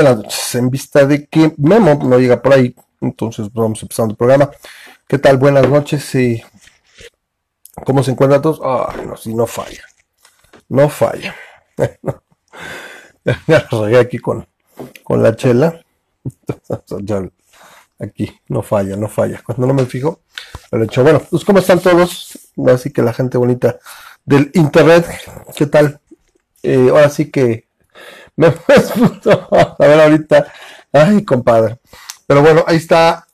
noches. En vista de que Memo no llega por ahí, entonces vamos empezando el programa. ¿Qué tal? Buenas noches. y ¿Cómo se encuentran todos? Ah, no, sí, no falla. No falla. ya regué aquí con, con la chela. aquí, no falla, no falla. Cuando no me fijo, lo he hecho. Bueno, pues ¿cómo están todos? Así que la gente bonita del internet, ¿qué tal? Eh, ahora sí que me a ver ahorita. Ay, compadre. Pero bueno, ahí está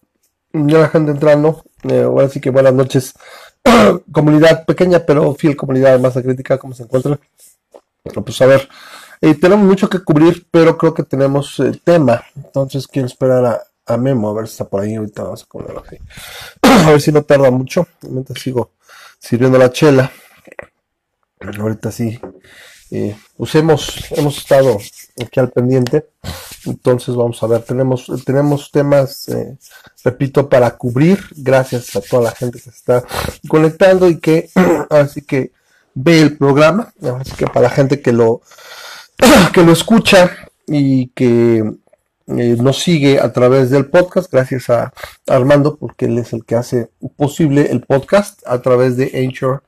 ya la gente entrando. Eh, ahora sí que buenas noches. comunidad pequeña, pero fiel comunidad de masa crítica, ¿cómo se encuentra? Pues a ver, eh, tenemos mucho que cubrir, pero creo que tenemos tema. Entonces quiero esperar a, Memo, a ver si está por ahí. Ahorita vamos a ponerlo así. a ver si no tarda mucho. Mientras sigo sirviendo la chela. Ahorita sí eh, pues hemos, hemos estado aquí al pendiente. Entonces vamos a ver, tenemos, tenemos temas, eh, repito, para cubrir. Gracias a toda la gente que se está conectando y que así que ve el programa. Así que para la gente que lo, que lo escucha y que eh, nos sigue a través del podcast, gracias a Armando, porque él es el que hace posible el podcast a través de Anchor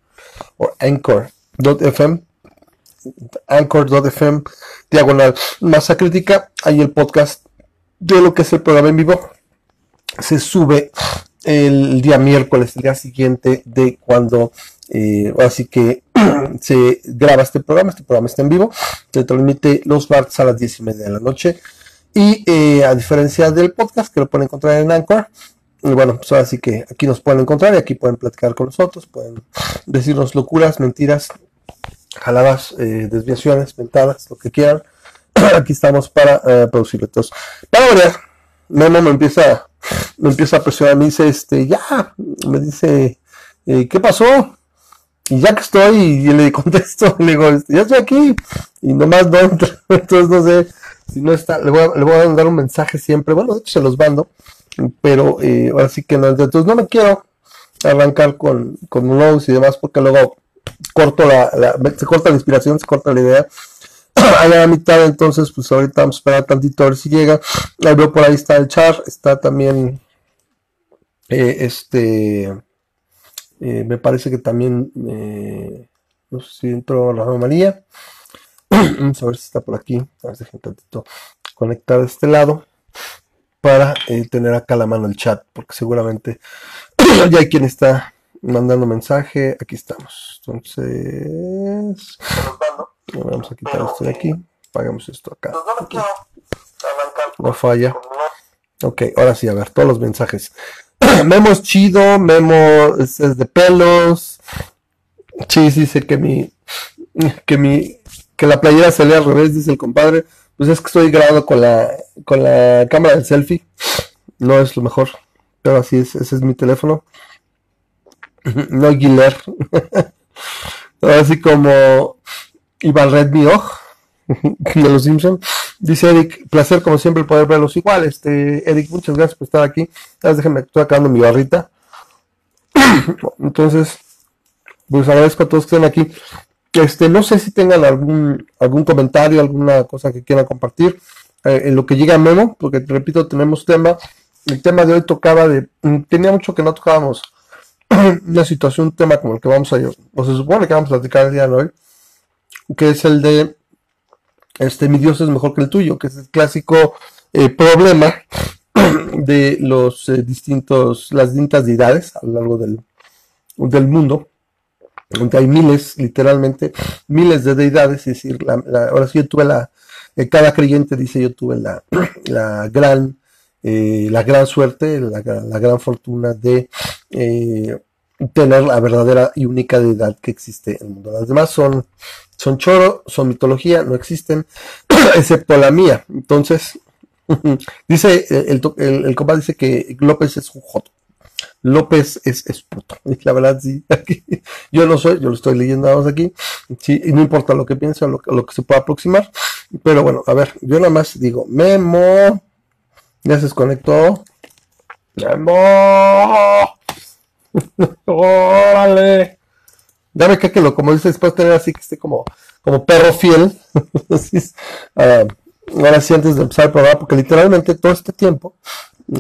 o Anchor.fm anchor.fm diagonal masa crítica. Hay el podcast de lo que es el programa en vivo se sube el día miércoles el día siguiente de cuando eh, así que se graba este programa. Este programa está en vivo se transmite los martes a las 10 y media de la noche. Y eh, a diferencia del podcast que lo pueden encontrar en Anchor y bueno, pues así que aquí nos pueden encontrar y aquí pueden platicar con nosotros, pueden decirnos locuras, mentiras, jaladas, eh, desviaciones, ventadas, lo que quieran. Aquí estamos para eh, producirlo. Entonces, para variar, Memo me empieza, me empieza a presionar, me dice, este, ya, me dice, eh, ¿qué pasó? Y ya que estoy, y le contesto, le digo, este, ya estoy aquí, y nomás no entonces no sé si no está, le voy, a, le voy a mandar un mensaje siempre, bueno, de hecho se los mando, pero eh, ahora sí que no, entonces no me quiero arrancar con, con y demás, porque luego corto la, se corta la inspiración, se corta la idea. a la mitad, entonces, pues ahorita vamos a esperar tantito a ver si llega. Ahí veo por ahí está el char, está también eh, este, eh, me parece que también, eh, no sé si entró la María. vamos a ver si está por aquí. A ver si tantito conectar de este lado para tener acá la mano el chat, porque seguramente ya hay quien está mandando mensaje. Aquí estamos. Entonces, vamos a quitar esto de aquí. Pagamos esto acá. No falla. Ok, ahora sí, a ver, todos los mensajes. Memo es chido, Memo es, de pelos. Chis dice que mi, que mi, que la playera sale al revés, dice el compadre. Pues es que estoy grabado con la, con la cámara del selfie. No es lo mejor. Pero así es, ese es mi teléfono. No Aguilar. Así como Red Mioj de los Simpsons. Dice Eric, placer como siempre poder verlos igual. Este, Eric, muchas gracias por estar aquí. Déjenme, estoy acabando mi barrita. Entonces, pues agradezco a todos que estén aquí. Este, no sé si tengan algún, algún comentario, alguna cosa que quieran compartir. Eh, en lo que llega Memo, porque repito, tenemos tema. El tema de hoy tocaba de. Tenía mucho que no tocábamos una situación, un tema como el que vamos a, o se supone que vamos a platicar el día de hoy, que es el de, este, mi Dios es mejor que el tuyo, que es el clásico eh, problema de los eh, distintos, las distintas deidades a lo largo del, del mundo, donde hay miles, literalmente, miles de deidades, es decir, ahora sí yo tuve la, eh, cada creyente dice yo tuve la, la gran la gran suerte, la, gran fortuna de eh, tener la verdadera y única deidad que existe en el mundo. Las demás son, son choro, son mitología, no existen, excepto la mía. Entonces, dice, el, el, el compa dice que López es un joto. López es, es puto. la verdad, sí. yo no soy, yo lo estoy leyendo vamos aquí. Sí, y no importa lo que piense lo, lo, que se pueda aproximar. Pero bueno, a ver, yo nada más digo, Memo, ya se desconectó. ¡Memo! ¡Órale! Ya me que lo, como dice, después tener así que esté como, como perro fiel. uh, ahora sí antes de empezar el programa, porque literalmente todo este tiempo,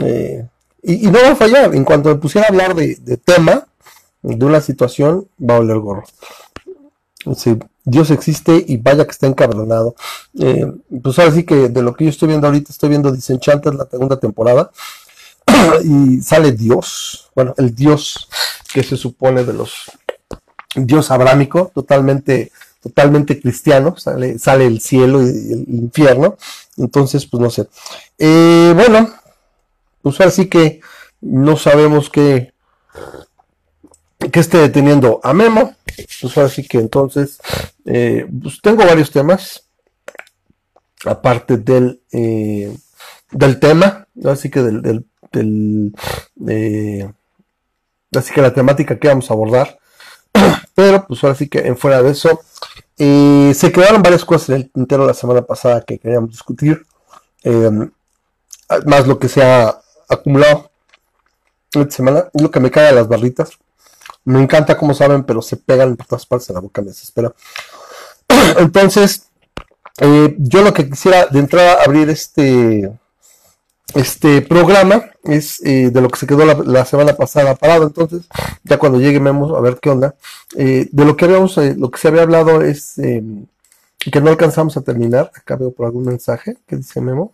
eh, y, no va a fallar, en cuanto me pusiera a hablar de, tema, de una situación, va a oler gorro. Dios existe y vaya que está encabronado. Eh, pues ahora sí que de lo que yo estoy viendo ahorita, estoy viendo Disenchanted la segunda temporada, y sale Dios, bueno, el Dios que se supone de los Dios abrámico, totalmente totalmente cristiano, sale, sale el cielo y el infierno, entonces pues no sé. Eh, bueno, pues ahora sí que no sabemos qué, que esté deteniendo a Memo, pues ahora sí que entonces, eh, pues tengo varios temas, aparte del, eh, del tema, así que del, así que la temática que vamos a abordar, pero pues ahora sí que en fuera de eso, eh, se quedaron varias cosas en el tintero la semana pasada que queríamos discutir, em, más lo que se ha acumulado esta semana, lo que me cae a las barritas. Me encanta, como saben, pero se pegan por todas partes de la boca, me desespera. Entonces, eh, yo lo que quisiera de entrada abrir este este programa es eh, de lo que se quedó la, semana pasada parado. Entonces, ya cuando llegue Memo, a ver qué onda. Eh, de lo que habíamos, eh, lo que se había hablado es em, que no alcanzamos a terminar. Acá veo por algún mensaje que dice Memo.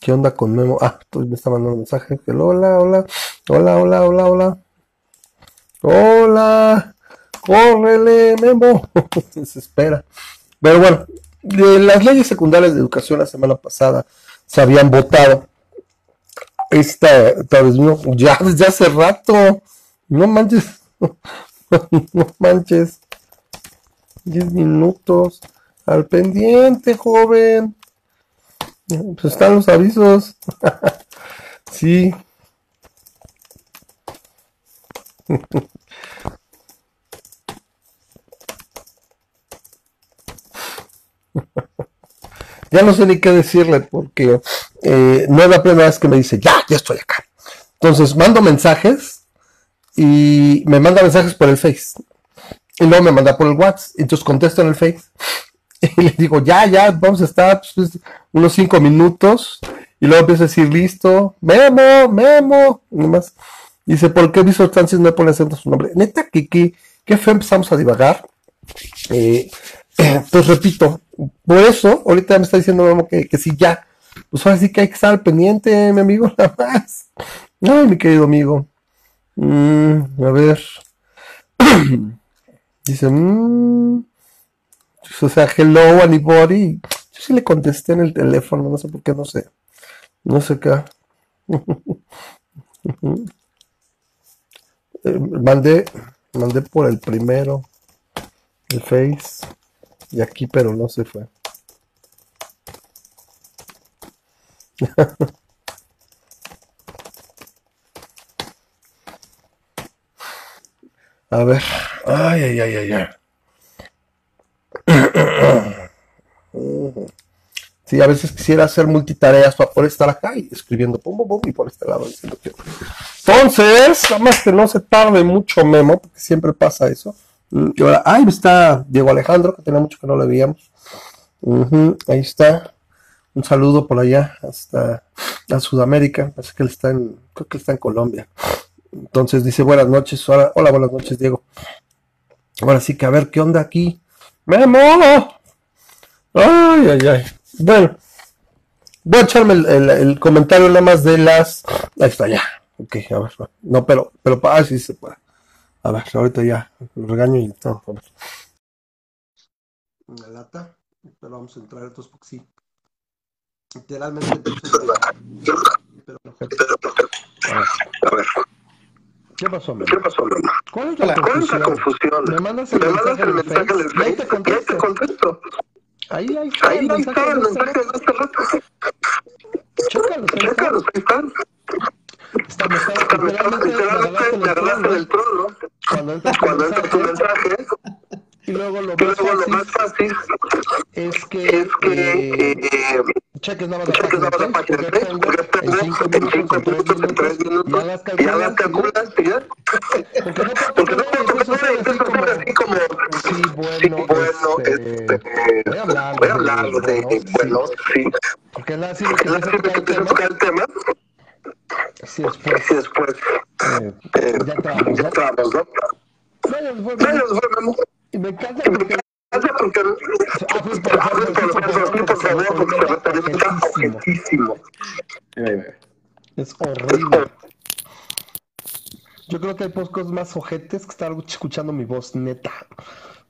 ¿Qué onda con Memo? Ah, pues me está mandando un mensaje. Hola, hola, hola, hola, hola, hola. Hola, córrele, Memo. se espera. Pero bueno, de las leyes secundarias de educación la semana pasada se habían votado esta, no, ya desde hace rato. No manches. no manches. 10 minutos. Al pendiente, joven. Pues están los avisos. sí. ya no sé ni qué decirle porque eh, no es la primera vez que me dice, ya, ya estoy acá. Entonces mando mensajes y me manda mensajes por el Face. Y luego me manda por el WhatsApp. Entonces contesto en el Face. Y le digo, ya, ya, vamos a estar pues, pues, unos cinco minutos. Y luego empiezo a decir, listo, Memo, Memo. Y más. Dice, ¿por qué Víctor Francis no pone acento su nombre? Neta, que, qué fue empezamos a divagar. Eh, pues repito, por eso, ahorita me está diciendo que, que sí, ya. Pues ahora sí que hay que estar pendiente, mi amigo, nada más. Ay, mi querido amigo. Mm, a ver. Dice, mmm, o sea, hello anybody. Yo sí le contesté en el teléfono, no sé por qué, no sé. No sé qué. Eh, mandé, mandé por el primero, el Face. Y aquí, pero no se fue. A ver. Ay, ay, ay, ay, ay. Sí, a veces quisiera hacer multitareas para poder estar acá y escribiendo pum, pum, y por este lado diciendo que. Entonces, nada más que no se tarde mucho Memo, porque siempre pasa eso. Y ahora, ahí está Diego Alejandro, que tenía mucho que no le veíamos. ahí está. Un saludo por allá hasta a Sudamérica. Parece que él está en, creo que está en Colombia. Entonces dice buenas noches. Hola, buenas noches, Diego. Ahora sí que a ver qué onda aquí. ¡Memo! Ay, ay, ay. Bueno, voy a echarme el, comentario nada más de las. Ahí está, ya. Ok, a ver. No, pero, pero, ah, sí se puede. A ver, ahorita ya lo regaño y ver. Una lata, pero vamos a entrar entonces porque sí. Literalmente pero, a ver. ¿Qué pasó? ¿Qué pasó? ¿Cuál es la, ¿Cuál es la confusión? Me mandas el, ¿Me mensaje, el mensaje en el Facebook. Ahí te contesto. te contesto. Ahí, ahí está. Ahí, el mensaje está el mensaje de este rato. Chécalos, ahí Chécalos, ahí están. Está, me está, literalmente me agarraste del trono. Cuando entra tu mensaje. Y luego lo, más, luego fácil lo más fácil es que, es que eh, cheques nada más la página de Facebook, porque en 5 minutos, en 3 minutos, y hagas calculas, y ya. Porque no, porque no, así como, sí, bueno, este, este, voy a hablar, voy a hablar de, buenos, sí. Porque nada, si me empieza a tocar el tema. Sí, después, sí, después eh, ya trabamos, ¿no? Trabamos, ¿no? No, después, no, y me encanta porque porque haces por favor, porque se representa objetísimo. Es horrible. Yo creo que hay pocos más ojetes que estar escuchando mi voz, neta.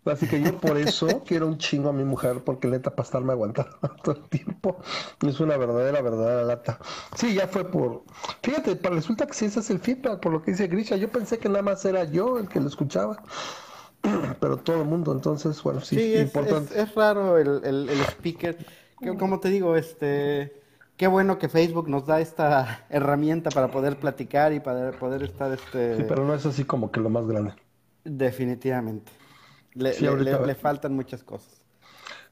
Así que yo por eso quiero un chingo a mi mujer, porque neta para estarme aguantando todo el tiempo es una verdadera, verdadera lata. Sí, ya fue por. Fíjate, resulta que sí, ese es el feedback, por lo que dice Grisha. Yo pensé que nada más era yo el que lo escuchaba, pero todo el mundo, entonces, bueno, sí, sí es, importante. Es, raro el, el, el speaker. Como te digo, este qué bueno que Facebook nos da esta herramienta para poder platicar y para poder estar este sí pero no es así como que lo más grande definitivamente le, le, faltan muchas cosas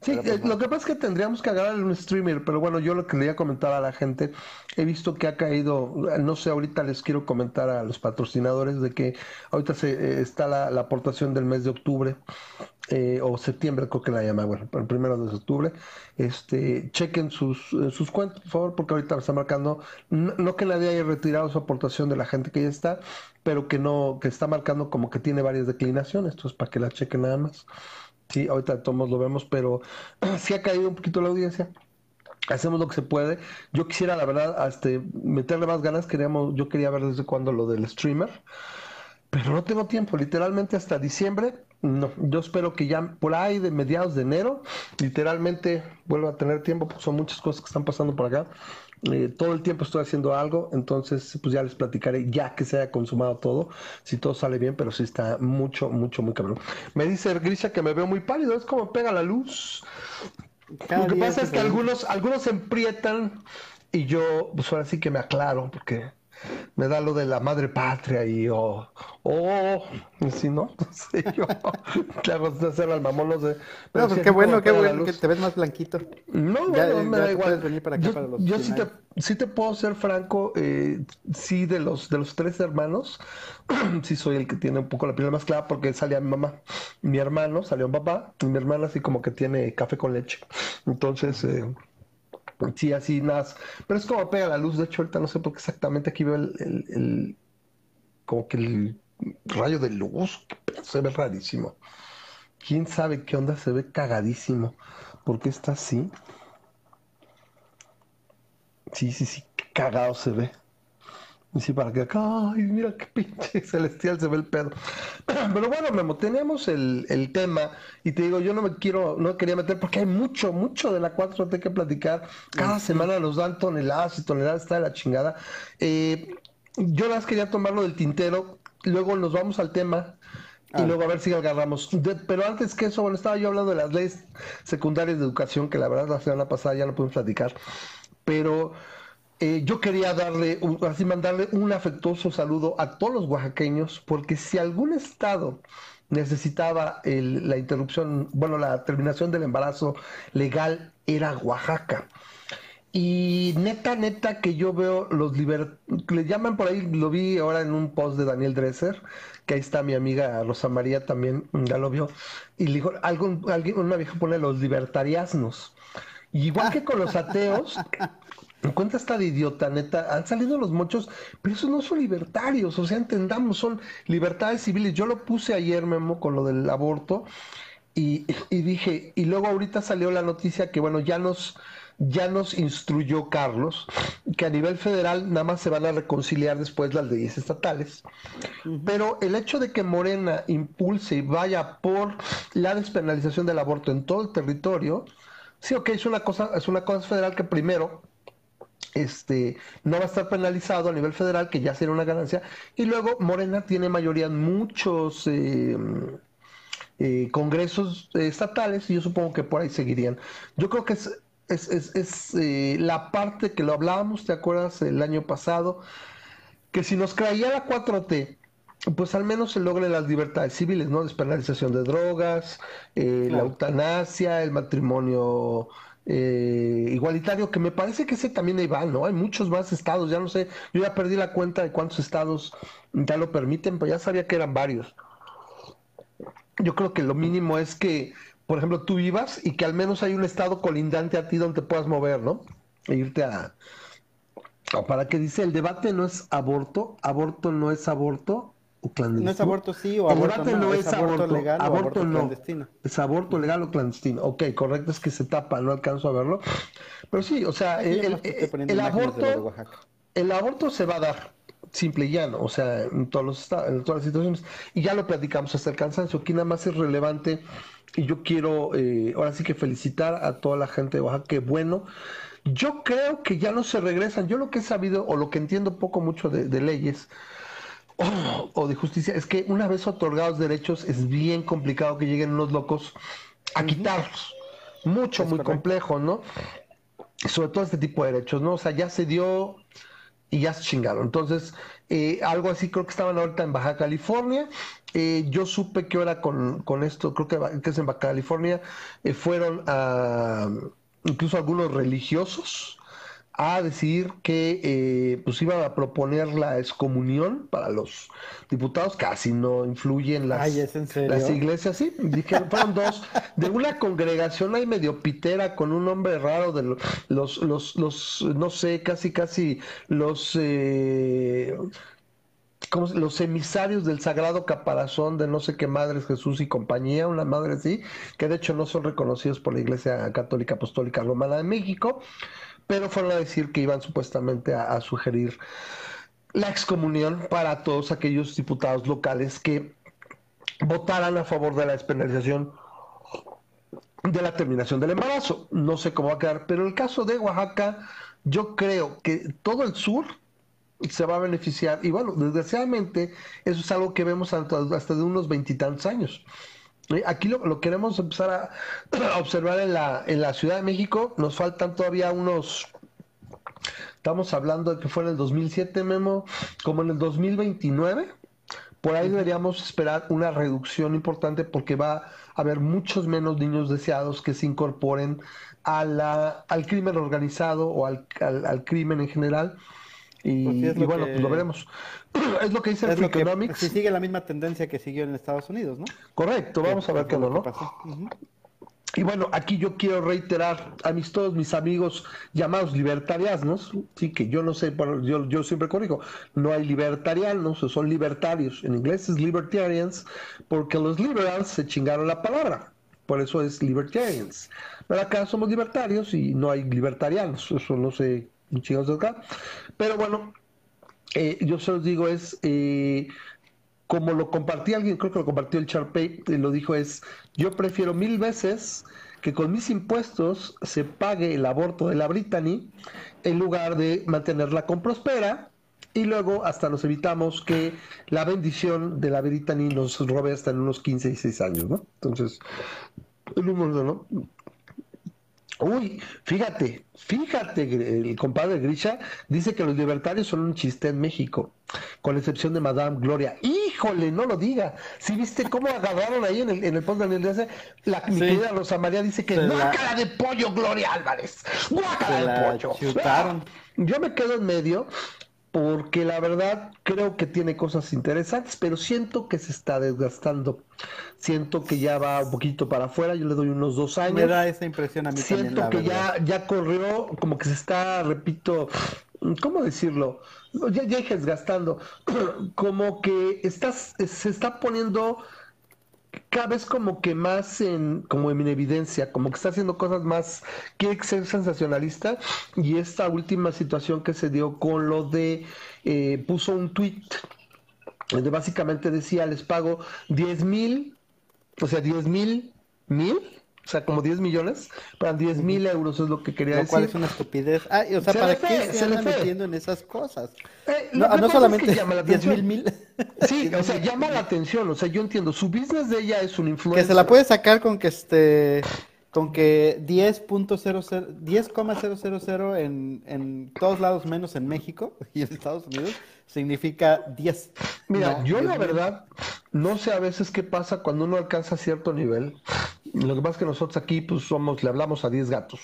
Sí, pues, eh, lo que pasa es que tendríamos que agarrar un streamer, pero bueno, yo lo que le voy a comentar a la gente, he visto que ha caído, no sé, ahorita les quiero comentar a los patrocinadores de que ahorita se, eh, está la, la, aportación del mes de octubre eh, o septiembre, creo que la llama, bueno, el primero de octubre, este, chequen sus, sus cuentas, por favor, porque ahorita está marcando, no, que nadie haya retirado su aportación de la gente que ya está, pero que no, que está marcando como que tiene varias declinaciones, entonces para que la chequen nada más. Sí, ahorita todos lo vemos, pero sí ha caído un poquito la audiencia. Hacemos lo que se puede. Yo quisiera, la verdad, meterle más ganas. Queríamos, yo quería ver desde cuándo lo del streamer, pero no tengo tiempo. Literalmente hasta diciembre no, yo espero que ya por ahí de mediados de enero, literalmente vuelva a tener tiempo, porque son muchas cosas que están pasando por acá. Eh, todo el tiempo estoy haciendo algo, entonces pues ya les platicaré ya que se haya consumado todo, si todo sale bien, pero sí está mucho, mucho, muy cabrón. Me dice Grisha que me veo muy pálido, es como pega la luz. Lo que pasa es que algunos, algunos se emprietan y yo pues ahora sí que me aclaro, porque me da lo de la madre patria y oh, oh, si no, no sé yo, ¿qué hago de hacer al mamón? No sé. Pero no, pues qué bueno, qué bueno, que te ves más blanquito. No, bueno, me da igual. Venir para acá yo, para los yo sí te, sí te puedo ser franco, eh, sí, de los, de los tres hermanos, sí soy el que tiene un poco la piel más clara porque salía mi mamá, mi hermano, salió mi papá, y mi hermana así como que tiene café con leche. Entonces, eh, Sí, así nada. Pero es como pega la luz. De hecho, ahorita no sé por qué exactamente aquí veo el, el, como que el rayo de luz. Se ve rarísimo. Quién sabe qué onda, se ve cagadísimo. ¿Por qué está así? Sí, sí, sí, cagado se ve. Y sí, para que acá, ay, mira qué pinche celestial se ve el pedo. Pero bueno, Memo, tenemos el, el, tema y te digo, yo no me quiero, no quería meter porque hay mucho, mucho de la 4T que platicar. Cada semana nos dan toneladas y toneladas, está de la chingada. Eh, yo más quería tomarlo del tintero, luego nos vamos al tema y ah. luego a ver si agarramos. pero antes que eso, bueno, estaba yo hablando de las leyes secundarias de educación, que la verdad la semana pasada ya no pudimos platicar, pero eh, yo quería darle, así mandarle un afectuoso saludo a todos los oaxaqueños, porque si algún estado necesitaba la interrupción, bueno, la terminación del embarazo legal, era Oaxaca. Y neta, neta, que yo veo los liber... Le llaman por ahí, lo vi ahora en un post de Daniel Dresser, que ahí está mi amiga Rosa María también, ya lo vio. Y le dijo, algún, alguien, una vieja pone los libertarianos. igual que con los ateos, cuenta esta de idiota, neta, han salido los mochos, pero esos no son libertarios, o sea, entendamos, son libertades civiles. Yo lo puse ayer, Memo, con lo del aborto, y, dije, y luego ahorita salió la noticia que, bueno, ya nos, ya nos instruyó Carlos, que a nivel federal nada más se van a reconciliar después las leyes estatales. Pero el hecho de que Morena impulse y vaya por la despenalización del aborto en todo el territorio, sí, ok, es una cosa, es una cosa federal que primero este, no va a estar penalizado a nivel federal, que ya sería una ganancia. Y luego Morena tiene mayoría en muchos eh, eh, congresos estatales y yo supongo que por ahí seguirían. Yo creo que es, es, es, eh, la parte que lo hablábamos, ¿te acuerdas? El año pasado, que si nos caía la 4T, pues al menos se logren las libertades civiles, ¿no? Despenalización de drogas, la eutanasia, el matrimonio eh, igualitario, que me parece que ese también ahí va, ¿no? Hay muchos más estados, ya no sé, yo ya perdí la cuenta de cuántos estados ya lo permiten, pero ya sabía que eran varios. yo creo que lo mínimo es que, por ejemplo, tú vivas y que al menos hay un estado colindante a ti donde puedas mover, ¿no? E irte a... O para que dice, el debate no es aborto, aborto no es aborto, o clandestino. No es aborto sí o aborto no, es, aborto, legal aborto, o aborto no. clandestino. Es aborto legal o clandestino. Ok, correcto, es que se tapa, no alcanzo a verlo. Pero sí, o sea, Aquí el, el- el aborto, el aborto se va a dar, simple y llano, o sea, en, todos los en todas las situaciones. Y ya lo platicamos hasta el cansancio. Aquí nada más es relevante y yo quiero, eh, ahora sí que felicitar a toda la gente de Oaxaca, que bueno. Yo creo que ya no se regresan. Yo lo que he sabido o lo que entiendo poco mucho de, de leyes o, o de justicia es que una vez otorgados derechos es bien complicado que lleguen unos locos a quitarlos. Mucho, Es muy correcto. complejo, ¿no? Sobre todo este tipo de derechos, ¿no? O sea, ya se dio y ya se chingaron. Entonces, eh, algo así creo que estaban ahorita en Baja California. Eh, yo supe que ahora con, con esto, creo que, que es en Baja California, eh, fueron a incluso algunos religiosos a decidir que eh, pues iban a proponer la excomunión para los diputados, casi no influyen las, las iglesias, sí, dijeron, fueron dos, de una congregación ahí medio pitera con un nombre raro de lo- los, los, los, no sé, casi, casi los, eh, ¿cómo se- los emisarios del Sagrado Caparazón de no sé qué madres Jesús y compañía, una madre así, que de hecho no son reconocidos por la Iglesia Católica Apostólica Romana de México, pero fueron a decir que iban supuestamente a, sugerir la excomunión para todos aquellos diputados locales que votaran a favor de la despenalización de la terminación del embarazo. No sé cómo va a quedar, pero el caso de Oaxaca, yo creo que todo el sur se va a beneficiar. Y bueno, desgraciadamente, eso es algo que vemos hasta de unos veintitantos años. Eh, Aquí lo, lo queremos empezar a, a observar en la, en la Ciudad de México. Nos faltan todavía unos. Estamos hablando de que fue en el 2007, Memo, como en el 2029. Por ahí deberíamos esperar una reducción importante porque va a haber muchos menos niños deseados que se incorporen a la, al crimen organizado o al, al- al crimen en general. Y, Pues sí, y bueno, que- pues lo veremos. es lo que dice el Es que Freakonomics. si sigue la misma tendencia que siguió en Estados Unidos, ¿no? Correcto, vamos a ver qué lo ¿no? que pasó. Ujú. Y bueno, aquí yo quiero reiterar a mis todos mis amigos llamados libertarianos, sí que yo no sé, bueno, yo, yo siempre corrijo, no hay libertarianos, son libertarios, en inglés es libertarians, porque los liberals se chingaron la palabra, por eso es libertarians. Pero acá somos libertarios y no hay libertarianos, eso no sé, chingados de acá. Pero bueno, eh, yo se los digo es eh, como lo compartí alguien, creo que lo compartió el Charpey, y lo dijo es, yo prefiero mil veces que con mis impuestos se pague el aborto de la Brittany en lugar de mantenerla con Prospera y luego hasta nos evitamos que la bendición de la Brittany nos robe hasta en unos 15 y 6 años, ¿no? Entonces, el número, ¿no? Uy, fíjate, fíjate, el compadre Grisha dice que los libertarios son un chiste en México, con excepción de Madame Gloria. Híjole, no lo diga. Si viste cómo agarraron ahí en el, en el post de Daniel Díaz? La, mi Sí. querida Rosa María dice que la- guácala de pollo, Gloria Álvarez. Guácala de pollo. chutaron. Yo me quedo en medio porque la verdad creo que tiene cosas interesantes, pero siento que se está desgastando. Siento que ya va un poquito para afuera, yo le doy unos dos años. Me da esa impresión a mí Siento que verdad. ya, ya corrió, como que se está, repito, ¿cómo decirlo? Ya, ya desgastando, como que estás, se está poniendo cada vez como que más en, como en evidencia, como que está haciendo cosas más, quiere ser sensacionalista, y esta última situación que se dio con lo de, eh, puso un tweet donde básicamente decía, les pago 10 mil, o sea, 10 mil, mil, o sea, como 10 millones, para 10 mil euros es lo que quería Lo decir. cual es una estupidez. Ah, y, o sea, Se ¿para qué se se le anda fue. metiendo en esas cosas? Eh, No, lo no pasa es que solamente llama la 10 mil mil. Sí, o sea, llama la atención, o sea, yo entiendo, su business de ella es un influencer. Que se la puede sacar con que este con que 10.00 10,000 en, en todos lados menos en México y en Estados Unidos significa 10. Mira, No, yo 10 la mil. verdad no sé a veces qué pasa cuando uno alcanza cierto nivel. Lo que pasa es que nosotros aquí pues somos, le hablamos a 10 gatos.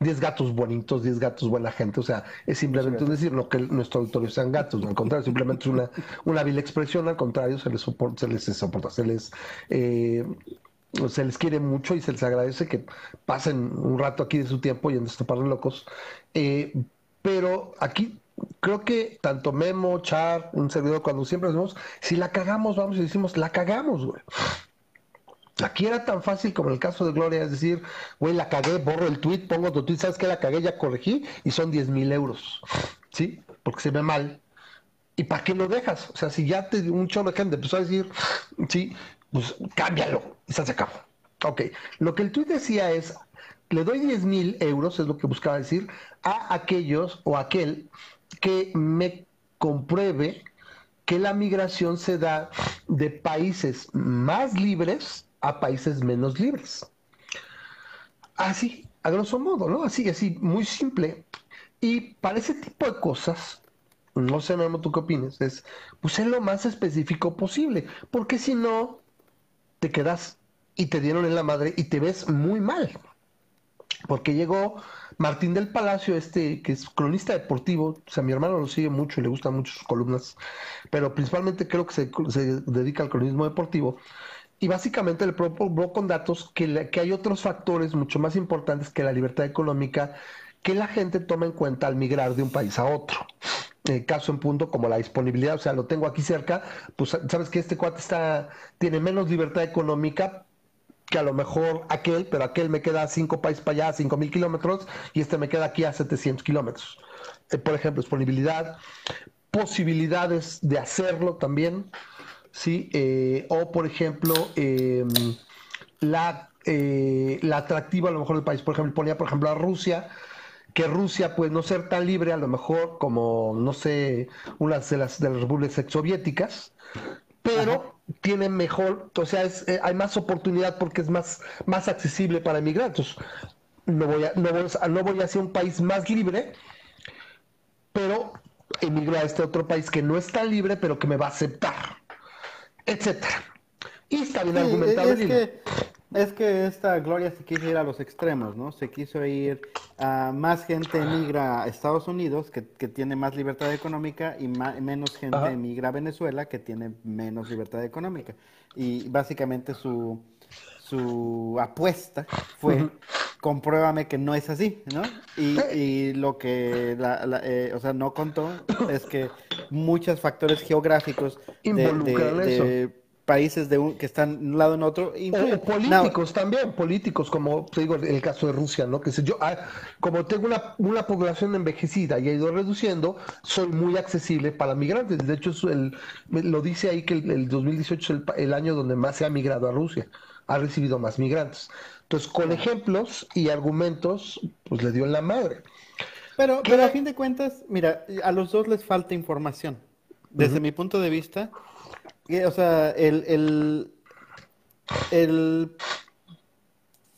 10 gatos bonitos, 10 gatos buena gente, o sea, es simplemente decir, no que nuestro auditorio sean gatos, al contrario, simplemente es una, una vil expresión, al contrario, se les soporta, se les soporta, se les... Eh, se les quiere mucho y se les agradece que pasen un rato aquí de su tiempo y en par de locos. Eh, pero aquí creo que tanto Memo, Char, un servidor, cuando siempre decimos, si la cagamos, vamos y decimos, la cagamos, güey. Aquí era tan fácil como el caso de Gloria, es decir, güey, la cagué, borro el tweet, pongo tu tweet, ¿sabes qué? La cagué, ya corregí y son 10 mil euros, ¿sí? Porque se ve mal. ¿Y para qué lo dejas? O sea, si ya te un chorro de gente empezó a decir, sí, pues cámbialo y se acabó. Ok, lo que el tweet decía es, le doy 10 mil euros, es lo que buscaba decir, a aquellos o aquel que me compruebe que la migración se da de países más libres a países menos libres. Así, a grosso modo, ¿no? Así, así, muy simple. Y para ese tipo de cosas, no sé, Memo, tú qué opinas, es, pues lo más específico posible, porque si no, te quedas y te dieron en la madre y te ves muy mal. Porque llegó Martín del Palacio, este que es cronista deportivo, o sea, mi hermano lo sigue mucho y le gustan mucho sus columnas, pero principalmente creo que se, dedica al cronismo deportivo. Y básicamente le probó con datos que, hay otros factores mucho más importantes que la libertad económica que la gente toma en cuenta al migrar de un país a otro. Eh, caso en punto como la disponibilidad, o sea, lo tengo aquí cerca, pues sabes que este cuate está, tiene menos libertad económica, que a lo mejor aquel, pero aquel me queda cinco países para allá, cinco mil kilómetros, y este me queda aquí a 700 kilómetros. Eh, por ejemplo, disponibilidad, posibilidades de hacerlo también, ¿sí? Eh, o, por ejemplo, em, la, eh, la atractiva a lo mejor del país. Por ejemplo, ponía, por ejemplo, a Rusia, que Rusia puede no ser tan libre a lo mejor como, no sé, unas de las, de las repúblicas soviéticas, pero tiene mejor, o sea, eh, hay más oportunidad porque es más, más accesible para inmigrantes. No voy, a, no, voy a, no voy hacia un país más libre, pero emigrar a este otro país que no es tan libre, pero que me va a aceptar, etcétera. Y está bien argumentado. Es que, es que esta Gloria se quiso ir a los extremos, ¿no? Se quiso ir a más gente emigra a Estados Unidos, que, tiene más libertad económica, y menos gente emigra a Venezuela, que tiene menos libertad económica. Y básicamente su, su apuesta fue, compruébame que no es así, ¿no? Y, lo que, la, eh, o sea, no contó es que muchos factores geográficos de, países de un, que están de un lado en otro. O, políticos también, políticos, como te digo, el caso de Rusia, ¿no? Que yo, ah, como tengo una, una, población envejecida y ha ido reduciendo, soy muy accesible para migrantes. De hecho, el, lo dice ahí que el, 2018 es el, el, año donde más se ha migrado a Rusia, ha recibido más migrantes. Entonces, con ejemplos y argumentos, pues le dio en la madre. Pero, pero a fin de cuentas, mira, a los dos les falta información. Desde mi punto de vista, o sea, el, el,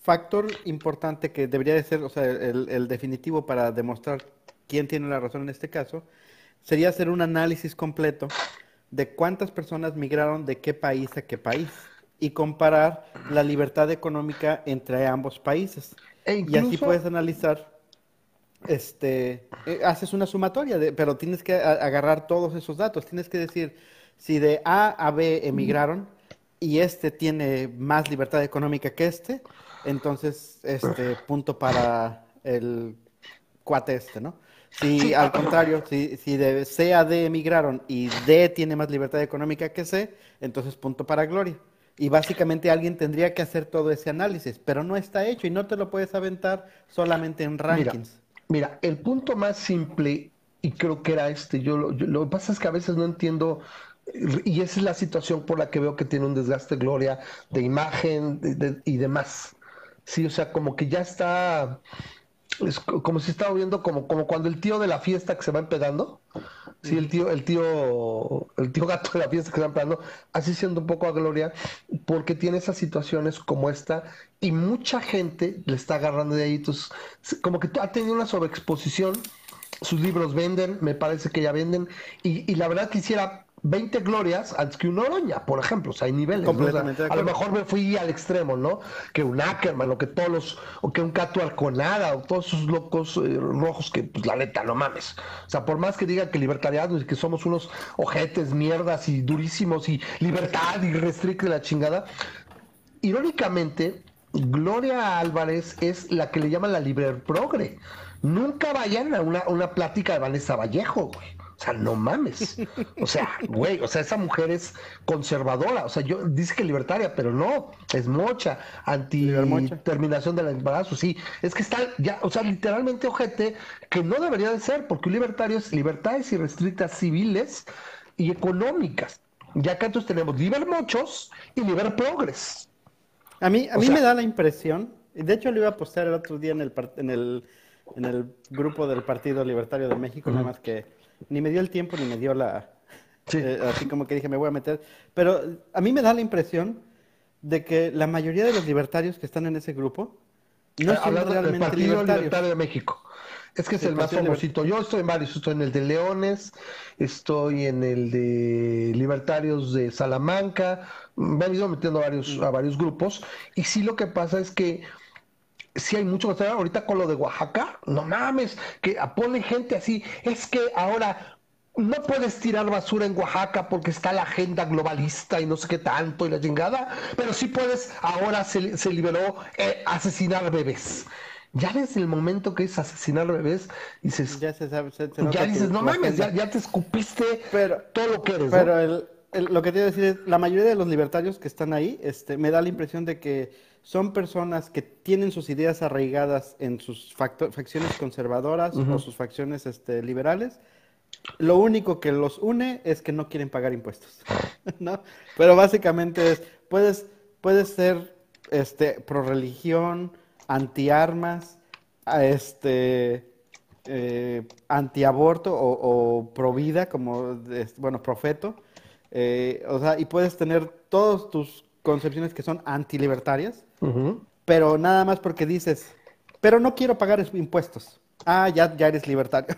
factor importante que debería de ser, o sea, el, definitivo para demostrar quién tiene la razón en este caso, sería hacer un análisis completo de cuántas personas migraron de qué país a qué país y comparar la libertad económica entre ambos países. E y así puedes analizar, este, eh, haces una sumatoria, de, pero tienes que agarrar todos esos datos, tienes que decir, si de A a B emigraron y este tiene más libertad económica que este, entonces este punto para el cuate este, ¿no? Si al contrario, si, si de C a D emigraron y D tiene más libertad económica que C, entonces punto para Gloria. Y básicamente alguien tendría que hacer todo ese análisis, pero no está hecho y no te lo puedes aventar solamente en rankings. Mira, el punto más simple, y creo que era este, yo lo que pasa es que a veces no entiendo y esa es la situación por la que veo que tiene un desgaste Gloria de imagen y demás. Sí, o sea, como que ya está, es como si estaba viendo como, como cuando el tío de la fiesta que se va empedando. Sí, el tío, el tío, el tío gato de la fiesta que se va empedando, así siendo un poco a Gloria, porque tiene esas situaciones como esta, y mucha gente le está agarrando de ahí. Entonces, como que ha tenido una sobreexposición sus libros venden, me parece que ya venden, y, y, la verdad quisiera 20 glorias antes que un Oroña, por ejemplo. O sea, hay niveles. a lo mejor me fui al extremo, ¿no? Que un Ackerman, o que todos los, o que un Cato Arconada, o todos esos locos eh, rojos que, pues la neta, no mames. O sea, por más que digan que libertarianos y que somos unos ojetes, mierdas y durísimos y libertad y restricte la chingada, irónicamente, Gloria Álvarez es la que le llaman la liber progre. Nunca vayan a una, una plática de Vanessa Vallejo, güey. O sea, no mames. O sea, güey, o sea, esa mujer es conservadora. O sea, yo dice que libertaria, pero no, es mocha, anti terminación del embarazo. Sí, es que está ya, o sea, literalmente ojete que no debería de ser, porque un libertario es libertades y restrictas civiles y económicas. Ya que entonces tenemos liber mochos y liber progres. A mí, a mí me da la impresión, y de hecho lo iba a postear el otro día en el, en el, en el grupo del Partido Libertario de México, nada más que ni me dio el tiempo ni me dio la... Eh, así como que dije, me voy a meter. Pero a mí me da la impresión de que la mayoría de los libertarios que están en ese grupo no son realmente del Partido Libertario de México. Es que es el, más famosito. Yo estoy en varios, estoy en el de Leones, estoy en el de Libertarios de Salamanca, me han ido metiendo a varios, a varios grupos, y sí lo que pasa es que sí hay mucho que hacer ahorita con lo de Oaxaca, no mames, que pone gente así, es que ahora no puedes tirar basura en Oaxaca porque está la agenda globalista y no sé qué tanto y la chingada, pero sí puedes, ahora se, se liberó eh, asesinar bebés. Ya desde el momento que es asesinar bebés, dices, ya, dices, no mames, ya, te escupiste pero, todo lo que eres. Pero lo que te iba a decir es, la mayoría de los libertarios que están ahí, este, me da la impresión de que son personas que tienen sus ideas arraigadas en sus facciones conservadoras o sus facciones este, liberales. Lo único que los une es que no quieren pagar impuestos, ¿no? Pero básicamente es, puedes, puedes ser este, pro religión, anti armas, este, eh, anti aborto o, pro vida, como, bueno, profeto. Eh, o sea, y puedes tener todos tus concepciones que son antilibertarias, pero nada más porque dices, pero no quiero pagar impuestos. Ah, ya, ya eres libertario.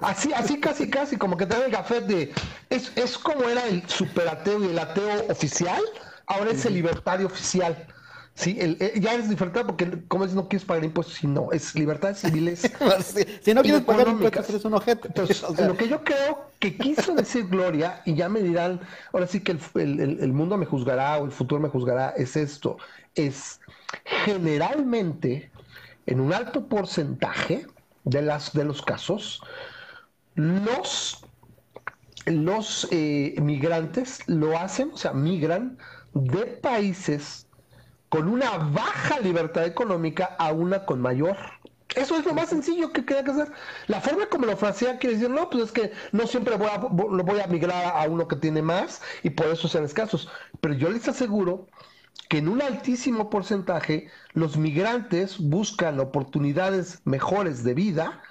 así, así, casi, casi, como que te da el café de. Es, es como era el superateo y el ateo oficial, ahora es el libertario oficial. Sí, el, eh, ya es libertad porque, como es, no quieres pagar impuestos, si no, es libertades civiles. si no quieres pagar impuestos, eres un objeto. Entonces, lo que yo creo que quiso decir Gloria, y ya me dirán, ahora sí que el, el, el, mundo me juzgará o el futuro me juzgará, es esto: es generalmente, en un alto porcentaje de, las, de los casos, los, los eh, migrantes lo hacen, o sea, migran de países con una baja libertad económica a una con mayor. Eso es lo más sencillo que queda que hacer. La forma como lo frasea quiere decir, no, pues es que no siempre voy a, voy a migrar a uno que tiene más y por eso sean escasos. Pero yo les aseguro que en un altísimo porcentaje los migrantes buscan oportunidades mejores de vida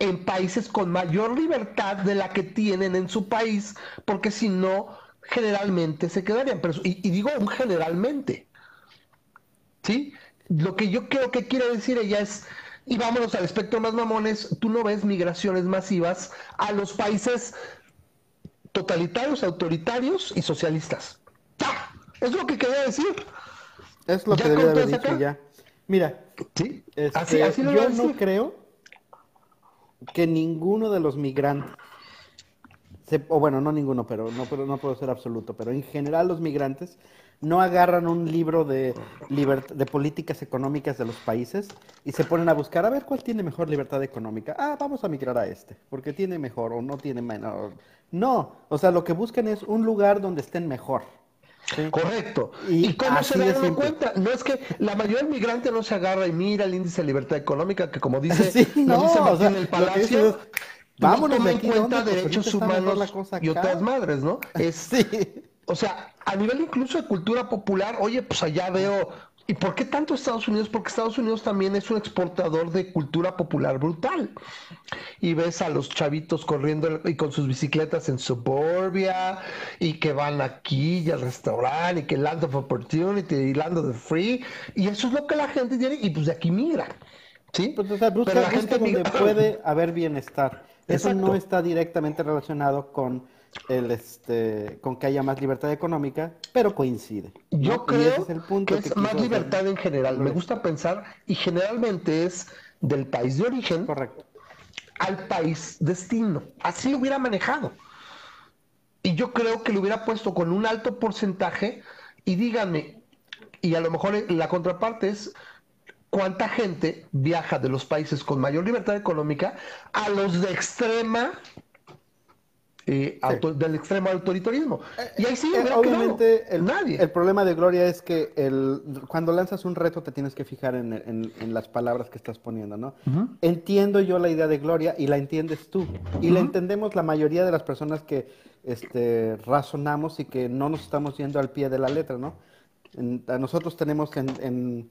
en países con mayor libertad de la que tienen en su país, porque si no, generalmente se quedarían. Pero, y, y digo generalmente, ¿sí? Lo que yo creo que quiere decir ella es, y vámonos al espectro más mamones, tú no ves migraciones masivas a los países totalitarios, autoritarios y socialistas. ¡Ya! Es lo que quería decir. Es lo que debería haber dicho ya. Mira, ¿Sí? Este, así, yo no creo que ninguno de los migrantes, o bueno, no ninguno, pero no, pero no puedo ser absoluto, pero en general los migrantes no agarran un libro de, de políticas económicas de los países y se ponen a buscar a ver cuál tiene mejor libertad económica. Ah, vamos a migrar a este, porque tiene mejor o no tiene menor. No, o sea, lo que buscan es un lugar donde estén mejor. Correcto. ¿Y, cómo se dan cuenta? No es que la mayoría del migrante no se agarra y mira el índice de libertad económica, que como dice, no, dice Martín el Palacio, vámonos no en cuenta derechos humanos y otras madres, ¿no? Es, sí o sea, a nivel incluso de cultura popular, oye, pues allá veo, ¿y por qué tanto Estados Unidos? Porque Estados Unidos también es un exportador de cultura popular brutal. Y ves a los chavitos corriendo y con sus bicicletas en suburbia, y que van aquí y al restaurante, y que Land of Opportunity, y Land of the Free, y eso es lo que la gente tiene, y pues de aquí migran. ¿Sí? Pues, o sea, busca, Pero la gente donde migra- puede haber bienestar. Eso Exacto. no está directamente relacionado con el este con que haya más libertad económica, pero coincide. ¿no? Yo creo ese es el punto que es más hacer. libertad en general. Me gusta pensar, y generalmente es del país de origen Correcto. al país destino. Así lo hubiera manejado. Y yo creo que lo hubiera puesto con un alto porcentaje. Y díganme, y a lo mejor la contraparte es cuánta gente viaja de los países con mayor libertad económica a los de extrema. eh, auto- del extremo autoritarismo. Y ahí sí, Eh, obviamente el, nadie. el problema de Gloria es que el, cuando lanzas un reto te tienes que fijar en, en- en las palabras que estás poniendo, ¿no? Entiendo yo la idea de Gloria y la entiendes tú. Y la entendemos la mayoría de las personas que este, razonamos y que no nos estamos yendo al pie de la letra, ¿no? En- a nosotros tenemos en, en-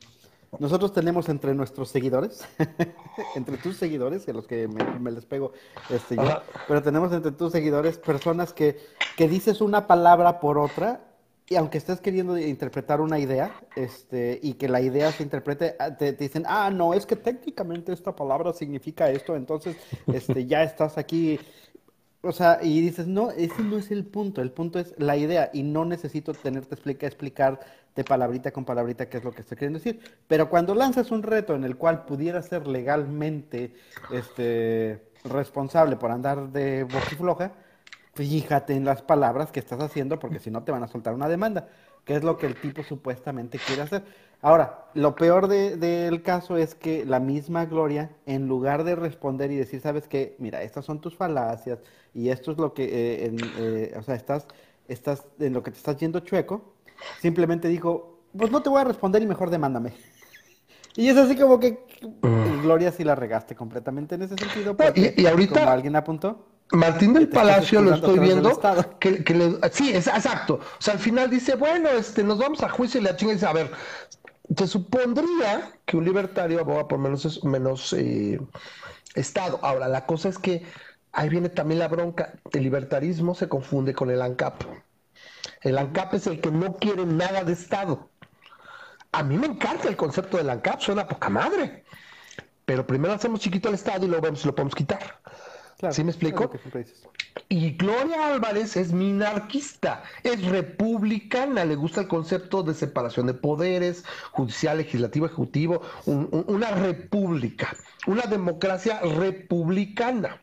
nosotros tenemos entre nuestros seguidores, entre tus seguidores, a los que me, me les pego este, yo, pero tenemos entre tus seguidores personas que, que dices una palabra por otra y aunque estés queriendo interpretar una idea este, y que la idea se interprete, ah, te, te dicen, ah, no, es que técnicamente esta palabra significa esto, entonces este, ya estás aquí. O sea, y dices, no, ese no es el punto, el punto es la idea y no necesito tenerte explica, explicar de palabrita con palabrita qué es lo que estoy queriendo decir. Pero cuando lanzas un reto en el cual pudiera ser legalmente este, responsable por andar de boquifloja, fíjate en las palabras que estás haciendo porque si no te van a soltar una demanda, que es lo que el tipo supuestamente quiere hacer. Ahora, lo peor de- del caso es que la misma Gloria, en lugar de responder y decir, sabes qué, mira, estas son tus falacias y esto es lo que, eh, en- eh, o sea, estás, estás en lo que te estás yendo chueco, simplemente dijo, pues no te voy a responder y mejor demándame. Y es así como que Gloria sí la regaste completamente en ese sentido, y- porque y ahorita- como alguien apuntó, Martín del Palacio lo estoy del viendo. Estado. Que, que le- sí, es, exacto. O sea, al final dice, bueno, este, nos vamos a juicio y la chinga dice, a ver, se supondría que un libertario aboga por menos, menos eh, Estado. Ahora, la cosa es que ahí viene también la bronca. El libertarismo se confunde con el ANCAP. El ANCAP es el que no quiere nada de Estado. A mí me encanta el concepto del ANCAP, suena poca madre. Pero primero hacemos chiquito el Estado y luego vemos si lo podemos quitar. Claro, ¿Sí me explico? Y Gloria Álvarez es minarquista, es republicana, le gusta el concepto de separación de poderes, judicial, legislativo, ejecutivo, un- un- una república, una democracia republicana.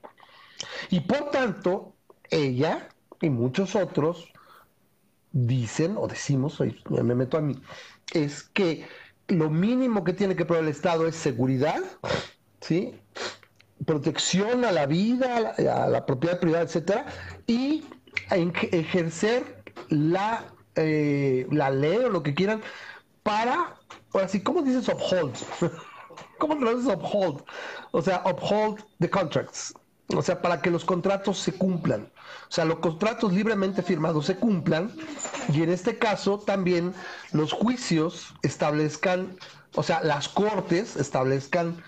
Y por tanto, ella y muchos otros dicen o decimos, me meto a mí, es que lo mínimo que tiene que proveer el Estado es seguridad, ¿sí? Protección a la vida, a la, propiedad privada, etcétera, y ejercer la, eh, la ley o lo que quieran para, ahora sí, ¿cómo dices uphold? ¿Cómo traduces uphold? O sea, uphold the contracts. O sea, para que los contratos se cumplan. O sea, los contratos libremente firmados se cumplan y en este caso también los juicios establezcan, o sea, las cortes establezcan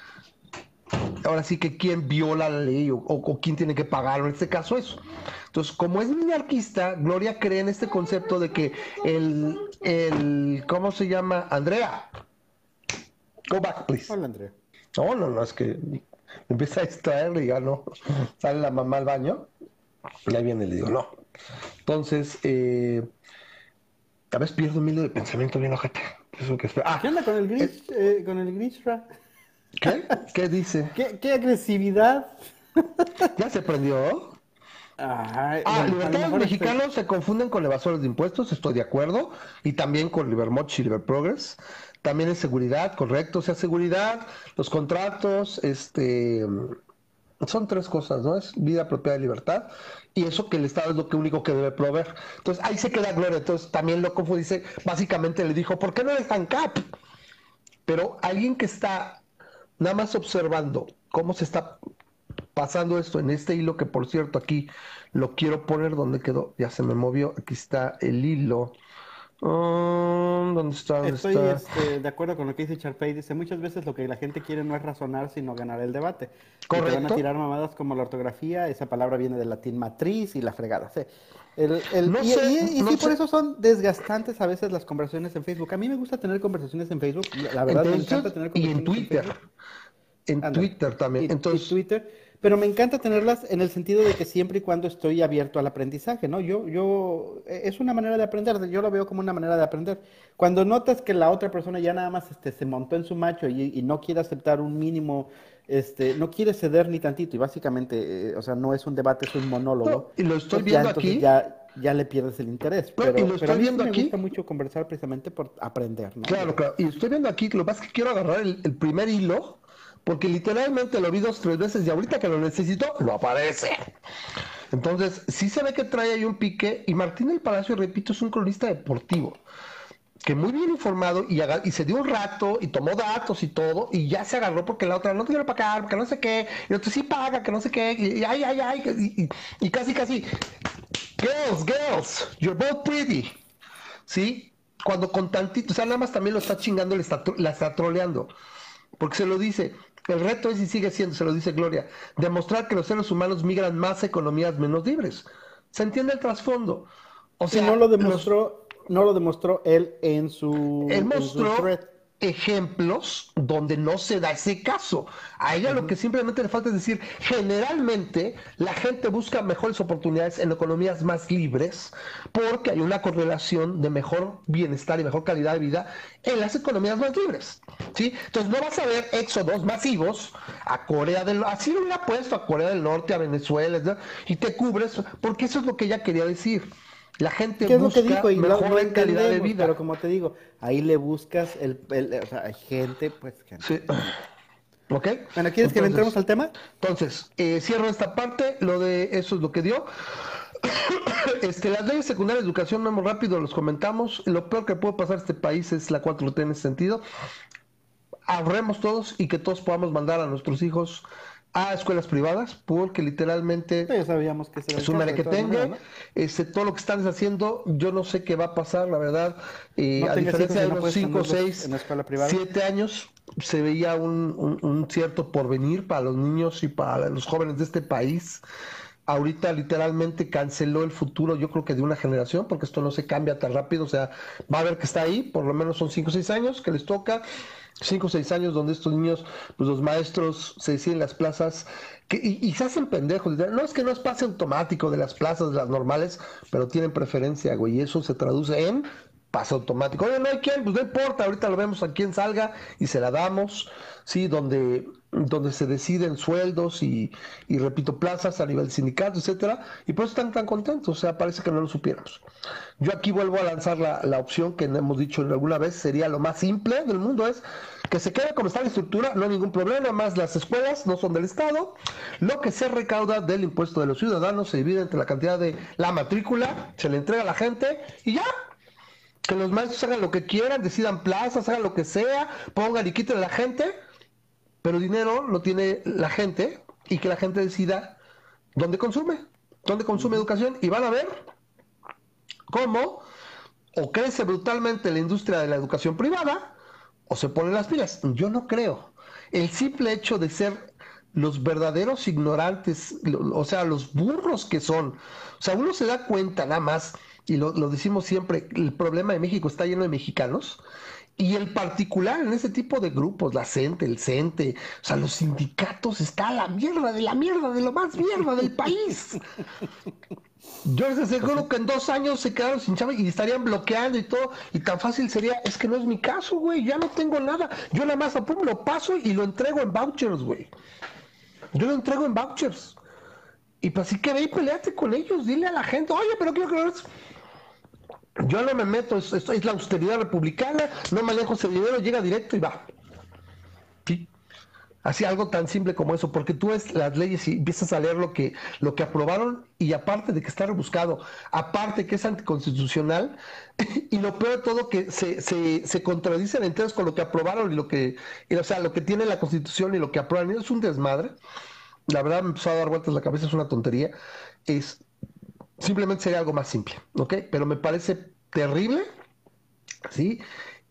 ahora sí que quién viola la ley o, o- o quién tiene que pagar, en este caso eso. Entonces, como es minarquista, Gloria cree en este concepto de que el, el ¿cómo se llama? Andrea. Go back, please. Hola, Andrea. No, no, no, es que me empieza a distraer y ya no. Sale la mamá al baño y ahí viene y le digo, no. Entonces, eh, a veces pierdo un hilo de pensamiento bien ojete. Eso que. Ah, ¿Qué onda con el gris? eh, con el Grishra? ¿Qué? ¿Qué dice? ¿Qué, qué agresividad? ¿Ya se prendió? Ay, Ah, libertarios este- mexicanos se confunden con evasores de impuestos, estoy de acuerdo, y también con Libermoch y Liberprogress. También es seguridad, correcto, o sea, seguridad, los contratos, este, son tres cosas, ¿no? Es vida, propiedad y libertad, y eso que el Estado es lo que único que debe proveer. Entonces, ahí se queda Gloria, entonces también lo confundice, básicamente le dijo, ¿por qué no eres tan cap? Pero alguien que está nada más observando cómo se está pasando esto en este hilo, que por cierto aquí lo quiero poner donde quedó, ya se me movió, aquí está el hilo. Mm, ¿Dónde está? ¿Dónde Estoy está? este, de acuerdo con lo que dice Charpey. Dice, muchas veces lo que la gente quiere no es razonar, sino ganar el debate. Y te van Correcto. a tirar mamadas como la ortografía, esa palabra viene del latín matriz y la fregada. sí. El- el- No y sé, y- y no sí, por eso son desgastantes a veces las conversaciones en Facebook. A mí me gusta tener conversaciones en Facebook. La verdad, me encanta tener y en conversaciones Twitter. En Twitter también. Entonces, Twitter. Pero me encanta tenerlas en el sentido de que siempre y cuando estoy abierto al aprendizaje, ¿no? Yo, yo, e, es una manera de aprender, yo lo veo como una manera de aprender. Cuando notas que la otra persona ya nada más este, se montó en su macho y, no quiere aceptar un mínimo, este, no quiere ceder ni tantito, y básicamente, eh, o sea, no es un debate, es un monólogo. y lo estoy viendo aquí. Ya, ya le pierdes el interés. pero, y lo estoy viendo me gusta mucho conversar precisamente por aprender, ¿no? Claro, claro. Y estoy viendo aquí, lo más que quiero agarrar el, el primer hilo porque literalmente lo vi dos, tres veces y ahorita que lo necesito, lo aparece. Entonces, sí se ve que trae ahí un pique y Martín del Palacio, repito, es un cronista deportivo que muy bien informado y, y, se dio un rato y tomó datos y todo y ya se agarró porque la otra no tiene para pagar, porque no sé qué, y otro sí paga, que no sé qué, y, ay, ay, ay, y, y, casi, casi, girls, girls, you're both pretty, ¿sí? Cuando con tantito, o sea, nada más también lo está chingando, le está, la está troleando, porque se lo dice, el reto es, y sigue siendo, se lo dice Gloria, demostrar que los seres humanos migran más a economías menos libres. ¿Se entiende el trasfondo? O sea, no lo demostró, no lo demostró él en su, él mostró, ejemplos donde no se da ese caso. A ella lo que simplemente le falta es decir, generalmente la gente busca mejores oportunidades en economías más libres porque hay una correlación de mejor bienestar y mejor calidad de vida en las economías más libres. ¿sí? Entonces no vas a ver éxodos masivos a Corea del Norte, así lo hubiera puesto a Corea del Norte, a Venezuela, y te cubres, porque eso es lo que ella quería decir. La gente busca mejor calidad de vida. Pero como te digo, ahí le buscas el, o sea, hay gente, pues que sí. ¿Ok? Bueno, ¿quieres que le entremos al tema? Entonces, eh, cierro esta parte, lo de eso es lo que dio. este, las leyes secundarias de educación, vamos rápido, los comentamos. Lo peor que puede pasar a este país es la 4T en ese sentido. Ahorremos todos y que todos podamos mandar a nuestros hijos a escuelas privadas, porque literalmente ya sabíamos que es un que tenga, este, todo lo que están haciendo, yo no sé qué va a pasar, la verdad, eh, a diferencia de unos 5, 6, 7 años, se veía un, un, cierto porvenir para los niños y para los jóvenes de este país. Ahorita literalmente canceló el futuro, yo creo que de una generación, porque esto no se cambia tan rápido, o sea, va a ver que está ahí, por lo menos son 5 o 6 años que les toca, cinco o seis años donde estos niños, pues los maestros se deciden en las plazas que, y, se hacen pendejos. No es que no es pase automático de las plazas, de las normales, pero tienen preferencia, güey, y eso se traduce en pase automático. Oye, no hay quien, pues no importa, ahorita lo vemos a quien salga y se la damos, sí, donde donde se deciden sueldos y, y, repito, plazas a nivel sindicato, etcétera, y por eso están tan contentos, o sea, parece que no lo supiéramos. Yo aquí vuelvo a lanzar la, la opción que hemos dicho alguna vez, sería lo más simple del mundo, es que se quede como está la estructura, no hay ningún problema, más las escuelas no son del Estado, lo que se recauda del impuesto de los ciudadanos se divide entre la cantidad de la matrícula, se le entrega a la gente y ya, que los maestros hagan lo que quieran, decidan plazas, hagan lo que sea, pongan y quiten a la gente, pero dinero lo tiene la gente y que la gente decida dónde consume, dónde consume educación y van a ver cómo o crece brutalmente la industria de la educación privada o se ponen las pilas. Yo no creo. El simple hecho de ser los verdaderos ignorantes, o sea, los burros que son, o sea, uno se da cuenta nada más, y lo, lo decimos siempre, el problema de México está lleno de mexicanos, y el particular en ese tipo de grupos, la CENTE, el CENTE, o sea, los sindicatos está la mierda de la mierda de lo más mierda del país. Yo les aseguro que en dos años se quedaron sin chamba y estarían bloqueando y todo, y tan fácil sería, es que no es mi caso, güey, ya no tengo nada. Yo nada más pum, lo paso y lo entrego en vouchers, güey. Yo lo entrego en vouchers. Y pues así que ve y peleate con ellos, dile a la gente, oye, pero quiero que yo no me meto, es, es, la austeridad republicana, no manejo ese dinero, llega directo y va. ¿Sí? Así algo tan simple como eso, porque tú ves las leyes y empiezas a leer lo que, lo que aprobaron y aparte de que está rebuscado, aparte que es anticonstitucional, y lo peor de todo que se, se, se contradicen enteros con lo que aprobaron y lo que, o sea, lo que tiene la constitución y lo que aprueban, y es un desmadre. La verdad me empezó a dar vueltas la cabeza, es una tontería. Es, Simplemente sería algo más simple, ¿ok? Pero me parece terrible, ¿sí?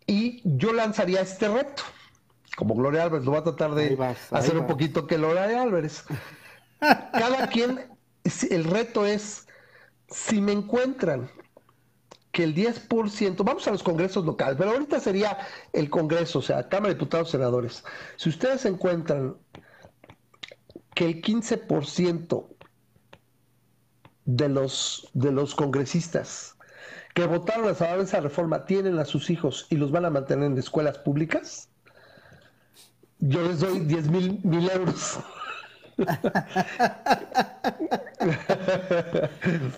Y yo lanzaría este reto. Como Gloria Álvarez, lo va a tratar de hacer un poquito que Gloria Álvarez. Cada quien, el reto es, si me encuentran que el 10%, vamos a los congresos locales, pero ahorita sería el Congreso, o sea, Cámara de Diputados, Senadores. Si ustedes encuentran que el 15% de los, de los congresistas que votaron a favor de esa reforma tienen a sus hijos y los van a mantener en escuelas públicas, yo les doy 10 mil, mil euros.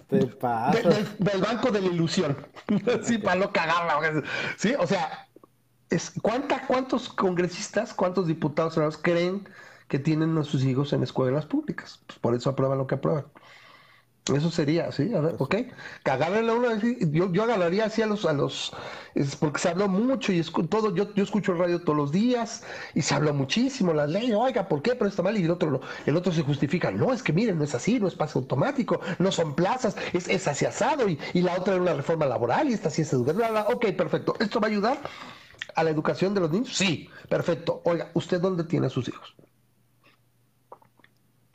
Te pasa. del, banco de la ilusión. sí, para no cagarla. Sí, o sea, es, ¿cuánta, ¿cuántos congresistas, cuántos diputados creen que tienen a sus hijos en escuelas públicas? Pues por eso aprueban lo que aprueban. Eso sería, sí, a ver, ok. Cagarle a uno, yo, yo agarraría así a los, a los, es porque se habló mucho y todo, yo, yo escucho el radio todos los días y se habló muchísimo, la ley, oiga, ¿por qué? Pero está mal y el otro, el otro se justifica, no, es que miren, no es así, no es pase automático, no son plazas, es, es así asado y, y la otra es una reforma laboral y esta sí es educación, ok, perfecto, ¿esto va a ayudar a la educación de los niños? Sí, perfecto. Oiga, ¿usted dónde tiene a sus hijos?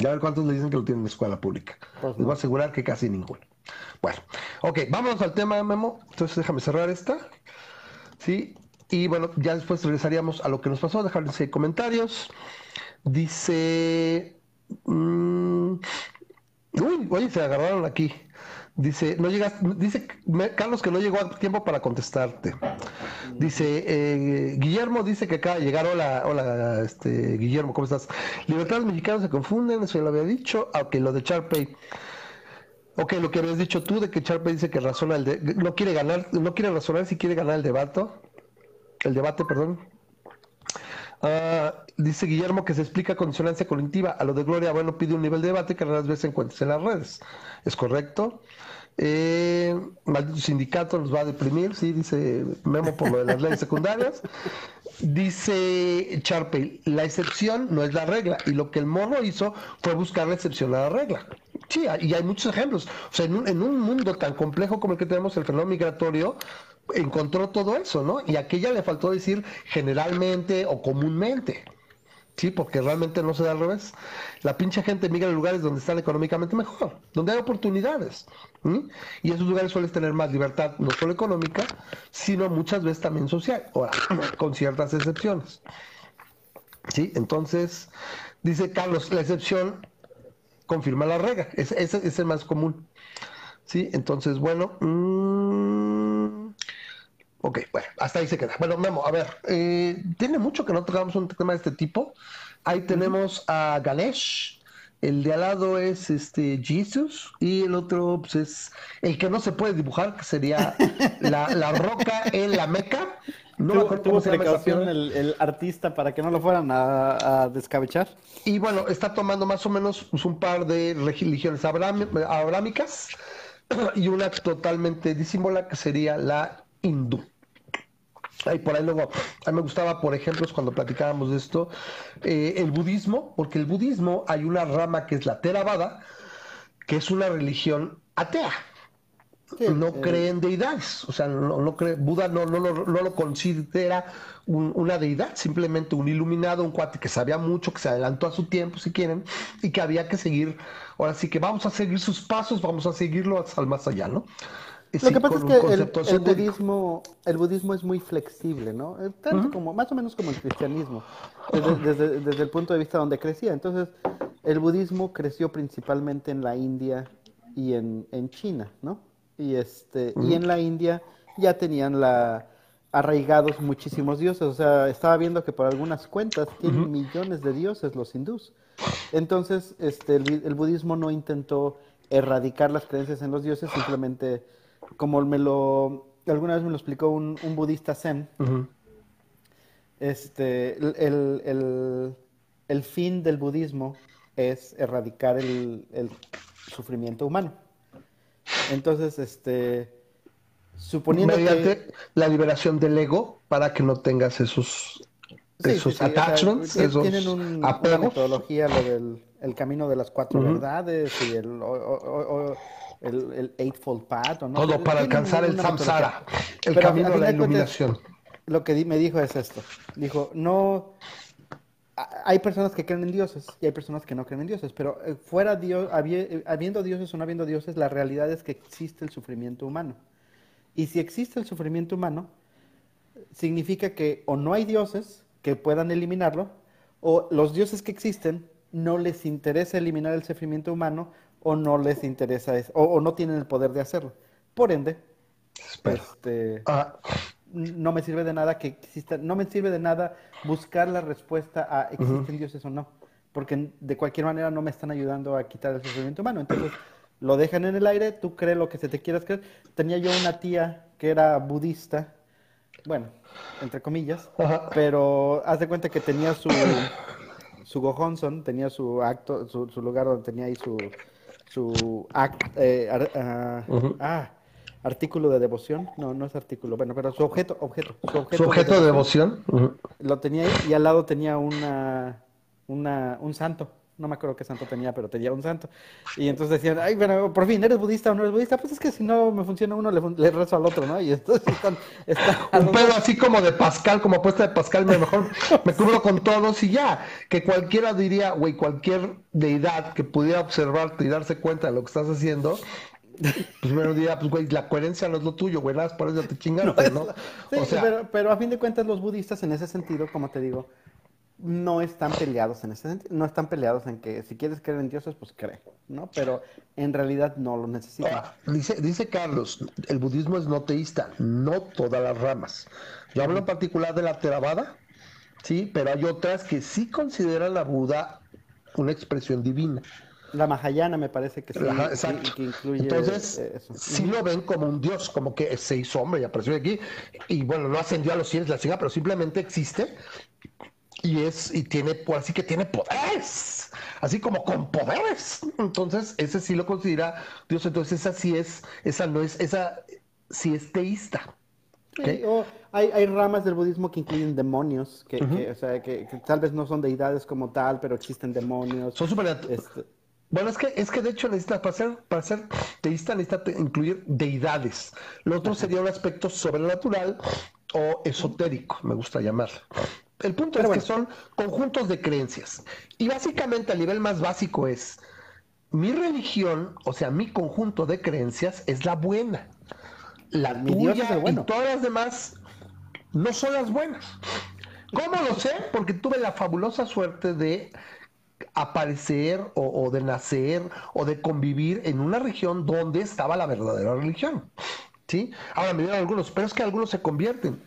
Y a ver cuántos le dicen que lo tienen en escuela pública. Pues Les voy a asegurar que casi ninguno. Bueno, ok, vámonos al tema, Memo. Entonces déjame cerrar esta. Sí, y bueno, ya después regresaríamos a lo que nos pasó. Dejarles ahí comentarios. Dice. Mmm, uy, oye, se agarraron aquí. Dice, no llegas, dice Carlos que no llegó a tiempo para contestarte. Dice, eh, Guillermo dice que acaba de llegar. Hola, hola, este, Guillermo, ¿cómo estás? Libertades mexicanos se confunden, eso ya lo había dicho. Aunque lo de Charpey. Ok, lo que habías dicho tú de que Charpey dice que razona el de, no quiere ganar, no quiere razonar si quiere ganar el debate. El debate, perdón. Ah, dice Guillermo que se explica condicionancia cognitiva. A lo de Gloria Bueno pide un nivel de debate que raras veces encuentres en las redes. ¿Es correcto? Eh, maldito sindicato nos va a deprimir, sí, dice Memo por lo de las leyes secundarias. Dice Charpey, la excepción no es la regla, y lo que el mono hizo fue buscar la excepción a la regla. Sí, y hay muchos ejemplos. O sea, en un, en un mundo tan complejo como el que tenemos, el fenómeno migratorio, encontró todo eso, ¿no? Y aquella le faltó decir generalmente o comúnmente. Sí, porque realmente no se da al revés. La pinche gente migra a lugares donde están económicamente mejor, donde hay oportunidades. Y esos lugares suelen tener más libertad, no solo económica, sino muchas veces también social, ahora, con ciertas excepciones. Sí, entonces, dice Carlos, la excepción confirma la regla, es, el más común. Sí, entonces, bueno. Mmm, Ok, bueno, hasta ahí se queda. Bueno, Memo, a ver, eh, tiene mucho que no tocamos un tema de este tipo. Ahí tenemos a Ganesh, el de al lado es este Jesus y el otro pues, es el que no se puede dibujar, que sería la, roca en la meca. No ¿Tuvo, tuvo precaución el, el, artista para que no lo fueran a, descabechar. Y bueno, está tomando más o menos pues, un par de religiones abrámicas y una totalmente disímbola que sería la hindú. Ahí por ahí luego, a mí me gustaba, por ejemplo, cuando platicábamos de esto, eh, el budismo, porque el budismo hay una rama que es la Theravada, que es una religión atea. no eh, cree en deidades, o sea, no, no cree, Buda no, no, no, lo considera una deidad, simplemente un iluminado, un cuate que sabía mucho, que se adelantó a su tiempo, si quieren, y que había que seguir, ahora sí que vamos a seguir sus pasos, vamos a seguirlo al más allá, ¿no? Lo que pasa es que el, budismo, el budismo es muy flexible, ¿no? Tanto como, más o menos como el cristianismo, desde, desde, el punto de vista donde crecía. Entonces, el budismo creció principalmente en la India y en, en China, ¿no? Y, este, y en la India ya tenían la, arraigados muchísimos dioses. O sea, estaba viendo que por algunas cuentas tienen millones de dioses los hindús. Entonces, este, el, el budismo no intentó erradicar las creencias en los dioses, simplemente como me lo, alguna vez me lo explicó un, budista zen, este, el, fin del budismo es erradicar el, sufrimiento humano. Entonces, este, suponiendo Mediante la liberación del ego para que no tengas esos, esos attachments, esos tienen una metodología, lo del el camino de las cuatro verdades y el el, el Eightfold Path. ¿o no? Todo para alcanzar el samsara, el camino de la iluminación. lo que me dijo es esto. Dijo, no... Hay personas que creen en dioses y hay personas que no creen en dioses, pero eh, fuera Dios, eh, habiendo dioses o no habiendo dioses, la realidad es que existe el sufrimiento humano. Y si existe el sufrimiento humano, significa que o no hay dioses que puedan eliminarlo, o los dioses que existen no les interesa eliminar el sufrimiento humano o no les interesa eso, o, no tienen el poder de hacerlo. Por ende, este, ah. no me sirve de nada que exista, no me sirve de nada buscar la respuesta a existen dioses o no, porque de cualquier manera no me están ayudando a quitar el sufrimiento humano. Entonces, lo dejan en el aire, tú crees lo que se te quieras creer. Tenía yo una tía que era budista, bueno, entre comillas, pero haz de cuenta que tenía su, su Gohonson, tenía su acto, su, lugar donde tenía ahí su, su act, eh, ah, ah, artículo de devoción, no, no es artículo, bueno, pero su objeto, objeto, su objeto, de devoción, lo tenía ahí y al lado tenía una, una, un santo no me acuerdo qué santo tenía, pero tenía un santo. Y entonces decían, ay, bueno, por fin, ¿eres budista o no eres budista? Pues es que si no me funciona uno, le, rezo al otro, ¿no? Y entonces están... un pedo así como de Pascal, como apuesta de Pascal, mejor me cubro con todos y ya. Que cualquiera diría, güey, cualquier deidad que pudiera observarte y darse cuenta de lo que estás haciendo, pues menos diría, pues güey, la coherencia no es lo tuyo, güey, nada por eso te chingaste, ¿no? Sí, pero, pero a fin de cuentas los budistas en ese sentido, como te digo, no están peleados en ese sentido, no están peleados en que si quieres creer en dioses, pues cree, ¿no? Pero en realidad no lo necesitan. Dice, dice Carlos, el budismo es no teísta, no todas las ramas. Yo hablo en particular de la Theravada, sí, pero hay otras que sí consideran la Buda una expresión divina. La Mahayana me parece que sí, exacto. Entonces, eh, sí lo ven como un dios, como que se hizo hombre y apareció aquí. Y bueno, no ascendió a los cielos, la siga, pero simplemente existe y es y tiene así que tiene poderes así como con poderes. Entonces ese sí lo considera Dios. Entonces esa sí es esa no es esa sí es teísta hay, hay, ramas del budismo que incluyen demonios que, o sea, que, tal vez no son deidades como tal pero existen demonios. Son super este bueno, es que, es que de hecho necesita, para ser, para ser teísta necesita incluir deidades. Lo otro sería un aspecto sobrenatural o esotérico, me gusta llamarlo. El punto es que son conjuntos de creencias. Y básicamente a nivel más básico es, mi religión, o sea, mi conjunto de creencias es la buena. La mi tuya y todas las demás no son las buenas. ¿Cómo lo sé? Porque tuve la fabulosa suerte de aparecer o, de nacer o de convivir en una región donde estaba la verdadera religión. ¿Sí? Ahora me dirán algunos, pero es que algunos se convierten.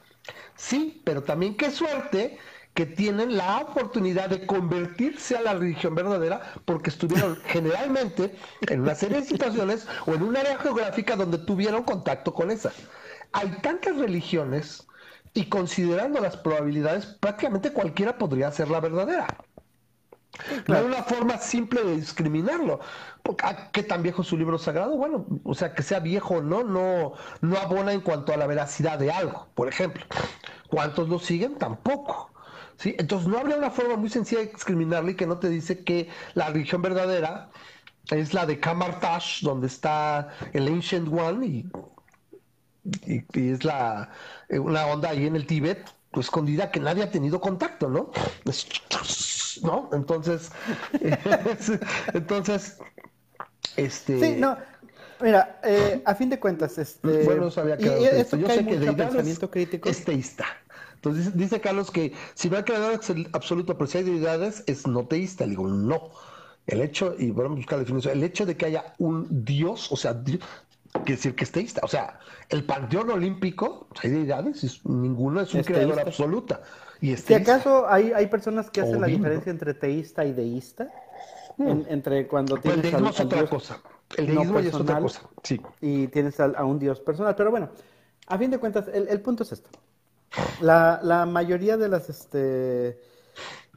Sí, pero también qué suerte que tienen la oportunidad de convertirse a la religión verdadera porque estuvieron generalmente en una serie de situaciones o en un área geográfica donde tuvieron contacto con esa. Hay tantas religiones y considerando las probabilidades, prácticamente cualquiera podría ser la verdadera. No hay una forma simple de discriminarlo. Ah, ¿Qué tan viejo es su libro sagrado? Bueno, o sea, que sea viejo o no, no, no abona en cuanto a la veracidad de algo, por ejemplo. ¿Cuántos lo siguen? Tampoco. ¿sí? Entonces no habría una forma muy sencilla de discriminarle y que no te dice que la religión verdadera es la de Kamartash, donde está el Ancient One y, y, es la eh, una onda ahí en el Tíbet pues, escondida que nadie ha tenido contacto, ¿no? ¿No? Entonces, entonces, este... Sí, no, Mira, eh, a fin de cuentas, este. Bueno, sabía que y, esto yo sé que de pensamiento crítico. es teísta. Entonces dice, Carlos que si no hay creador absoluto, pero si hay deidades, es no teísta. Le digo, no. El hecho, y vamos a buscar la definición, el hecho de que haya un dios, o sea, quiere decir que es teísta. O sea, el panteón olímpico, hay deidades, ninguno es un creador absoluta. Y si acaso hay, hay personas que hacen la diferencia entre teísta y deísta, hmm. entre cuando tienes el deísmo es otra cosa. El deísmo es otra cosa, sí. Y tienes a, un dios personal. Pero bueno, a fin de cuentas, el punto es esto. La, la mayoría de las, este,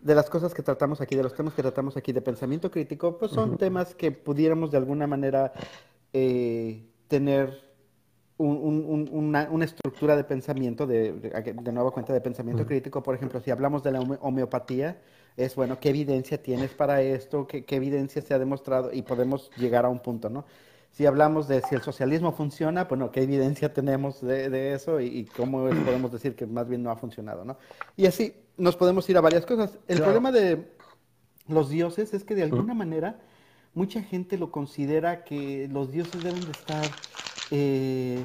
de las cosas que tratamos aquí, de los temas que tratamos aquí de pensamiento crítico, pues son temas que pudiéramos de alguna manera eh, tener una, una, estructura de pensamiento, de, de, nueva cuenta de pensamiento crítico. Por ejemplo, si hablamos de la homeopatía, es bueno, ¿qué evidencia tienes para esto? ¿Qué, ¿Qué, evidencia se ha demostrado? Y podemos llegar a un punto, ¿no? si hablamos de si el socialismo funciona, bueno, qué evidencia tenemos de, eso y, cómo podemos decir que más bien no ha funcionado, ¿no? Y así nos podemos ir a varias cosas. El problema de los dioses es que de alguna manera mucha gente lo considera que los dioses deben de estar eh,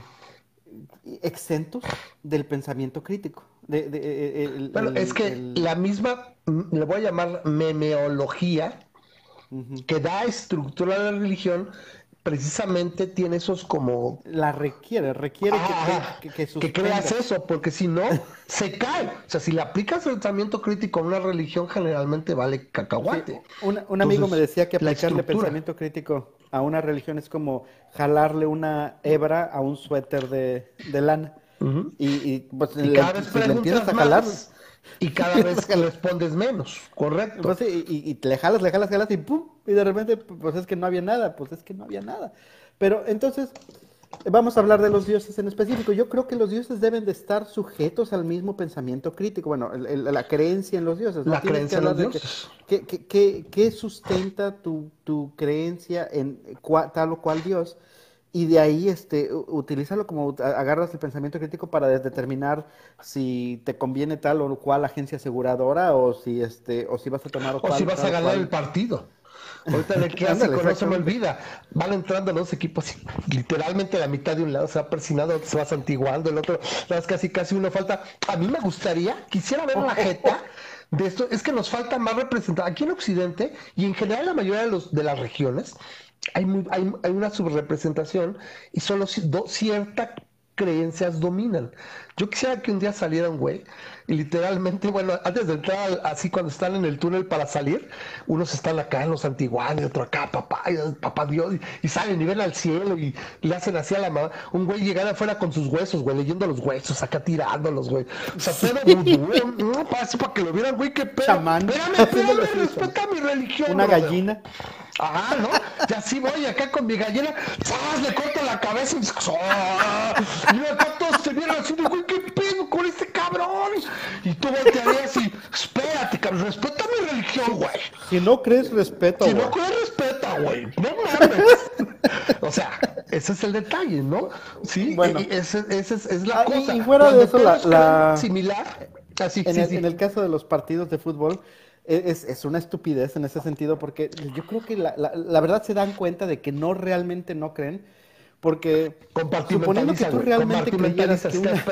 exentos del pensamiento crítico. bueno, es que la misma, le voy a llamar memeología, que da estructura a la religión, precisamente tiene esos como... La requiere, requiere que, que, que, creas eso, porque si no, se cae. O sea, si le aplicas el pensamiento crítico a una religión, generalmente vale cacahuate. un amigo me decía que aplicarle pensamiento crítico a una religión es como jalarle una hebra a un suéter de, lana. Y, pues cada vez le empiezas a jalar... Y cada vez que respondes menos, correcto. Pues y, y, le jalas, le jalas, jalas y pum, y de repente, pues es que no había nada, pues es que no había nada. Pero entonces, vamos a hablar de los dioses en específico. Yo creo que los dioses deben de estar sujetos al mismo pensamiento crítico, bueno, la creencia en los dioses. La creencia en los dioses. ¿Qué sustenta tu, tu creencia en tal o cual dios? Y de ahí este, utilízalo como agarras el pensamiento crítico para determinar si te conviene tal o cual agencia aseguradora o si este o si vas a tomar o, si vas a ganar el partido. Ahorita de qué hace no se me olvida. Van entrando los equipos literalmente la mitad de un lado se va persinado, se va santiguando, el otro, las casi casi uno falta. A mí me gustaría, quisiera ver la jeta de esto, es que nos falta más representada aquí en Occidente y en general en la mayoría de los de las regiones hay, hay, una subrepresentación y solo ciertas creencias dominan. Yo quisiera que un día saliera un güey y literalmente, bueno, antes de entrar así cuando están en el túnel para salir, unos están acá en los antiguanes, otro acá, papá, papá Dios, y, salen y ven al cielo y, le hacen así a la mamá. Un güey llegando afuera con sus huesos, güey, leyendo los huesos, acá tirándolos, güey. O sea, pero no, para que lo vieran, güey, qué pedo. Espérame, espérame, respeta mi religión. Una gallina. Ah, ¿no? Ya sí voy acá con mi gallina, ¡zas! Le corto la cabeza y, y acá todos se vieron así, güey, ¿qué pedo con este cabrón? Y tú voltearías y, espérate, cabrón, respeta mi religión, güey. Si no crees, respeto, Si no crees, respeta, güey. No mames. o sea, ese es el detalle, ¿no? Sí, bueno. esa ese es, la ah, cosa. Y fuera de eso, la, Similar. Así, en, el, en el caso de los partidos de fútbol, e, es, es, una estupidez en ese sentido, porque yo creo que la, la, verdad se dan cuenta de que no realmente no creen, porque suponiendo que tú realmente creyeras que una,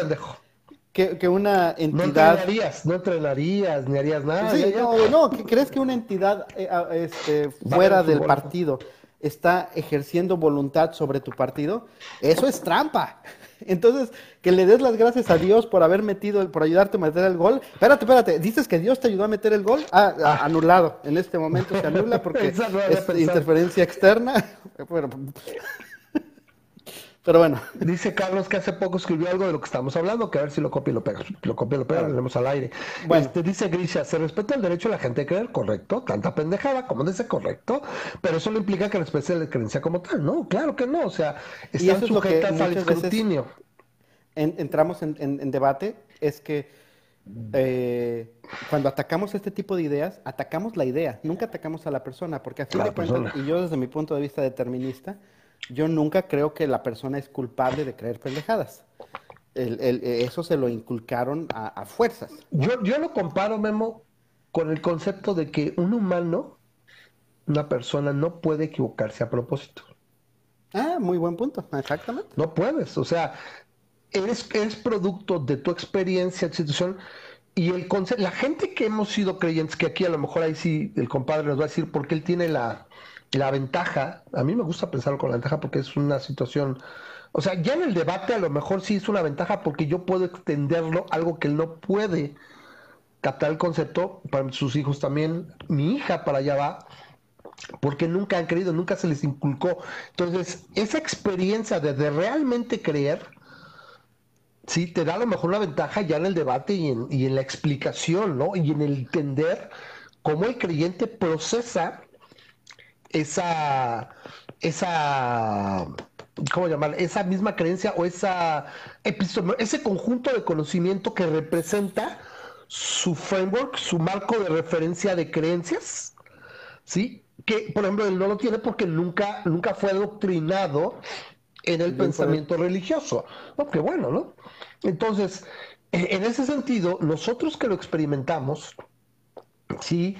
que, que, una entidad... No entrenarías, no entrenarías, ni harías nada. Sí, no, no, ¿crees que una entidad eh, este, fuera del partido está ejerciendo voluntad sobre tu partido? Eso es trampa. Entonces, que le des las gracias a Dios por haber metido, por ayudarte a meter el gol. Espérate, espérate, dices que Dios te ayudó a meter el gol. Ah, ah. anulado. En este momento se anula porque es interferencia externa. Bueno, pero bueno. Dice Carlos que hace poco escribió algo de lo que estamos hablando, que a ver si lo copia y lo pega. Lo copia y lo pega, lo tenemos al aire. Bueno. Este, dice Grisha, se respeta el derecho de la gente a creer, correcto. Tanta pendejada, como dice, correcto. Pero eso no implica que respete la creencia como tal. No, claro que no. O sea, están sujetas al escrutinio. entramos en, debate, es que eh, cuando atacamos este tipo de ideas, atacamos la idea, nunca atacamos a la persona, porque a fin de cuentas, y yo desde mi punto de vista determinista, yo nunca creo que la persona es culpable de creer pendejadas. eso se lo inculcaron a, fuerzas. Yo, yo lo comparo, Memo, con el concepto de que un humano, una persona, no puede equivocarse a propósito. Ah, muy buen punto, exactamente. No puedes, o sea, eres, eres producto de tu experiencia, situación, y el concepto, la gente que hemos sido creyentes, que aquí a lo mejor ahí sí el compadre nos va a decir porque él tiene la, la ventaja, a mí me gusta pensar con la ventaja porque es una situación, o sea, ya en el debate a lo mejor sí es una ventaja porque yo puedo extenderlo, algo que él no puede captar el concepto, para sus hijos también, mi hija para allá va, porque nunca han creído, nunca se les inculcó. Entonces, esa experiencia de, de realmente creer, sí, te da a lo mejor una ventaja ya en el debate y en, y en la explicación, ¿no? Y en el entender cómo el creyente procesa esa, esa, ¿cómo llamar? Esa misma creencia o esa ese conjunto de conocimiento que representa su framework, su marco de referencia de creencias, ¿sí? Que, por ejemplo, él no lo tiene porque nunca, nunca fue adoctrinado en el pensamiento religioso. No, qué bueno, ¿no? Entonces, en ese sentido, nosotros que lo experimentamos, sí,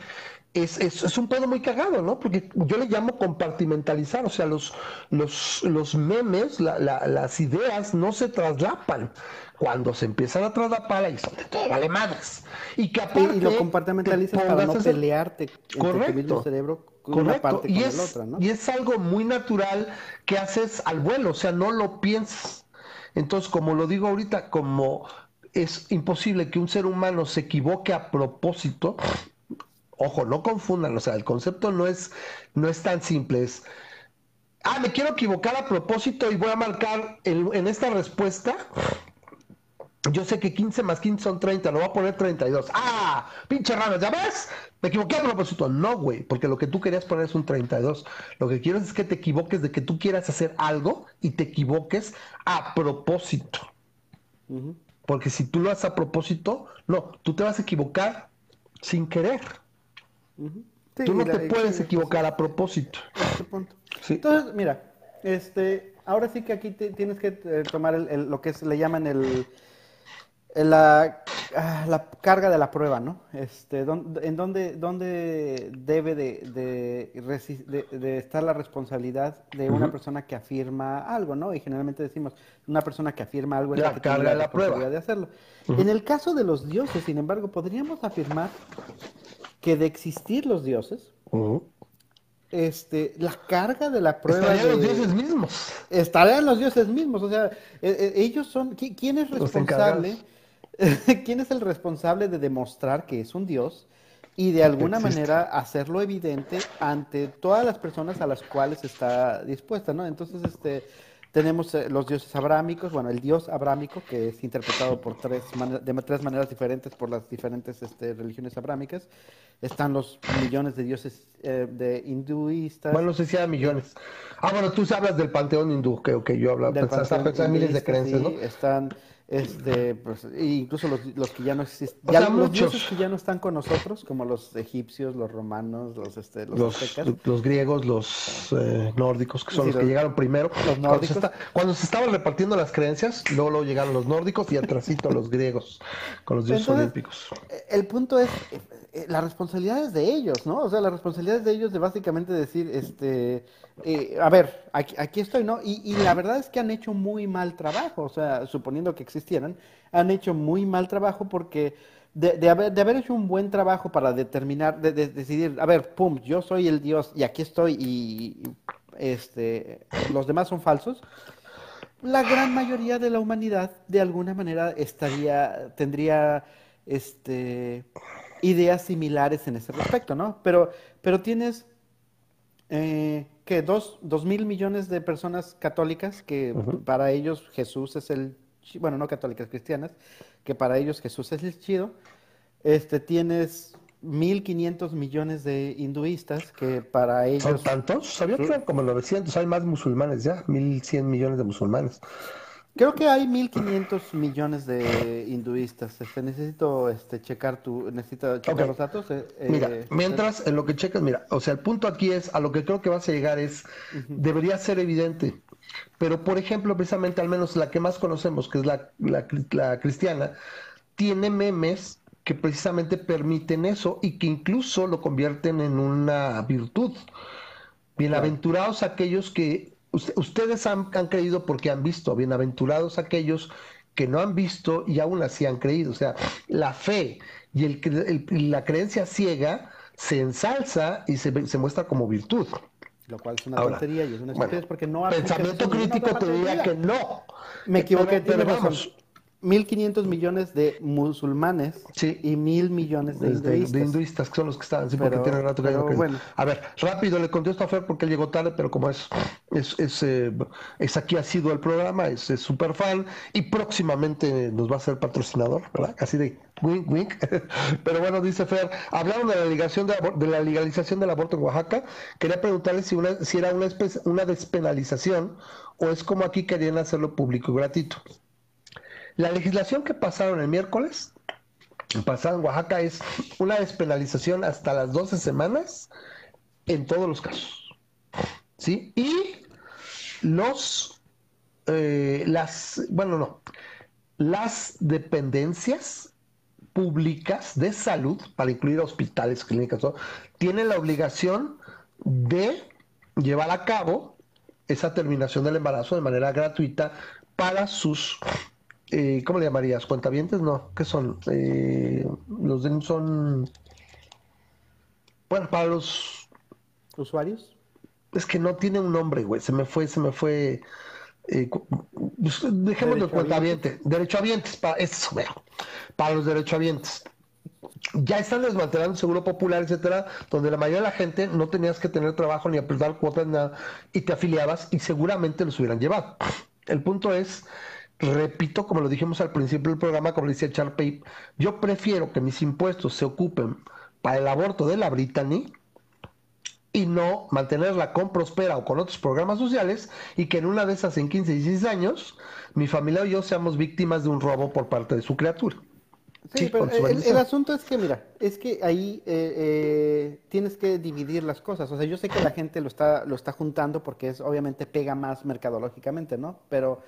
es, es, es, un pedo muy cagado, ¿no? Porque yo le llamo compartimentalizar, o sea, los, los, los memes, la, las ideas no se traslapan. Cuando se empiezan a traslapar, ahí son de todo, vale madres. Y que aparte. Y lo compartimentalizas para no pelearte en tu mismo cerebro una parte y con es, la otra, ¿no? Y es algo muy natural que haces al vuelo, o sea, no lo piensas. Entonces, como lo digo ahorita, como es imposible que un ser humano se equivoque a propósito, ojo, no confundan, o sea, el concepto no es, no es tan simple, es, ah, me quiero equivocar a propósito y voy a marcar el, en esta respuesta yo sé que 15 más 15 son 30, lo voy a poner 32. ¡Ah! ¡Pinche raro! ¿Ya ves? Me equivoqué a propósito. No, güey, porque lo que tú querías poner es un 32. Lo que quiero es que te equivoques de que tú quieras hacer algo y te equivoques a propósito. Porque si tú lo haces a propósito, no, tú te vas a equivocar sin querer. Tú no te puedes equivocar a propósito. Entonces, mira, este, ahora sí que aquí tienes que eh, tomar lo que le llaman el la, ah, la, carga de la prueba, ¿no? Este, ¿En dónde, dónde debe de, de, estar la responsabilidad de una persona que afirma algo, ¿no? Y generalmente decimos, una persona que afirma algo es la, que tiene la, la prueba de hacerlo. En el caso de los dioses, sin embargo, podríamos afirmar que de existir los dioses, este, la carga de la prueba. Estarían los dioses mismos. Estarían los dioses mismos. O sea, e, e, ellos son. ¿Quién es responsable? quién es el responsable de demostrar que es un dios y de alguna manera hacerlo evidente ante todas las personas a las cuales está dispuesta, ¿no? Entonces, este, tenemos eh, los dioses abrámicos, bueno, el dios abrámico, que es interpretado por tres de tres maneras diferentes por las diferentes este, religiones abrámicas. Están los millones de dioses eh, de hinduistas. Bueno, no sé si hay millones. Ah, bueno, tú hablas del panteón hindú, que, que yo hablo. Pensaste, miles de creencias, ¿no? Están este, pues, incluso los, los, que ya no existen, ya, los dioses que ya no están con nosotros, como los egipcios, los romanos, los, este, los, los, griegos, los eh, nórdicos, que son los, que llegaron primero. Los nórdicos. Cuando se, estaban repartiendo las creencias, luego, luego llegaron los nórdicos y atrásito los griegos, con los dioses olímpicos. El punto es, eh, la responsabilidad es de ellos, ¿no? O sea, la responsabilidad es de ellos de básicamente decir, este, eh, a ver, aquí, estoy, ¿no? Y, la verdad es que han hecho muy mal trabajo, o sea, suponiendo que existieran, han hecho muy mal trabajo porque de, haber, de haber, hecho un buen trabajo para determinar, de, decidir, a ver, pum, yo soy el Dios y aquí estoy y, este, los demás son falsos, la gran mayoría de la humanidad de alguna manera estaría, tendría, este ideas similares en ese respecto, ¿no? Pero, pero tienes, eh, ¿qué? Dos, dos mil millones de personas católicas que para ellos Jesús es el, bueno, no católicas, cristianas, que para ellos Jesús es el chido. Este, tienes 1.500 millones de hinduistas que para ellos... ¿Son tantos? Sabía que eran como 900, hay más musulmanes ya, 1.100 millones de musulmanes. Creo que hay 1.500 millones de hinduistas. Este, necesito este, checar tu, necesito checar los datos. Eh, mira, eh, mientras en lo que checas, mira, o sea, el punto aquí es, a lo que creo que vas a llegar es, debería ser evidente. Pero, por ejemplo, precisamente, al menos la que más conocemos, que es la, la, cristiana, tiene memes que precisamente permiten eso y que incluso lo convierten en una virtud. Bienaventurados aquellos que ustedes han, creído porque han visto, bienaventurados aquellos que no han visto y aún así han creído. O sea, la fe y el, la creencia ciega se ensalza y se, se muestra como virtud. Lo cual es una tontería y es una estupidez porque no Pensamiento crítico te diría que no. Me equivoqué, pero, pero vamos, 1.500 millones de musulmanes y mil millones de hinduistas. De, hinduistas, que son los que están, sí, porque tienen rato que, bueno. A ver, rápido le contesto a Fer porque él llegó tarde, pero como es, es, es, eh, es aquí ha sido el programa, es súper fan y próximamente nos va a ser patrocinador, ¿verdad? Así de wink, wink. pero bueno, dice Fer, hablaron de la, legalización de, de, la legalización del aborto en Oaxaca. Quería preguntarle si, una, si era una, una despenalización o es como aquí querían hacerlo público y gratuito. La legislación que pasaron el miércoles, pasada en Oaxaca, es una despenalización hasta las 12 semanas en todos los casos. ¿Sí? Y los, eh, las, bueno, no, las dependencias públicas de salud, para incluir hospitales, clínicas, tienen la obligación de llevar a cabo esa terminación del embarazo de manera gratuita para sus eh, ¿cómo le llamarías? ¿Cuentavientes? No, ¿qué son? Eh, los son, bueno, para los usuarios. Es que no tiene un nombre, güey. Se me fue, se me fue. Eh, pues, dejemos de cuentaviente. Derechohabientes, para, eso, para los derechohabientes. Ya están desmantelando el seguro popular, etcétera, donde la mayoría de la gente no tenías que tener trabajo ni apretar cuotas nada y te afiliabas y seguramente los hubieran llevado. El punto es, repito, como lo dijimos al principio del programa, como decía Charpey, yo prefiero que mis impuestos se ocupen para el aborto de la Brittany y no mantenerla con Prospera o con otros programas sociales y que en una de esas en 15 y 16 años mi familia y yo seamos víctimas de un robo por parte de su criatura. Sí, pero el, asunto es que, mira, es que ahí eh, eh, tienes que dividir las cosas. O sea, yo sé que la gente lo está, lo está juntando porque es obviamente pega más mercadológicamente, ¿no? Pero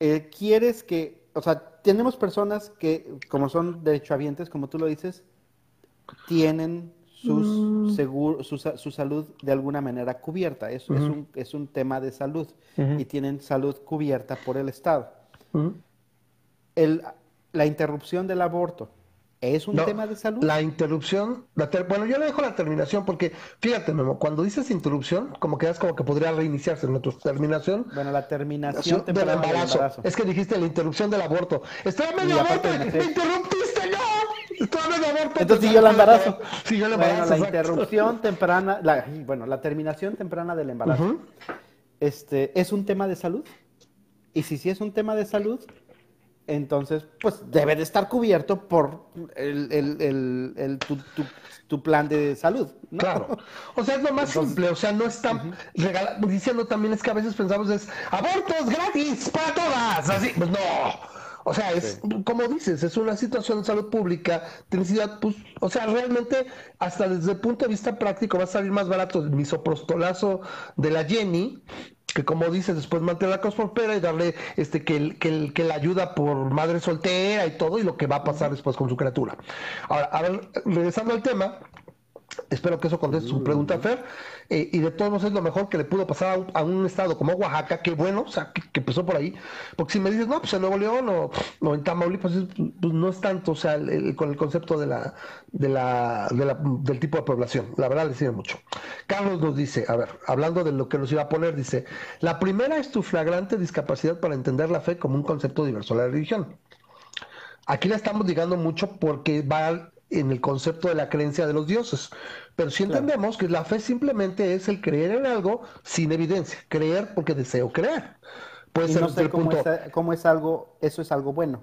eh, quieres que, o sea, tenemos personas que, como son derechohabientes, como tú lo dices, tienen sus mm. seguro, su, su, salud de alguna manera cubierta. Es, es, un, es un tema de salud y tienen salud cubierta por el Estado. el, la interrupción del aborto. ¿Es un tema de salud? La interrupción, bueno, yo le dejo la terminación porque, fíjate, Memo, cuando dices interrupción, como que es como que podría reiniciarse en tu terminación. Bueno, la terminación del embarazo. Es que dijiste la interrupción del aborto. Estaba medio aborto, me interrumpiste, no. Entonces siguió el embarazo. Siguió el embarazo. Bueno, la interrupción temprana, la, bueno, la terminación temprana del embarazo. Este, ¿es un tema de salud? Y si sí es un tema de salud, entonces, pues debe de estar cubierto por el, el, el, tu, plan de salud. Claro. O sea, es lo más simple. O sea, no están diciendo también es que a veces pensamos es abortos gratis para todas. Así, pues no. O sea, es como dices, es una situación de salud pública, necesidad, pues, o sea, realmente, hasta desde el punto de vista práctico, va a salir más barato el misoprostolazo de la Jenny que como dices, después mantener la cospopera y darle este que, que, que la ayuda por madre soltera y todo, y lo que va a pasar después con su criatura. Ahora, a ver, regresando al tema, Espero que eso conteste su pregunta, Fer. Eh, y de todos modos es lo mejor que le pudo pasar a un, estado como Oaxaca, que bueno, o sea, que, empezó por ahí. Porque si me dices, no, pues en Nuevo León o, en Tamaulipas, pues no es tanto, o sea, con el concepto de la, de la, del tipo de población. La verdad le sirve mucho. Carlos nos dice, a ver, hablando de lo que nos iba a poner, dice, la primera es tu flagrante discapacidad para entender la fe como un concepto diverso de la religión. Aquí la estamos digando mucho porque va en el concepto de la creencia de los dioses. Pero si entendemos que la fe simplemente es el creer en algo sin evidencia, creer porque deseo creer. Puede ser no sé cómo, punto, es, cómo, es, algo, eso es algo bueno.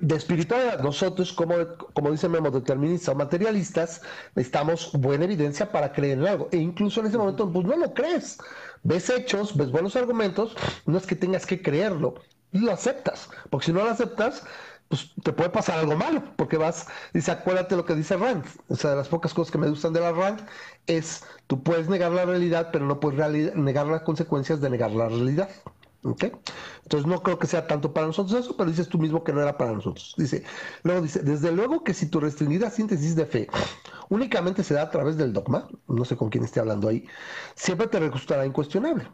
De espiritualidad, nosotros, como, como dicen Memo, deterministas o materialistas, necesitamos buena evidencia para creer en algo. E incluso en ese momento, pues no lo crees. Ves hechos, ves buenos argumentos, no es que tengas que creerlo, lo aceptas. Porque si no lo aceptas, pues te puede pasar algo malo, porque vas, dice, acuérdate lo que dice Rand, o sea, de las pocas cosas que me gustan de la Rand es, tú puedes negar la realidad, pero no puedes negar las consecuencias de negar la realidad. ¿Ok? Entonces no creo que sea tanto para nosotros eso, pero dices tú mismo que no era para nosotros. Dice, luego dice, desde luego que si tu restringida síntesis de fe únicamente se da a través del dogma, no sé con quién esté hablando ahí, siempre te resultará incuestionable.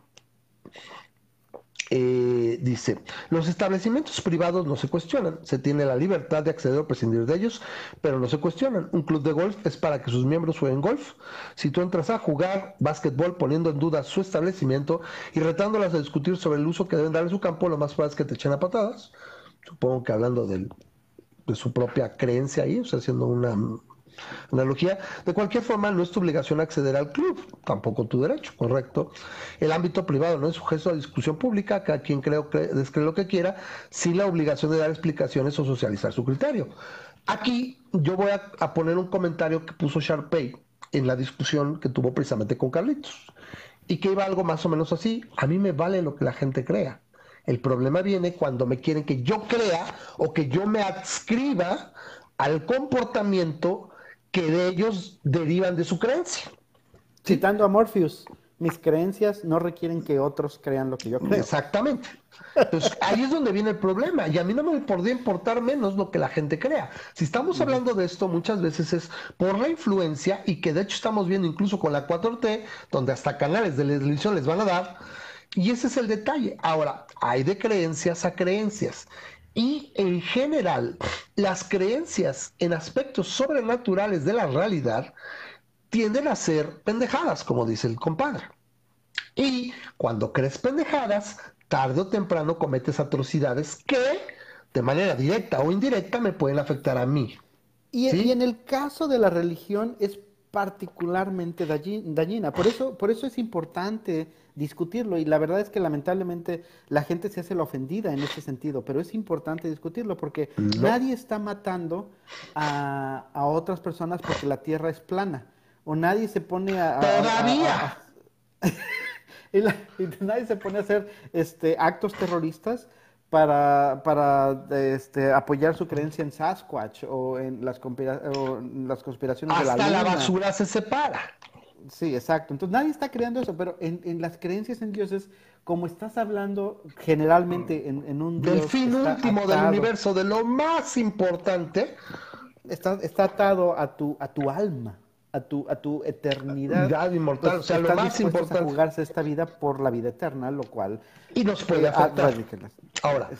Eh, dice, los establecimientos privados no se cuestionan, se tiene la libertad de acceder o prescindir de ellos, pero no se cuestionan. Un club de golf es para que sus miembros jueguen golf. Si tú entras a jugar básquetbol poniendo en duda su establecimiento y retándolas a discutir sobre el uso que deben darle su campo, lo más probable es que te echen a patadas. Supongo que hablando de su propia creencia ahí, o sea, haciendo una Analogía, de cualquier forma, no es tu obligación acceder al club, tampoco tu derecho, correcto. El ámbito privado no es sujeto a discusión pública, cada quien cree, descree lo que quiera, sin la obligación de dar explicaciones o socializar su criterio. Aquí yo voy a, poner un comentario que puso Sharpay en la discusión que tuvo precisamente con Carlitos, y que iba algo más o menos así, a mí me vale lo que la gente crea. El problema viene cuando me quieren que yo crea o que yo me adscriba al comportamiento que de ellos derivan de su creencia. Citando a Morpheus, mis creencias no requieren que otros crean lo que yo creo. Exactamente. Entonces, ahí es donde viene el problema. Y a mí no me podría importar menos lo que la gente crea. Si estamos hablando de esto, muchas veces es por la influencia, y que de hecho estamos viendo incluso con la 4T, donde hasta canales de televisión les van a dar. Y ese es el detalle. Ahora, hay de creencias a creencias. Y en general, las creencias en aspectos sobrenaturales de la realidad tienden a ser pendejadas, como dice el compadre. Y cuando crees pendejadas, tarde o temprano cometes atrocidades que, de manera directa o indirecta, me pueden afectar a mí. Y, y en el caso de la religión es particularmente dañina. Por eso, por eso es importante discutirlo y la verdad es que lamentablemente la gente se hace la ofendida en ese sentido, pero es importante discutirlo porque nadie está matando a, otras personas porque la tierra es plana o nadie se pone a... Todavía. y, nadie se pone a hacer este, actos terroristas para, para este, apoyar su creencia en Sasquatch o en las, las conspiraciones de la luna. la basura se separa. Sí, exacto. Entonces nadie está creando eso, pero en, las creencias en dioses, como estás hablando generalmente en, un Del fin último del universo, de lo más importante. Está, está atado a tu, a tu alma a tu, a tu eternidad. inmortal, o sea, lo más importante. A jugarse esta vida por la vida eterna, lo cual. Y nos puede afectar. Ahora,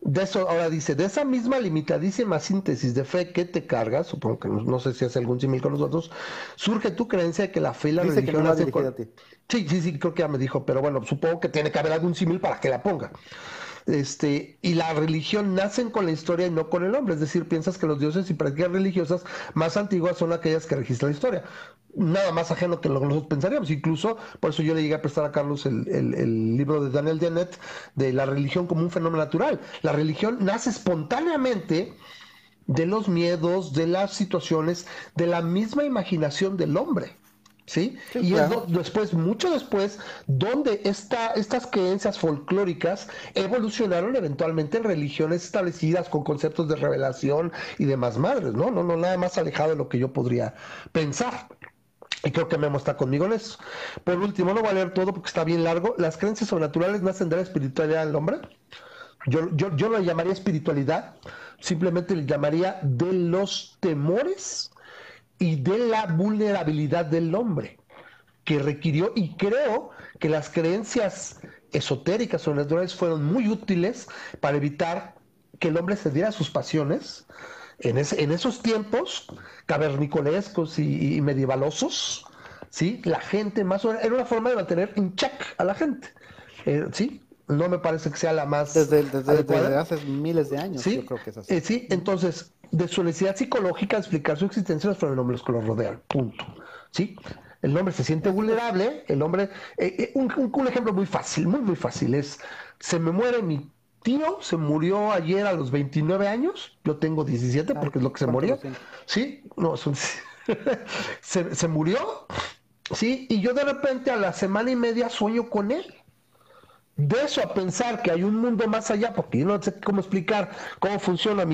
de eso, ahora dice, de esa misma limitadísima síntesis de fe que te cargas, supongo que no, sé si hace algún símil con nosotros, surge tu creencia de que la fe y la dice religión. Que no a ti. Sí, sí, sí, creo que ya me dijo, pero bueno, supongo que tiene que haber algún símil para que la ponga. Este, y la religión nacen con la historia y no con el hombre. Es decir, piensas que los dioses y prácticas religiosas más antiguas son aquellas que registran la historia. Nada más ajeno que lo que nosotros pensaríamos. Incluso, por eso yo le llegué a prestar a Carlos el, libro de Daniel Dennett de la religión como un fenómeno natural. La religión nace espontáneamente de los miedos, de las situaciones, de la misma imaginación del hombre. ¿Sí? y es después, mucho después, donde esta, estas creencias folclóricas evolucionaron eventualmente en religiones establecidas con conceptos de revelación y demás madres, ¿no? No, no, nada más alejado de lo que yo podría pensar. Y creo que Memo está conmigo en eso. Por último, no voy a leer todo porque está bien largo. Las creencias sobrenaturales nacen de la espiritualidad del hombre. Yo, yo, yo lo llamaría espiritualidad, simplemente le llamaría de los temores y de la vulnerabilidad del hombre, que requirió, y creo que las creencias esotéricas o naturales fueron muy útiles para evitar que el hombre cediera a sus pasiones en, en esos tiempos cavernicolescos y, medievalosos, ¿sí? La gente más o menos, era una forma de mantener en check a la gente, eh, ¿sí? No me parece que sea la más... Desde, desde, hace miles de años, ¿Sí? yo creo que es así. Eh, sí, entonces, de su necesidad psicológica de explicar su existencia los fenómenos que lo rodean. Punto. ¿Sí? El hombre se siente vulnerable, el hombre... Eh, eh, un, un, ejemplo muy fácil, muy, muy fácil es, se me muere mi tío, se murió ayer a los 29 años, yo tengo 17 porque es lo que se murió. Sí, no, son, se, se murió, sí, y yo de repente a la semana y media sueño con él de eso a pensar que hay un mundo más allá, porque yo no sé cómo explicar cómo funciona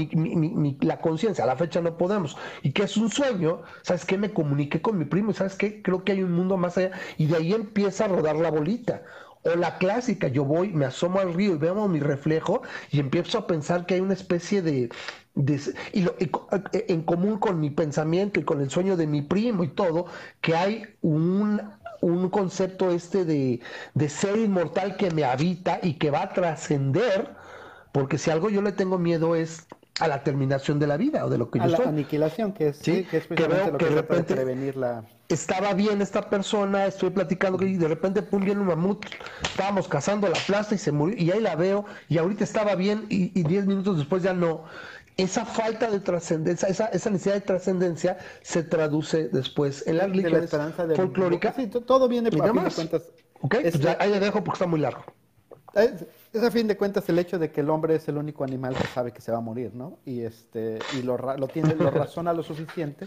la conciencia, a la fecha no podemos, y que es un sueño, ¿sabes qué? Me comuniqué con mi primo ¿sabes qué? Creo que hay un mundo más allá, y de ahí empieza a rodar la bolita. O la clásica, yo voy, me asomo al río y veo mi reflejo y empiezo a pensar que hay una especie de, y lo, en común con mi pensamiento y con el sueño de mi primo y todo, que hay un un concepto este de, ser inmortal que me habita y que va a trascender, porque si algo yo le tengo miedo es a la terminación de la vida o de lo que a yo la aniquilación, que es, ¿Sí? que, veo lo que, de repente prevenir la... estaba bien esta persona, estoy platicando y de repente pum viene un mamut, estábamos cazando la plaza y se murió y ahí la veo y ahorita estaba bien y, y diez minutos después ya no esa falta de trascendencia, esa, esa, necesidad de trascendencia se traduce después en las religiones folclóricas. Sí, todo viene por fin de cuentas. Ok, pues ya, ahí le dejo porque está muy largo. Es a fin de cuentas el hecho de que el hombre es el único animal que sabe que se va a morir, ¿no? Y este y lo, lo tiene, lo razona lo suficiente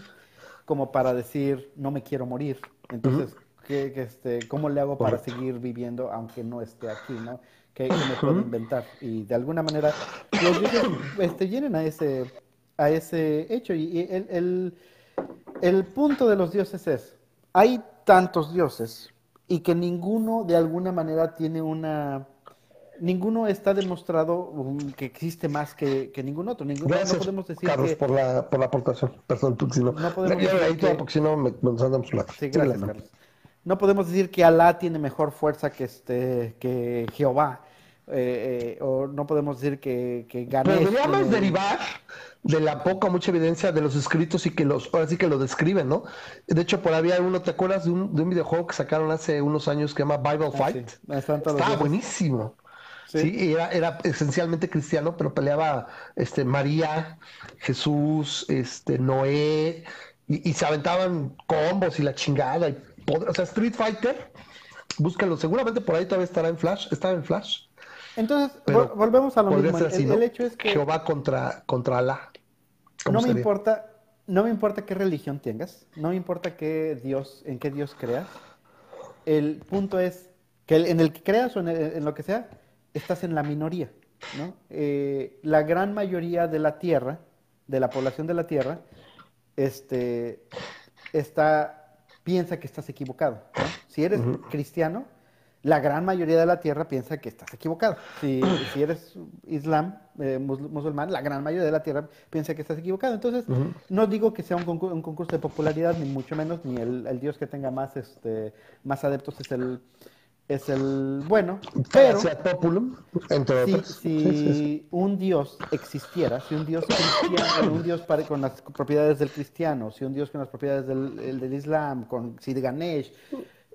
como para decir no me quiero morir. Entonces, ¿qué, este, ¿cómo le hago para seguir viviendo aunque no esté aquí, ¿no? Que, me puedo inventar. Y de alguna manera los este, vienen a ese, a ese hecho. Y el, el, el punto de los dioses es, hay tantos dioses y que ninguno de alguna manera tiene una... Ninguno está demostrado que existe más que, que ningún otro. Ninguno, Gracias, no podemos decir Carlos, por, la, por la aportación. Perdón, si no... no podemos decir que... porque si no me, andamos Sí, gracias, Carlos no podemos decir que Alá tiene mejor fuerza que este que Jehová eh, eh, o no podemos decir que, que Pero deberíamos derivar de la poca mucha evidencia de los escritos y que los, ahora sí que lo describen, ¿no? De hecho, por había uno, ¿te acuerdas de un, de un videojuego que sacaron hace unos años que se llama Bible ah, Fight? Estaba buenísimo. Sí, era, era, esencialmente cristiano, pero peleaba este, María, Jesús, este, Noé, y, se aventaban combos y la chingada. Y o sea, Street Fighter, búscalo, seguramente por ahí todavía estará en Flash, estaba en Flash. Entonces, volvemos a lo mismo. el, hecho es que. Jehová contra, contra Alá. No me importa, no me importa qué religión tengas, no me importa qué Dios, en qué Dios creas. El punto es que en el que creas o en lo que sea, estás en la minoría. ¿no? Eh, la gran mayoría de la Tierra, de la población de la Tierra, este, está, piensa que estás equivocado. Si eres cristiano, la gran mayoría de la Tierra piensa que estás equivocado. Si, si eres islam, eh, musulmán, la gran mayoría de la Tierra piensa que estás equivocado. Entonces, no digo que sea un, concurso, de popularidad, ni mucho menos, ni el, el, Dios que tenga más, este, más adeptos es el, es el bueno, pero si, un dios existiera, si un dios cristiano, un dios con las propiedades del cristiano, si un dios con las propiedades del, del Islam, con si Ganesh,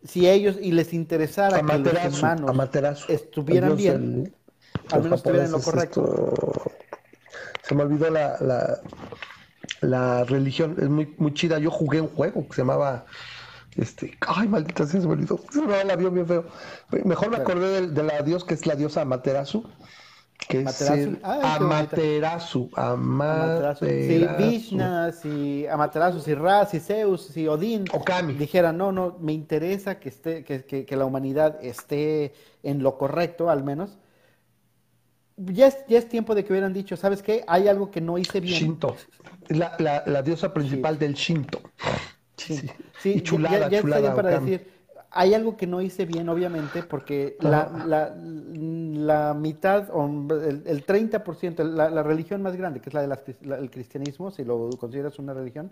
si ellos y les interesara que los humanos estuvieran bien, al menos estuvieran en lo correcto. Se me olvidó la, la, la religión, es muy, muy chida. Yo jugué un juego que se llamaba este, ay, maldita sea, se me olvidó. la vio bien feo. Mejor me acordé de, la dios que es la diosa Amaterasu. Que es Amaterasu. Amaterasu. Si Vishna, si Amaterasu, si Ra, si Zeus, si Odín Okami. dijera, no, no, me interesa que, esté, que, que, la humanidad esté en lo correcto, al menos. Ya es, ya es, tiempo de que hubieran dicho, ¿sabes qué? Hay algo que no hice bien. Shinto. La, la, la diosa principal del Shinto. Sí, sí. chulada, ya, chulada, para decir, hay algo que no hice bien, obviamente, porque la, la, la, mitad, o el, el 30%, la, la, religión más grande, que es la del cristianismo, si lo consideras una religión,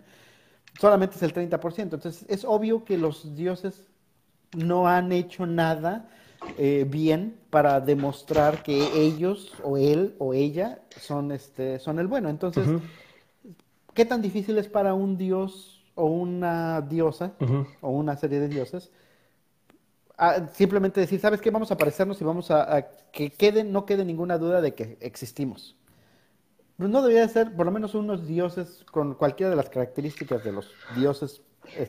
solamente es el 30%. Entonces, es obvio que los dioses no han hecho nada eh, bien para demostrar que ellos, o él, o ella, son, este, son el bueno. Entonces, ¿qué tan difícil es para un dios o una diosa o una serie de dioses, simplemente decir, ¿sabes qué? Vamos a aparecernos y vamos a, que quede, no quede ninguna duda de que existimos. Pues no debería ser por lo menos unos dioses con cualquiera de las características de los dioses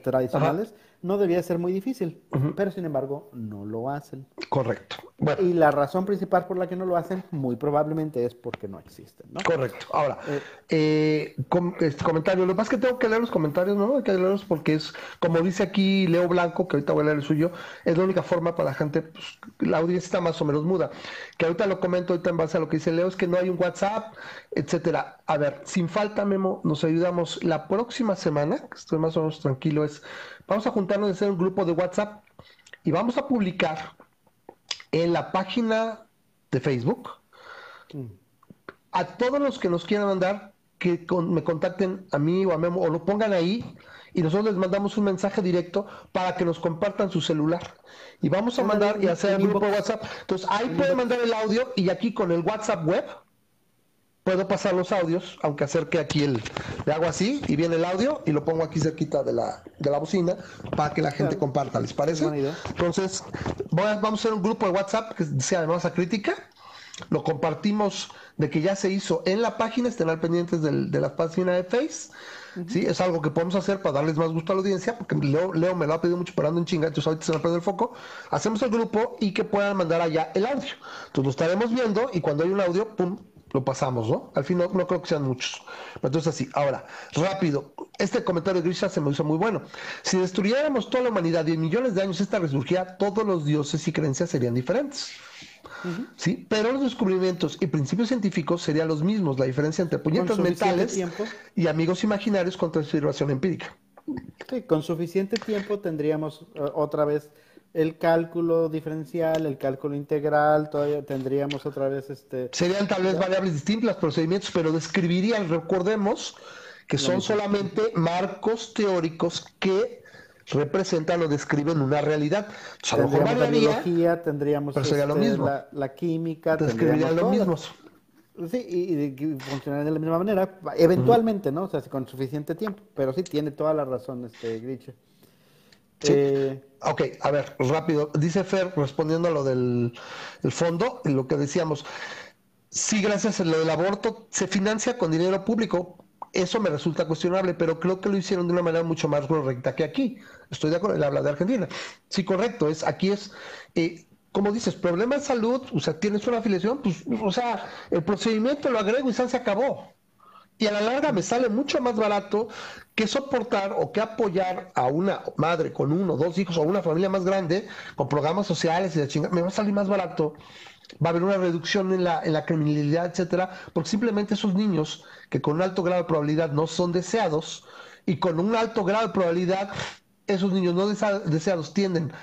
tradicionales, no debía ser muy difícil, pero sin embargo no lo hacen. Correcto. Y la razón principal por la que no lo hacen muy probablemente es porque no existen, ¿no? Correcto. Ahora, eh, eh este comentario, lo que pasa es que tengo que leer los comentarios, ¿no? Hay que leerlos porque es, como dice aquí Leo Blanco, que ahorita voy a leer el suyo, es la única forma para la gente, pues, la audiencia está más o menos muda, que ahorita lo comento ahorita en base a lo que dice Leo, es que no hay un WhatsApp, etcétera. A ver, sin falta, Memo, nos ayudamos la próxima semana, que estoy más o menos tranquilo, es vamos a juntarnos a hacer un grupo de WhatsApp y vamos a publicar en la página de Facebook a todos los que nos quieran mandar que me contacten a mí o a Memo o lo pongan ahí y nosotros les mandamos un mensaje directo para que nos compartan su celular. Y vamos a mandar y hacer el grupo de WhatsApp. Entonces ahí pueden mandar el audio y aquí con el WhatsApp web puedo pasar los audios, aunque acerque aquí el, le hago así y viene el audio y lo pongo aquí cerquita de la, de la bocina para que la gente comparta, ¿les parece? Entonces, vamos a hacer un grupo de WhatsApp que sea de masa crítica, lo compartimos de que ya se hizo en la página, estén al pendientes de la página de Face. Sí, es algo que podemos hacer para darles más gusto a la audiencia, porque Leo, Leo me lo ha pedido mucho parando en chinga, entonces ahorita se me prende el foco. Hacemos el grupo y que puedan mandar allá el audio. Entonces lo estaremos viendo y cuando hay un audio, pum, lo pasamos, ¿no? Al fin no, creo que sean muchos. Entonces así, ahora, rápido, este comentario de Grisha se me hizo muy bueno. Si destruyéramos toda la humanidad y en millones de años esta resurgía, todos los dioses y creencias serían diferentes. Sí, pero los descubrimientos y principios científicos serían los mismos, la diferencia entre puñetas mentales y amigos imaginarios contra observación empírica. Sí, con suficiente tiempo tendríamos eh, otra vez el cálculo diferencial, el cálculo integral, todavía tendríamos otra vez este... Serían tal vez variables distintas, los procedimientos, pero describirían, recordemos, que son solamente marcos teóricos que representan o describen una realidad. a lo mejor la biología, tendríamos este, lo mismo. La, química, describirían lo mismo. Sí, y, y, funcionaría de la misma manera, eventualmente, ¿no? O sea, con suficiente tiempo, pero sí tiene toda la razón este Gritche. Eh, ok, a ver, rápido. Dice Fer, respondiendo a lo del fondo, lo que decíamos, sí, gracias a lo del aborto, se financia con dinero público. Eso me resulta cuestionable, pero creo que lo hicieron de una manera mucho más correcta que aquí. Estoy de acuerdo, él habla de Argentina. Sí, correcto, es aquí es, eh, como dices, problema de salud, o sea, tienes una afiliación, pues, o sea, el procedimiento lo agrego y se acabó. Y a la larga me sale mucho más barato que soportar o que apoyar a una madre con uno, o dos hijos o una familia más grande con programas sociales y de chingada. Me va a salir más barato. Va a haber una reducción en la, en la criminalidad, etcétera, porque simplemente esos niños que con un alto grado de probabilidad no son deseados y con un alto grado de probabilidad esos niños no deseados tienden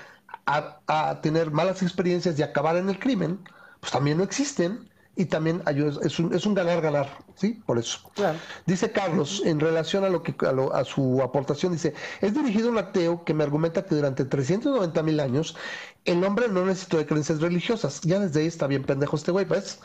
a, a tener malas experiencias y acabar en el crimen, pues también no existen y también ayuda, es un, es un ganar ganar, ¿sí? Por eso. Dice Carlos, en relación a lo que a, su aportación, dice, es dirigido a un ateo que me argumenta que durante 390 mil años el hombre no necesitó de creencias religiosas. Ya desde ahí está bien pendejo este güey, pues.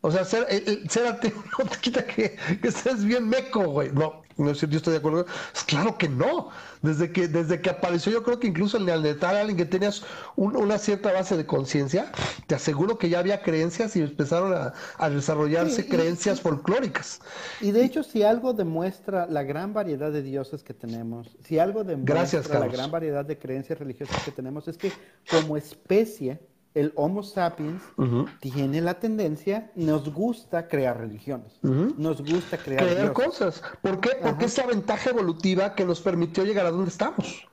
O sea, ser, ser ateo no te quita que, que seas bien meco, güey. No, no es cierto, yo estoy de acuerdo. Pues claro que no. Desde que, desde que apareció, yo creo que incluso el Neandertal, alguien que tenías una cierta base de conciencia, te aseguro que ya había creencias y empezaron a, desarrollarse creencias folclóricas. Y de hecho, si algo demuestra la gran variedad de dioses que tenemos, si algo demuestra la gran variedad de creencias religiosas que tenemos, es que como especie, el Homo sapiens tiene la tendencia, nos gusta crear religiones, nos gusta crear, crear cosas. ¿Por qué? Porque esa ventaja evolutiva que nos permitió llegar a donde estamos.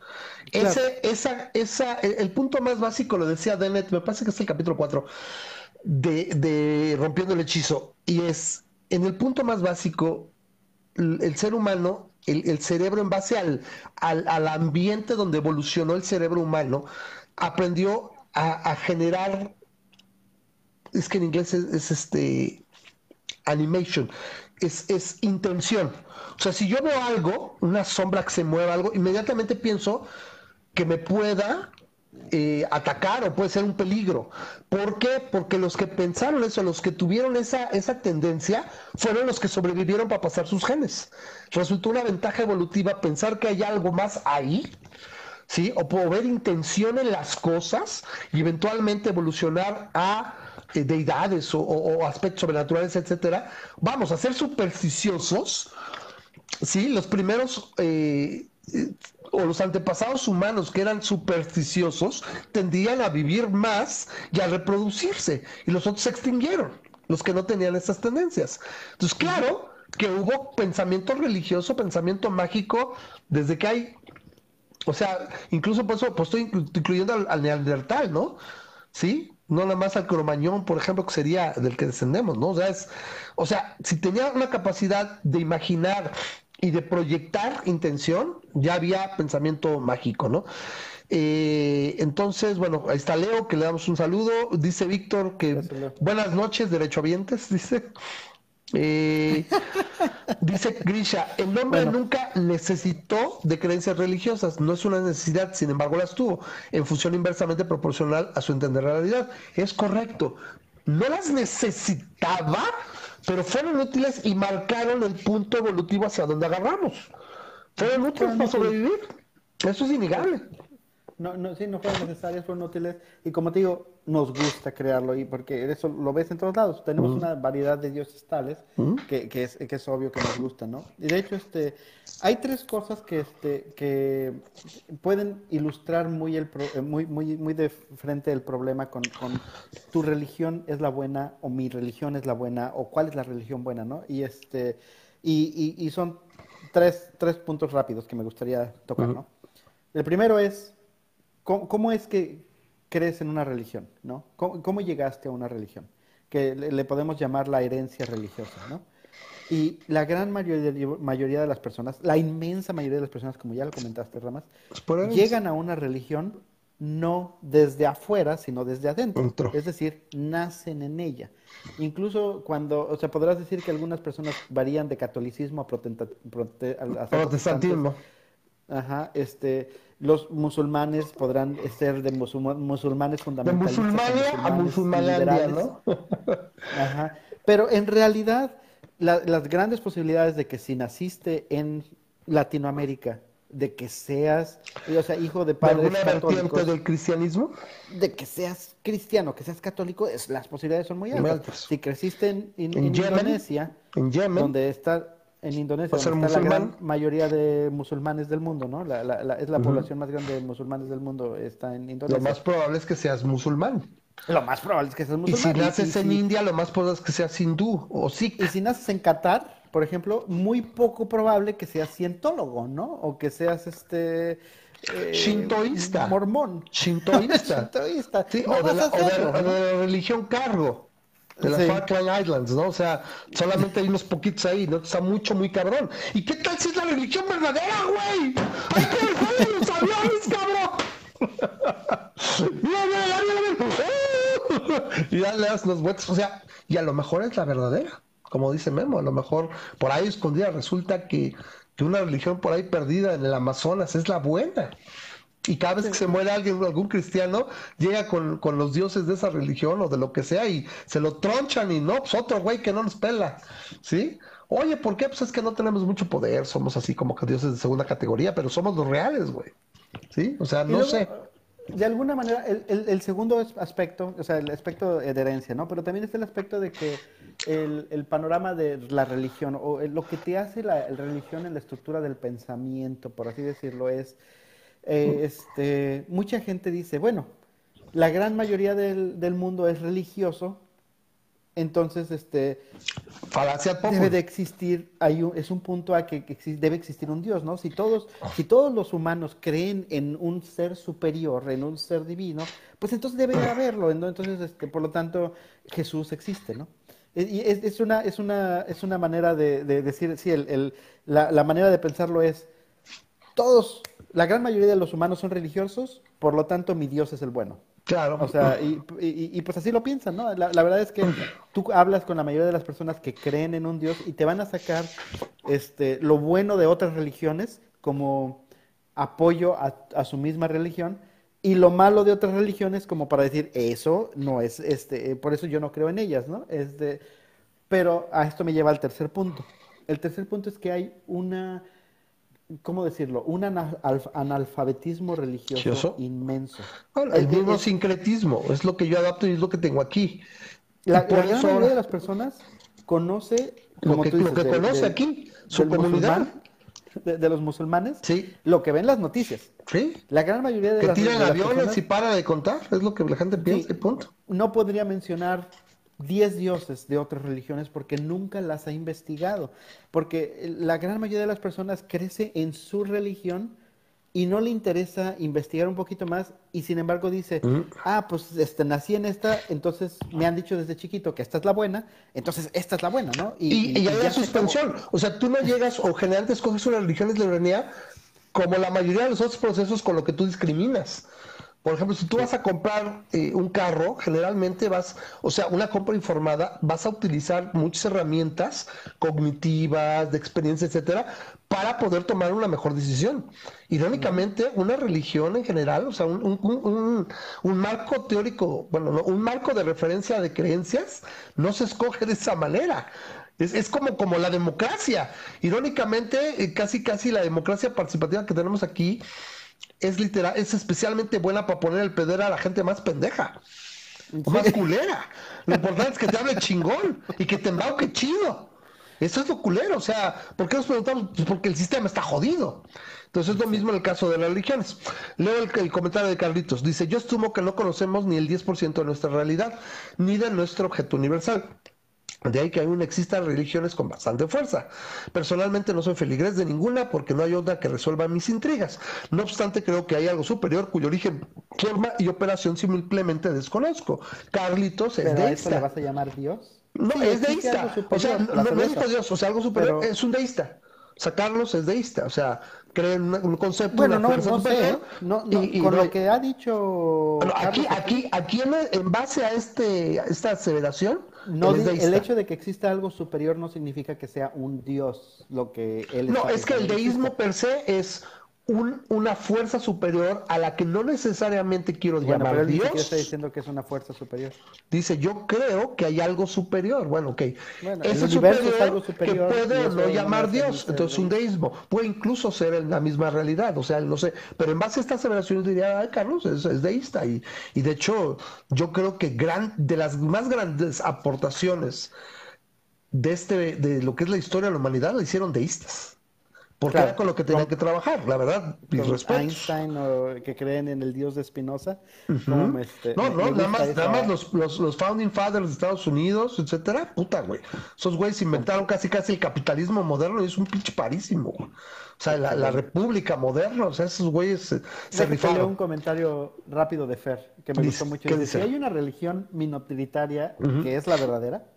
Ese, esa, esa, el, punto más básico, lo decía Dennett, me parece que es el capítulo 4 de, de Rompiendo el Hechizo, y es, en el punto más básico, el, ser humano el, cerebro en base al, al, al, ambiente donde evolucionó el cerebro humano, aprendió a, generar, es que en inglés es, este animation, es, es, intención. O sea, si yo veo algo, una sombra que se mueva, algo, inmediatamente pienso que me pueda eh, atacar o puede ser un peligro. ¿Por qué? Porque los que pensaron eso, los que tuvieron esa, esa tendencia, fueron los que sobrevivieron para pasar sus genes. Resultó una ventaja evolutiva pensar que hay algo más ahí ¿sí? O puedo ver intención en las cosas y eventualmente evolucionar a eh, deidades o, aspectos sobrenaturales, etcétera. Vamos a ser supersticiosos, ¿sí? Los primeros eh, eh, o los antepasados humanos que eran supersticiosos tendían a vivir más y a reproducirse y los otros se extinguieron, los que no tenían esas tendencias. Entonces, claro que hubo pensamiento religioso, pensamiento mágico, desde que hay o sea, incluso por eso pues, estoy incluyendo al, neandertal, ¿no? ¿Sí? No nada más al cromañón, por ejemplo, que sería del que descendemos, ¿no? O sea, es, o sea, si tenía una capacidad de imaginar y de proyectar intención, ya había pensamiento mágico, ¿no? Eh, entonces, bueno, ahí está Leo, que le damos un saludo. Dice Víctor que buenas noches, derechohabientes, dice. Eh, dice Grisha, el hombre nunca necesitó de creencias religiosas, no es una necesidad, sin embargo las tuvo, en función inversamente proporcional a su entender la realidad. Es correcto, no las necesitaba, pero fueron útiles y marcaron el punto evolutivo hacia donde agarramos. Fueron útiles para sobrevivir. Eso es innegable. No, no, sí, no fueron necesarias, fueron útiles. Y como te digo, nos gusta crearlo, y porque eso lo ves en todos lados. Tenemos una variedad de dioses tales que, que, es, que es obvio que nos gusta, ¿no? Y de hecho, este, hay tres cosas que, este, que pueden ilustrar muy, el eh, muy, muy, muy de frente el problema con, con tu religión es la buena o mi religión es la buena o cuál es la religión buena, ¿no? Y, este, y, y, son tres, tres puntos rápidos que me gustaría tocar, ¿no? El primero es ¿Cómo, es que crees en una religión? ¿no? ¿Cómo, llegaste a una religión? Que le, podemos llamar la herencia religiosa, ¿no? Y la gran mayoría, mayoría de las personas, la inmensa mayoría de las personas, como ya lo comentaste, Ramas, llegan a una religión no desde afuera, sino desde adentro. Es decir, nacen en ella. Incluso cuando, o sea, podrás decir que algunas personas varían de catolicismo a, protestantismo Ajá, este, los musulmanes podrán ser de musulmanes fundamentalistas. De musulmania a musulmania, ¿no? Ajá. Pero en realidad, las grandes posibilidades de que si naciste en Latinoamérica, de que seas, o sea, hijo de padres ¿De católicos, del cristianismo? De que seas cristiano, que seas católico, es, las posibilidades son muy altas. Si creciste en, Indonesia, en Yemen, donde está en Indonesia, donde está la gran mayoría de musulmanes del mundo, ¿no? La, es la población más grande de musulmanes del mundo, está en Indonesia. Lo más probable es que seas musulmán. Lo más probable es que seas musulmán. Y si naces en India, lo más probable es que seas hindú o sikh. Y si naces en Qatar, por ejemplo, muy poco probable que seas cientólogo, ¿no? O que seas este... Eh, Shintoísta. Mormón. Shintoísta. Shintoísta. Sí, o, de la, religión cargo de las Falkland Islands, ¿no? O sea, solamente hay unos poquitos ahí, ¿no? Está mucho, muy cabrón. ¿Y qué tal si es la religión verdadera, güey? ¡Hay que dejar los aviones, cabrón! ¡Mira, mira, mira, mira! Y ya le das los vueltas, o sea, y a lo mejor es la verdadera, como dice Memo, a lo mejor por ahí escondida resulta que, que una religión por ahí perdida en el Amazonas es la buena. Y cada vez que se muere alguien, algún cristiano, llega con, los dioses de esa religión o de lo que sea y se lo tronchan y no, pues otro güey que no nos pela, ¿sí? Oye, ¿por qué? Pues es que no tenemos mucho poder, somos así como que dioses de segunda categoría, pero somos los reales, güey, ¿sí? O sea, no sé. De alguna manera, el, segundo aspecto, o sea, el aspecto de herencia, ¿no? Pero también está el aspecto de que el, panorama de la religión, o lo que te hace la religión en la estructura del pensamiento, por así decirlo, es eh, este, mucha gente dice, bueno, la gran mayoría del, mundo es religioso, entonces este debe de existir, hay un, es un punto a que, debe existir un Dios, ¿no? Si todos, si todos los humanos creen en un ser superior, en un ser divino, pues entonces debe de haberlo, Entonces, este, por lo tanto, Jesús existe, ¿no? Y es, una, es, una, es una manera de, decir, sí, el, la, la manera de pensarlo es, todos la gran mayoría de los humanos son religiosos, por lo tanto mi Dios es el bueno. Claro. O sea, y, pues así lo piensan, ¿no? La, verdad es que tú hablas con la mayoría de las personas que creen en un Dios y te van a sacar este, lo bueno de otras religiones como apoyo a, su misma religión y lo malo de otras religiones como para decir, eso no es, este, por eso yo no creo en ellas, ¿no? Este, pero a esto me lleva al tercer punto. El tercer punto es que hay una ¿cómo decirlo? Un analfabetismo religioso inmenso. el mismo sincretismo, es lo que yo adapto y es lo que tengo aquí. La, gran mayoría de las personas conoce lo que, conoce aquí, su comunidad. de, los musulmanes, sí. lo que ven las noticias. Sí. La gran mayoría de que las tiran aviones y para de contar, es lo que la gente piensa, punto. No podría mencionar 10 dioses de otras religiones porque nunca las ha investigado. Porque la gran mayoría de las personas crece en su religión y no le interesa investigar un poquito más y sin embargo dice, mm. ah, pues este, nací en esta, entonces me han dicho desde chiquito que esta es la buena, entonces esta es la buena, ¿no? Y, y, hay la suspensión. O sea, tú no llegas o generalmente escoges una religión eslovenía como la mayoría de los otros procesos con lo que tú discriminas. Por ejemplo, si tú vas a comprar eh, un carro, generalmente vas, o sea, una compra informada, vas a utilizar muchas herramientas cognitivas, de experiencia, etcétera, para poder tomar una mejor decisión. Irónicamente, una religión en general, o sea, un, marco teórico, bueno, no, un marco de referencia de creencias, no se escoge de esa manera. Es, es, como, como la democracia. Irónicamente, eh, casi casi la democracia participativa que tenemos aquí es literal, es especialmente buena para poner el poder a la gente más pendeja, más culera. Lo importante es que te hable chingón y que te embauque chido. Eso es lo culero, o sea, ¿por qué nos preguntamos? Pues porque el sistema está jodido. Entonces es lo mismo en el caso de las religiones. Leo el, el, comentario de Carlitos. Dice, yo asumo que no conocemos ni el 10% de nuestra realidad, ni de nuestro objeto universal. De ahí que aún existan religiones con bastante fuerza. Personalmente no soy feligrés de ninguna porque no hay otra que resuelva mis intrigas. No obstante, creo que hay algo superior cuyo origen, forma y operación simplemente desconozco. Carlitos es deísta. ¿Eso le vas a llamar Dios? No, es deísta. O sea, no, es Dios, o sea, algo superior, es un deísta. O sea, Carlos es deísta, o sea, cree en un concepto bueno, no, no sé, no, y, con lo que ha dicho aquí, aquí, aquí en, base a este, esta aseveración, no, el hecho de que exista algo superior no significa que sea un dios lo que él No, es que el deísmo per se es un- una fuerza superior a la que no necesariamente quiero Bueno, llamar pero Dios. está diciendo que es una fuerza superior. Dice, yo creo que hay algo superior. Bueno, ok. Bueno, Ese universo es algo que superior, puede o eso no llamar Dios. Entonces, un deísmo. Puede incluso ser en la misma realidad. O sea, no sé. Pero en base a estas aseveraciones diría, ay, Carlos, es, es deísta. Y, y de hecho, yo creo que gran, de las más grandes aportaciones de, este, de lo que es la historia de la humanidad la hicieron deístas. Porque Claro. era con lo que tenían que trabajar, la verdad. Mis respetos. Einstein o que creen en el dios de Spinoza. como, este, No, no, nada más, nada más los, los, los founding fathers de Estados Unidos, etcétera, puta, güey. Esos güeyes inventaron casi casi el capitalismo moderno y es un pinche parísimo, güey. O sea, la, la república moderna, o sea, esos güeyes se, se leo un rifaron. comentario rápido de Fer, que me Dice, gustó mucho. ¿qué Dice, dice? hay una religión minoritariaria que es la verdadera,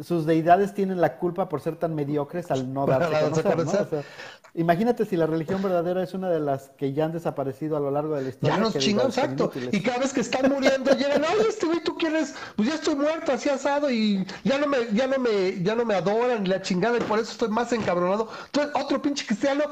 sus deidades tienen la culpa por ser tan mediocres al no darse a conocer, ¿no? conocer. O sea, imagínate si la religión verdadera es una de las que ya han desaparecido a lo largo de la historia. Ya nos chingan, exacto. Y cada vez que están muriendo llegan, oye, este güey, ¿tú quieres? Pues ya estoy muerto, así asado y ya no me, ya no me, ya no me adoran la chingada y por eso estoy más encabronado. Entonces, otro pinche cristiano,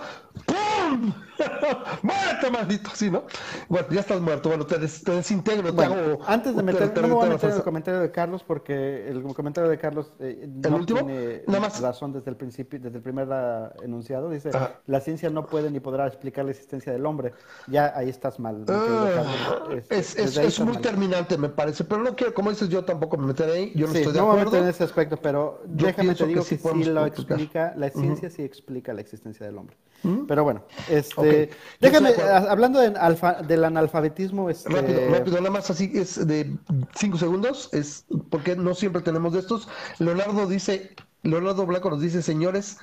¡pum! ¡Muerte, maldito! Así, ¿no? Bueno, ya estás muerto, bueno, te, des- te desintegro, te Bueno, hago- antes de te- meter, te- no me voy a te- meter el te- comentario de Carlos porque el comentario de Carlos eh, no último? tiene Nada más. razón desde el principio, desde el primer ah, enunciado. Dice, Ajá. La ciencia no puede ni podrá explicar la existencia del hombre. Ya ahí estás mal. Ah. Este, es, es, es muy mal. terminante, me parece, pero no quiero, como dices, yo tampoco me meteré ahí, yo no Sí, estoy de no me acuerdo. meter en ese aspecto, pero Yo déjame te digo que sí que, sí lo explicar. explica, la ciencia sí explica la existencia del hombre. Ujú. Pero bueno, este, Ok, yo estoy déjame, de acuerdo. a- hablando de alfa- del analfabetismo, este, Rápido, rápido, nada más así es de cinco segundos, es porque no siempre tenemos de estos. Leonardo dice, Leonardo Blanco nos dice, señores,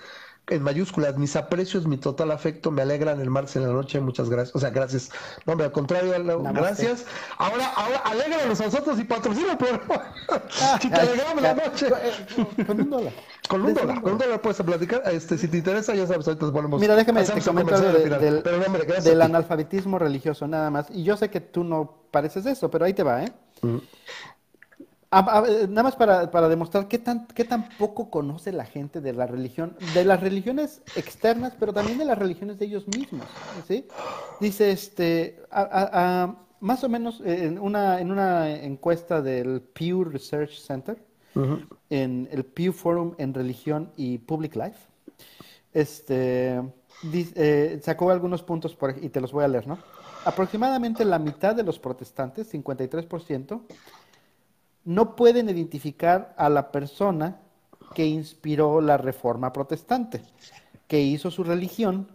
en mayúsculas, mis aprecios, mi total afecto, me alegran el martes en la noche, muchas gracias. O sea, gracias. No, hombre, al contrario, gracias. Ahora, ahora, alégranos a nosotros y patrocina programa. si te alegramos la noche. Eh, Con un dólar. Con un dólar, con un dólar puedes platicar. Este, si te interesa, ya sabes, ahorita ponemos. Mira, déjame te comento algo de- del, Pero hombre, del analfabetismo religioso nada más. Y yo sé que tú no pareces eso, pero ahí te va, ¿eh? A- a- nada más para, para demostrar qué tan, qué tan poco conoce la gente de la religión, de las religiones externas, pero también de las religiones de ellos mismos, ¿sí? Dice, este, a- más o menos eh, en una, en una encuesta del Pew Research Center, en el Pew Forum en Religión y Public Life, este, eh, sacó algunos puntos por, y te los voy a leer, ¿no? Aproximadamente la mitad de los protestantes, 53%, no pueden identificar a la persona que inspiró la reforma protestante, que hizo su religión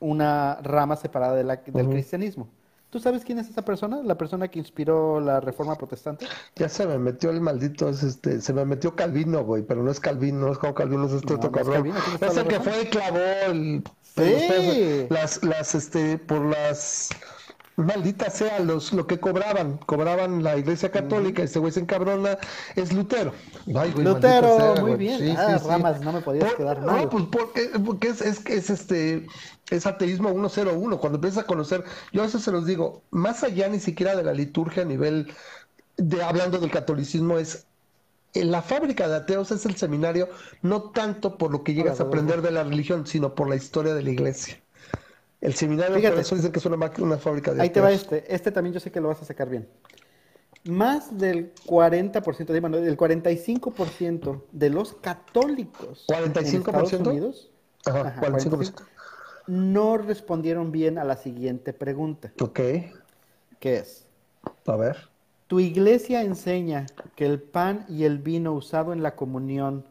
una rama separada de la- del cristianismo. ¿Tú sabes quién es esa persona? ¿La persona que inspiró la reforma protestante? Ya se me metió el maldito, es este, se me metió Calvino, güey, pero no es Calvino, no es como Calvino, es este No, otro no es cabrón. Calvino, Es el que fue y clavó el, Sí. las, las, este, por las, maldita sea, los, lo que cobraban, cobraban la iglesia católica, este güey se encabrona, es Lutero. Ay, güey, Lutero, maldita sea, muy güey. bien. Sí, Ah, sí, sí. Ramas, no me podías Por- quedar no, pues porque, porque es, es, es este es ateísmo 101. Cuando empiezas a conocer, yo a veces se los digo, más allá ni siquiera de la liturgia a nivel de hablando del catolicismo, es en la fábrica de ateos es el seminario, no tanto por lo que llegas a aprender de la religión, sino por la historia de la iglesia. El seminario, Fíjate. por eso dicen que es una, máquina- una fábrica de Ahí te va este. Este también yo sé que lo vas a sacar bien. Más del 40%, digo, no, del 45% de los católicos en Estados 45%? Unidos Ajá, ajá, 45%. no respondieron bien a la siguiente pregunta, Ok, que es, a ver. ¿tu iglesia enseña que el pan y el vino usado en la comunión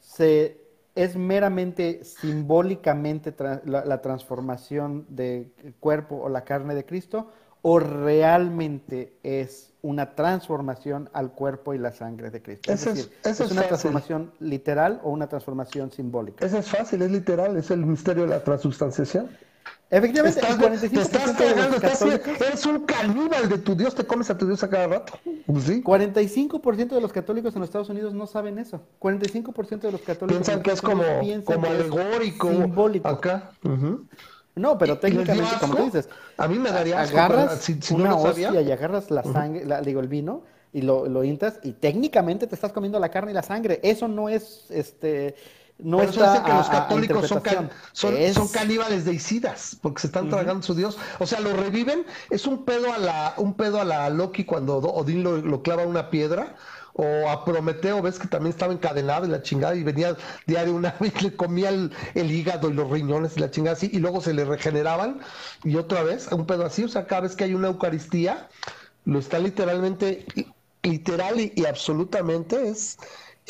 se, es meramente simbólicamente tra- la, la transformación del cuerpo o la carne de Cristo o realmente es una transformación al cuerpo y la sangre de Cristo? Es decir, ¿es es una fácil. transformación literal o una transformación simbólica? Ese es fácil, es literal, es el misterio de la transubstanciación. Efectivamente, Estás, el 45% te estás de los cagando, católicos... eres un caníbal de tu Dios, te comes a tu Dios a cada rato. Pues sí. 45% de los católicos en los Estados Unidos no saben eso. 45% de los católicos Piensan en que es como, como alegórico. simbólico. Acá. No, pero ¿Les dio técnicamente, como tú dices, A mí me daría asco, agarras si- si no una sabía. hostia y agarras la sangre, la- digo, el vino, y lo, lo hintas, y técnicamente te estás comiendo la carne y la sangre. Eso no es, este, no Por eso está dicen que a- los católicos son, can- son, Es- son caníbales deicidas, porque se están tragando su dios. O sea, lo reviven. Es un pedo a la, un pedo a la Loki cuando Do- Odín lo, lo clava a una piedra. O a Prometeo, ves que también estaba encadenado y la chingada, y venía diario una vez, le comía el, el hígado y los riñones y la chingada así, y luego se le regeneraban, y otra vez, un pedo así. O sea, cada vez que hay una Eucaristía, lo está literalmente, literal y, y absolutamente es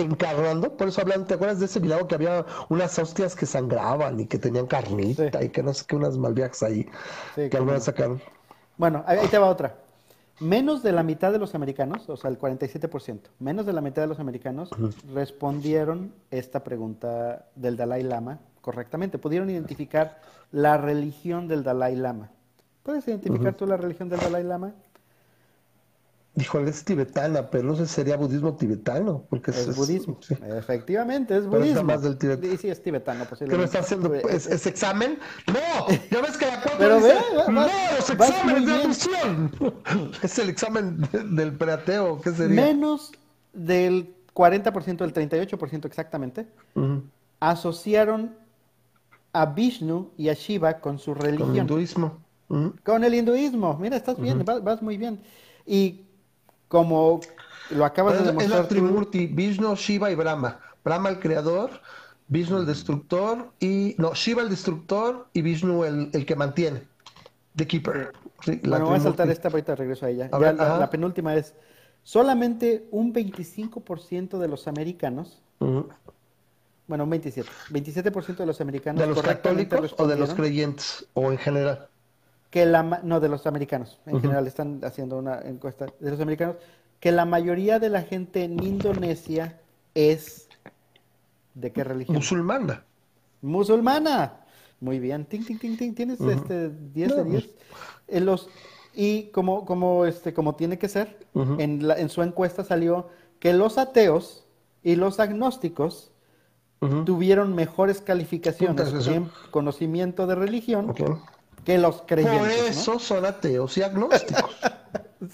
encarnando. Por eso hablan, ¿te acuerdas de ese milagro que había unas hostias que sangraban y que tenían carnita Sí. y que no sé qué, unas malviajas ahí Sí, que algunas sacaron? Bueno, ahí ahí te va otra. Menos de la mitad de los americanos, o sea, el 47%, menos de la mitad de los americanos respondieron esta pregunta del Dalai Lama correctamente. Pudieron identificar la religión del Dalai Lama. ¿Puedes identificar tú la religión del Dalai Lama? Híjole, es tibetana, pero no sé si sería budismo tibetano, porque Es budismo. sí. Efectivamente, es Pero budismo. más del Tíbet. Sí, sí, es tibetano, ¿Qué posiblemente. me está haciendo? ¿Es, es examen? ¡No! Ya ves que la cuatro Pero dice, ve, va- ¡No! vas- ¡Los exámenes de admisión! Es el examen de- del preateo, ¿qué sería? Menos del 40%, del 38% exactamente, Ujú. asociaron a Vishnu y a Shiva con su Con religión. hinduismo. Con el hinduismo. Mira, estás bien, vas, vas muy bien. Y como lo acabas de Es, es demostrar la Trimurti, Vishnu, Shiva y Brahma. Brahma el creador, Vishnu el destructor y no, Shiva el destructor y Vishnu el, el que mantiene. The Keeper. Sí, la bueno, voy a saltar esta, ahorita regreso a ella. A Ya la, penúltima es, solamente un 25% de los americanos, bueno, un 27, 27% de los americanos ¿De los católicos o de los creyentes? O en general. Que la, no, de los americanos, en general están haciendo una encuesta de los americanos, que la mayoría de la gente en Indonesia es, ¿de qué religión? Musulmana. Musulmana. Muy bien. Ting, ting, ting, ting. Tienes este 10 de No, 10. En los, y como, como, este, como tiene que ser, en, la- en su encuesta salió que los ateos y los agnósticos tuvieron mejores calificaciones en conocimiento de religión Ok. Que los creyentes. Por ¿no? eso son ateos y agnósticos.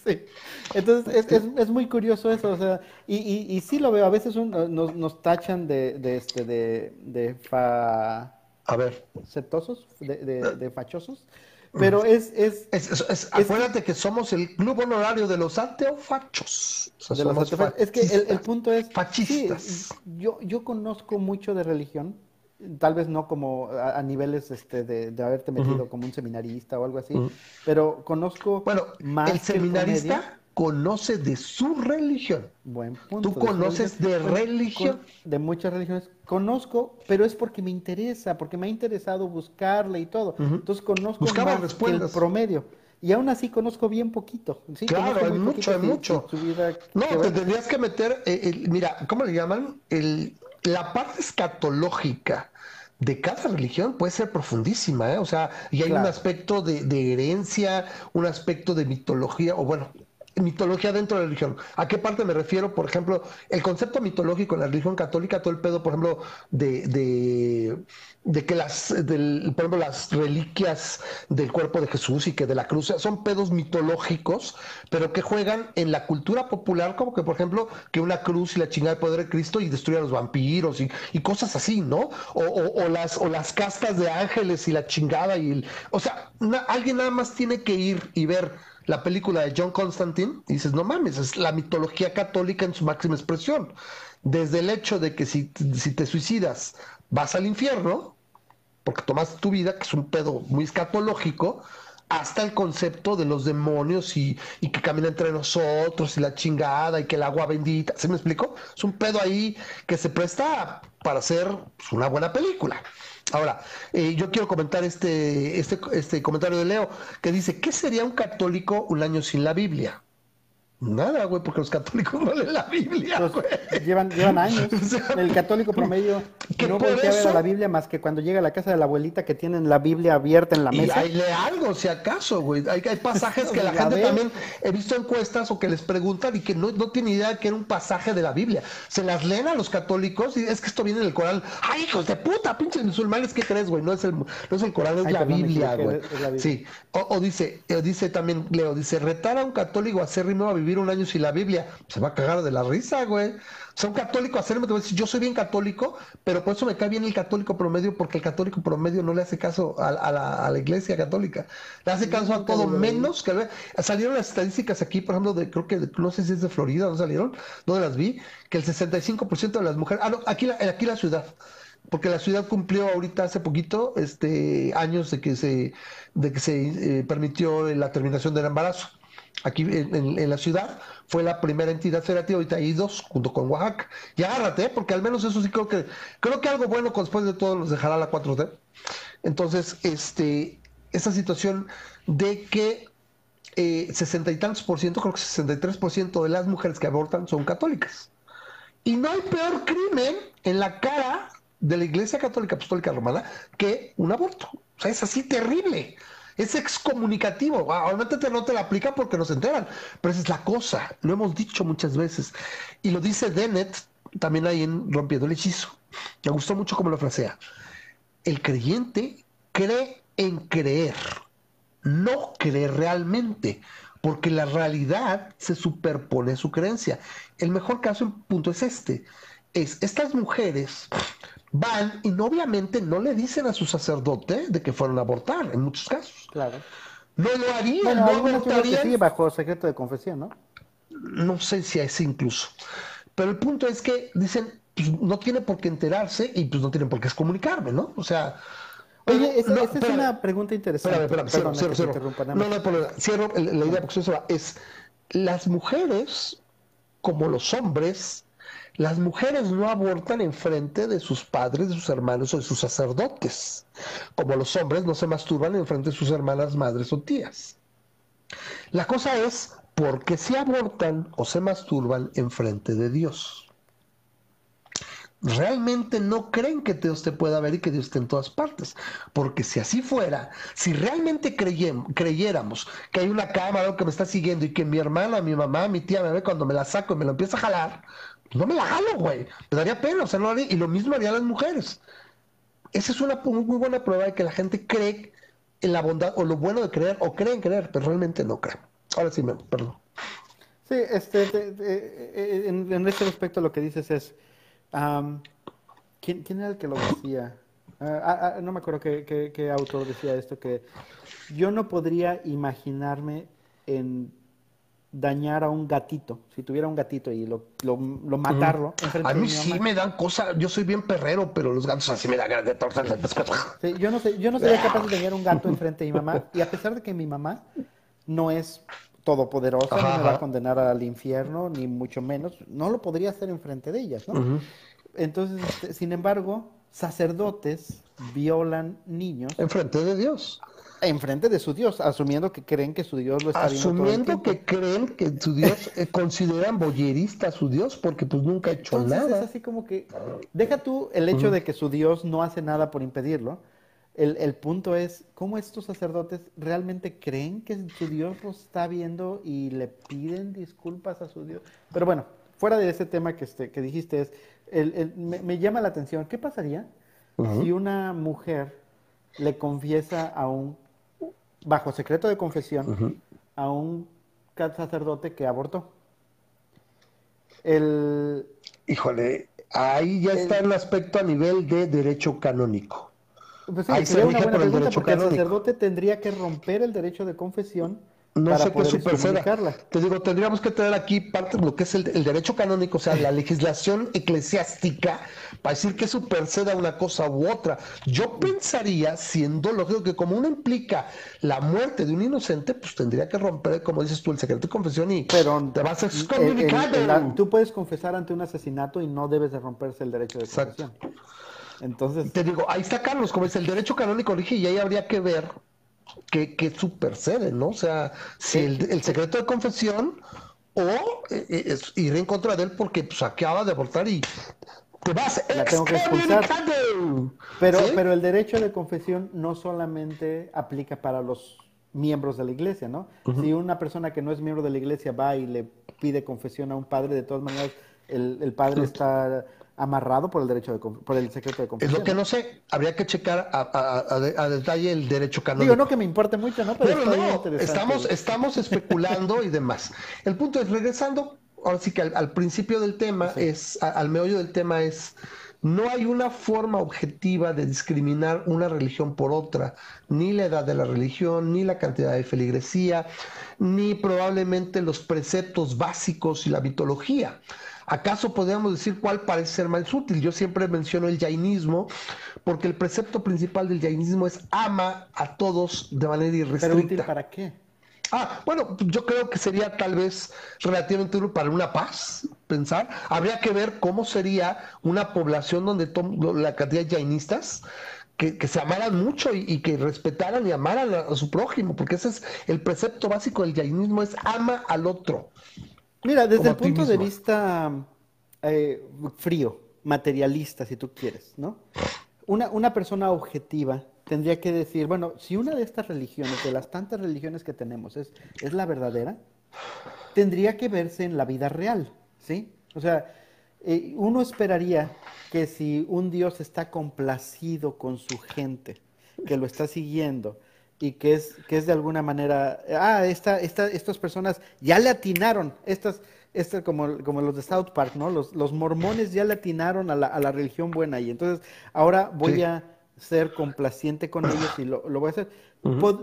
Sí. Entonces es, es, es muy curioso eso, o sea, y, y, y sí lo veo, a veces un- nos, nos tachan de, de, este, de, de fa... A ver, setosos, de, de, de fachosos, pero es, es es, es- es- acuérdate que somos el club honorario de los ateofachos. O sea, de los atefa- es que el, el punto es, Fascistas. sí, yo, yo conozco mucho de religión, tal vez no como a, a niveles este, de, de haberte metido como un seminarista o algo así, pero conozco Bueno, más el seminarista conoce de su religión. Buen punto. ¿Tú de conoces de religión? con- de muchas religiones. Conozco, pero es porque me interesa, porque me ha interesado buscarle y todo. Entonces conozco Buscaba más que el promedio. Y aún así conozco bien poquito. Sí, Claro, hay mucho, hay mucho. No, te tendrías que meter, eh, el- mira, ¿cómo le llaman? El, la parte escatológica de cada religión puede ser profundísima, ¿eh? O sea, y hay un aspecto de, de herencia, un aspecto de mitología, o bueno, mitología dentro de la religión. ¿A qué parte me refiero? Por ejemplo, el concepto mitológico en la religión católica, todo el pedo, por ejemplo, de, de, de que las, del, por ejemplo, las reliquias del cuerpo de Jesús y que de la cruz son pedos mitológicos, pero que juegan en la cultura popular, como que, por ejemplo, que una cruz y la chingada del poder de Cristo y destruye a los vampiros y, y cosas así, ¿no? O, o- o las, o las castas de ángeles y la chingada y el, o sea, alguien nada más tiene que ir y ver la película de John Constantine y dices, no mames, es la mitología católica en su máxima expresión. Desde el hecho de que si, si te suicidas vas al infierno, porque tomas tu vida, que es un pedo muy escatológico, hasta el concepto de los demonios y, y que camina entre nosotros y la chingada y que el agua bendita, ¿se me explico? Es un pedo ahí que se presta para hacer una buena película. Ahora, eh, yo quiero comentar este, este, este comentario de Leo que dice, ¿qué sería un católico un año sin la Biblia? Nada, güey, porque los católicos no leen la Biblia, güey. llevan, llevan años. O sea, el católico promedio que no voltea a ver a la Biblia más que cuando llega a la casa de la abuelita que tienen la Biblia abierta en la Y mesa. ahí lee algo, si acaso, güey. Hay, hay pasajes que la A gente también he visto encuestas o que les preguntan y que no, no tienen idea que era un pasaje de la Biblia. Se las leen a los católicos y es que esto viene en el Corán. ¡Ay, hijos de puta! Pinches musulmanes, ¿qué crees, güey? No es el, no es el Corán, es Ay, la Biblia, güey. es la Biblia. Sí. O, o dice, o dice también, Leo, dice, retar a un católico acérrimo a vivir vivir un año sin la Biblia, se va a cagar de la risa, güey. O sea, un católico hacerme, te voy a decir, yo soy bien católico, pero por eso me cae bien el católico promedio, porque el católico promedio no le hace caso a, la, iglesia católica. Le hace caso a todo menos que... Salieron las estadísticas aquí, por ejemplo, de, creo que, no sé si es de Florida, ¿no salieron? ¿Dónde las vi? Que el 65% de las mujeres... Ah, no, aquí aquí la ciudad porque la ciudad cumplió ahorita hace poquito este años de que se de que se eh, permitió la terminación del embarazo. Aquí en, la ciudad fue la primera entidad federativa, ahorita hay dos, junto con Oaxaca. Y agárrate, ¿eh? porque al menos eso sí creo que, creo que algo bueno después de todo nos dejará la 4D. Entonces, este, esta situación de que eh, sesenta y tantos por ciento, creo que 63 por ciento de las mujeres que abortan son católicas. Y no hay peor crimen en la cara de la Iglesia Católica Apostólica Romana que un aborto. O sea, es así terrible. Es excomunicativo. Obviamente no te la aplica porque no se enteran, pero esa es la cosa. Lo hemos dicho muchas veces. Y lo dice Dennett también ahí en Rompiendo el Hechizo. Me gustó mucho cómo lo frasea. El creyente cree en creer, no cree realmente, porque la realidad se superpone a su creencia. El mejor caso en punto es este. Es estas mujeres van y obviamente no le dicen a su sacerdote de que fueron a abortar, en muchos casos. Claro. No lo harían, no abortarían. Sí, bajo secreto de confesión, ¿no? No sé si es incluso. Pero el punto es que dicen, pues, no tiene por qué enterarse y pues no tienen por qué comunicarme, ¿no? O sea... Oye, esa, es una pregunta interesante. Espérame, espérame, cierro, cierro, cierro. No, no hay problema. Cierro la idea porque eso va. Es, las mujeres, como los hombres, las mujeres no abortan en frente de sus padres, de sus hermanos o de sus sacerdotes, como los hombres no se masturban en frente de sus hermanas, madres o tías. La cosa es por qué se abortan o se masturban en frente de Dios. Realmente no creen que Dios te pueda ver y que Dios esté en todas partes. Porque si así fuera, si realmente creyéramos que hay una cámara que me está siguiendo y que mi hermana, mi mamá, mi tía me ve cuando me la saco y me lo empieza a jalar, no me la jalo, güey. Me daría pena, o sea, no haría, y lo mismo harían las mujeres. Esa es una muy, buena prueba de que la gente cree en la bondad o lo bueno de creer o creen creer, pero realmente no creen. Ahora sí, perdón. Sí, este, eh, en, este respecto lo que dices es, ¿quién, era el que lo decía? Ah, ah, ah, no me acuerdo qué, qué autor decía esto, que yo no podría imaginarme en dañar a un gatito, si tuviera un gatito y lo, lo, matarlo. A mí sí me dan cosas, yo soy bien perrero, pero los gatos así me dan ganas de torcer. Sí, yo no sé, yo no sería capaz de tener un gato enfrente de mi mamá, y a pesar de que mi mamá no es todopoderosa, no me va a condenar al infierno, ni mucho menos, no lo podría hacer enfrente de ellas, ¿no? Entonces, este, sin embargo, sacerdotes violan niños. Enfrente de Dios enfrente de su Dios, asumiendo que creen que su Dios lo está viendo. Asumiendo que creen que su Dios eh, consideran boyerista a su Dios porque pues nunca ha hecho nada. Es así como que, deja tú el hecho de que su Dios no hace nada por impedirlo. El, el, punto es, ¿cómo estos sacerdotes realmente creen que su Dios los está viendo y le piden disculpas a su Dios? Pero bueno, fuera de ese tema que, este, que dijiste, es, el, me, llama la atención, ¿qué pasaría si una mujer le confiesa a un bajo secreto de confesión a un sacerdote que abortó. El, Híjole, ahí ya está el aspecto a nivel de derecho canónico. Pues sí, sería una buena pregunta porque el sacerdote tendría que romper el derecho de confesión no sé qué superceda. Te digo, tendríamos que tener aquí parte de lo que es el, derecho canónico, o sea, la legislación eclesiástica, para decir que superceda una cosa u otra. Yo pensaría, siendo lógico, que como uno implica la muerte de un inocente, pues tendría que romper, como dices tú, el secreto de confesión y Pero, te vas a excomunicar. tú puedes confesar ante un asesinato y no debes de romperse el derecho de confesión. Entonces... Te digo, ahí está Carlos, como es el derecho canónico, dije, y ahí habría que ver que, que supercede, ¿no? O sea, si el, secreto de confesión o eh, eh, ir en contra de él porque pues, acaba de abortar y te vas La tengo que expulsar. Pero, pero el derecho de confesión no solamente aplica para los miembros de la iglesia, ¿no? Si una persona que no es miembro de la iglesia va y le pide confesión a un padre, de todas maneras el, el padre está amarrado por el derecho de, por el secreto de confesión. Es lo que no sé, habría que checar a, detalle el derecho canónico. Digo, no que me importe mucho, ¿no? Pero no, estamos, estamos especulando y demás. El punto es, regresando, ahora sí que al, principio del tema, es, al meollo del tema es, no hay una forma objetiva de discriminar una religión por otra, ni la edad de la religión, ni la cantidad de feligresía, ni probablemente los preceptos básicos y la mitología. ¿Acaso podríamos decir cuál parece ser más útil? Yo siempre menciono el jainismo, porque el precepto principal del jainismo es ama a todos de manera irrestricta. ¿Pero útil para qué? Ah, bueno, yo creo que sería tal vez relativamente útil para una paz, pensar. Habría que ver cómo sería una población donde la cantidad de jainistas que, se amaran mucho y, que respetaran y amaran a, su prójimo, porque ese es el precepto básico del jainismo, es ama al otro. Mira, desde el punto de vista eh, frío, materialista, si tú quieres, ¿no? Una, una persona objetiva tendría que decir, bueno, si una de estas religiones, de las tantas religiones que tenemos, es, es la verdadera, tendría que verse en la vida real, ¿sí? O sea, eh, uno esperaría que si un Dios está complacido con su gente, que lo está siguiendo, y que es, que es de alguna manera, ah, esta, esta, estas personas ya le atinaron, estas, estas como, como los de South Park, ¿no? Los, los mormones ya le atinaron a la, a la religión buena. Y entonces ahora voy a ser complaciente con ellos y lo, lo voy a hacer.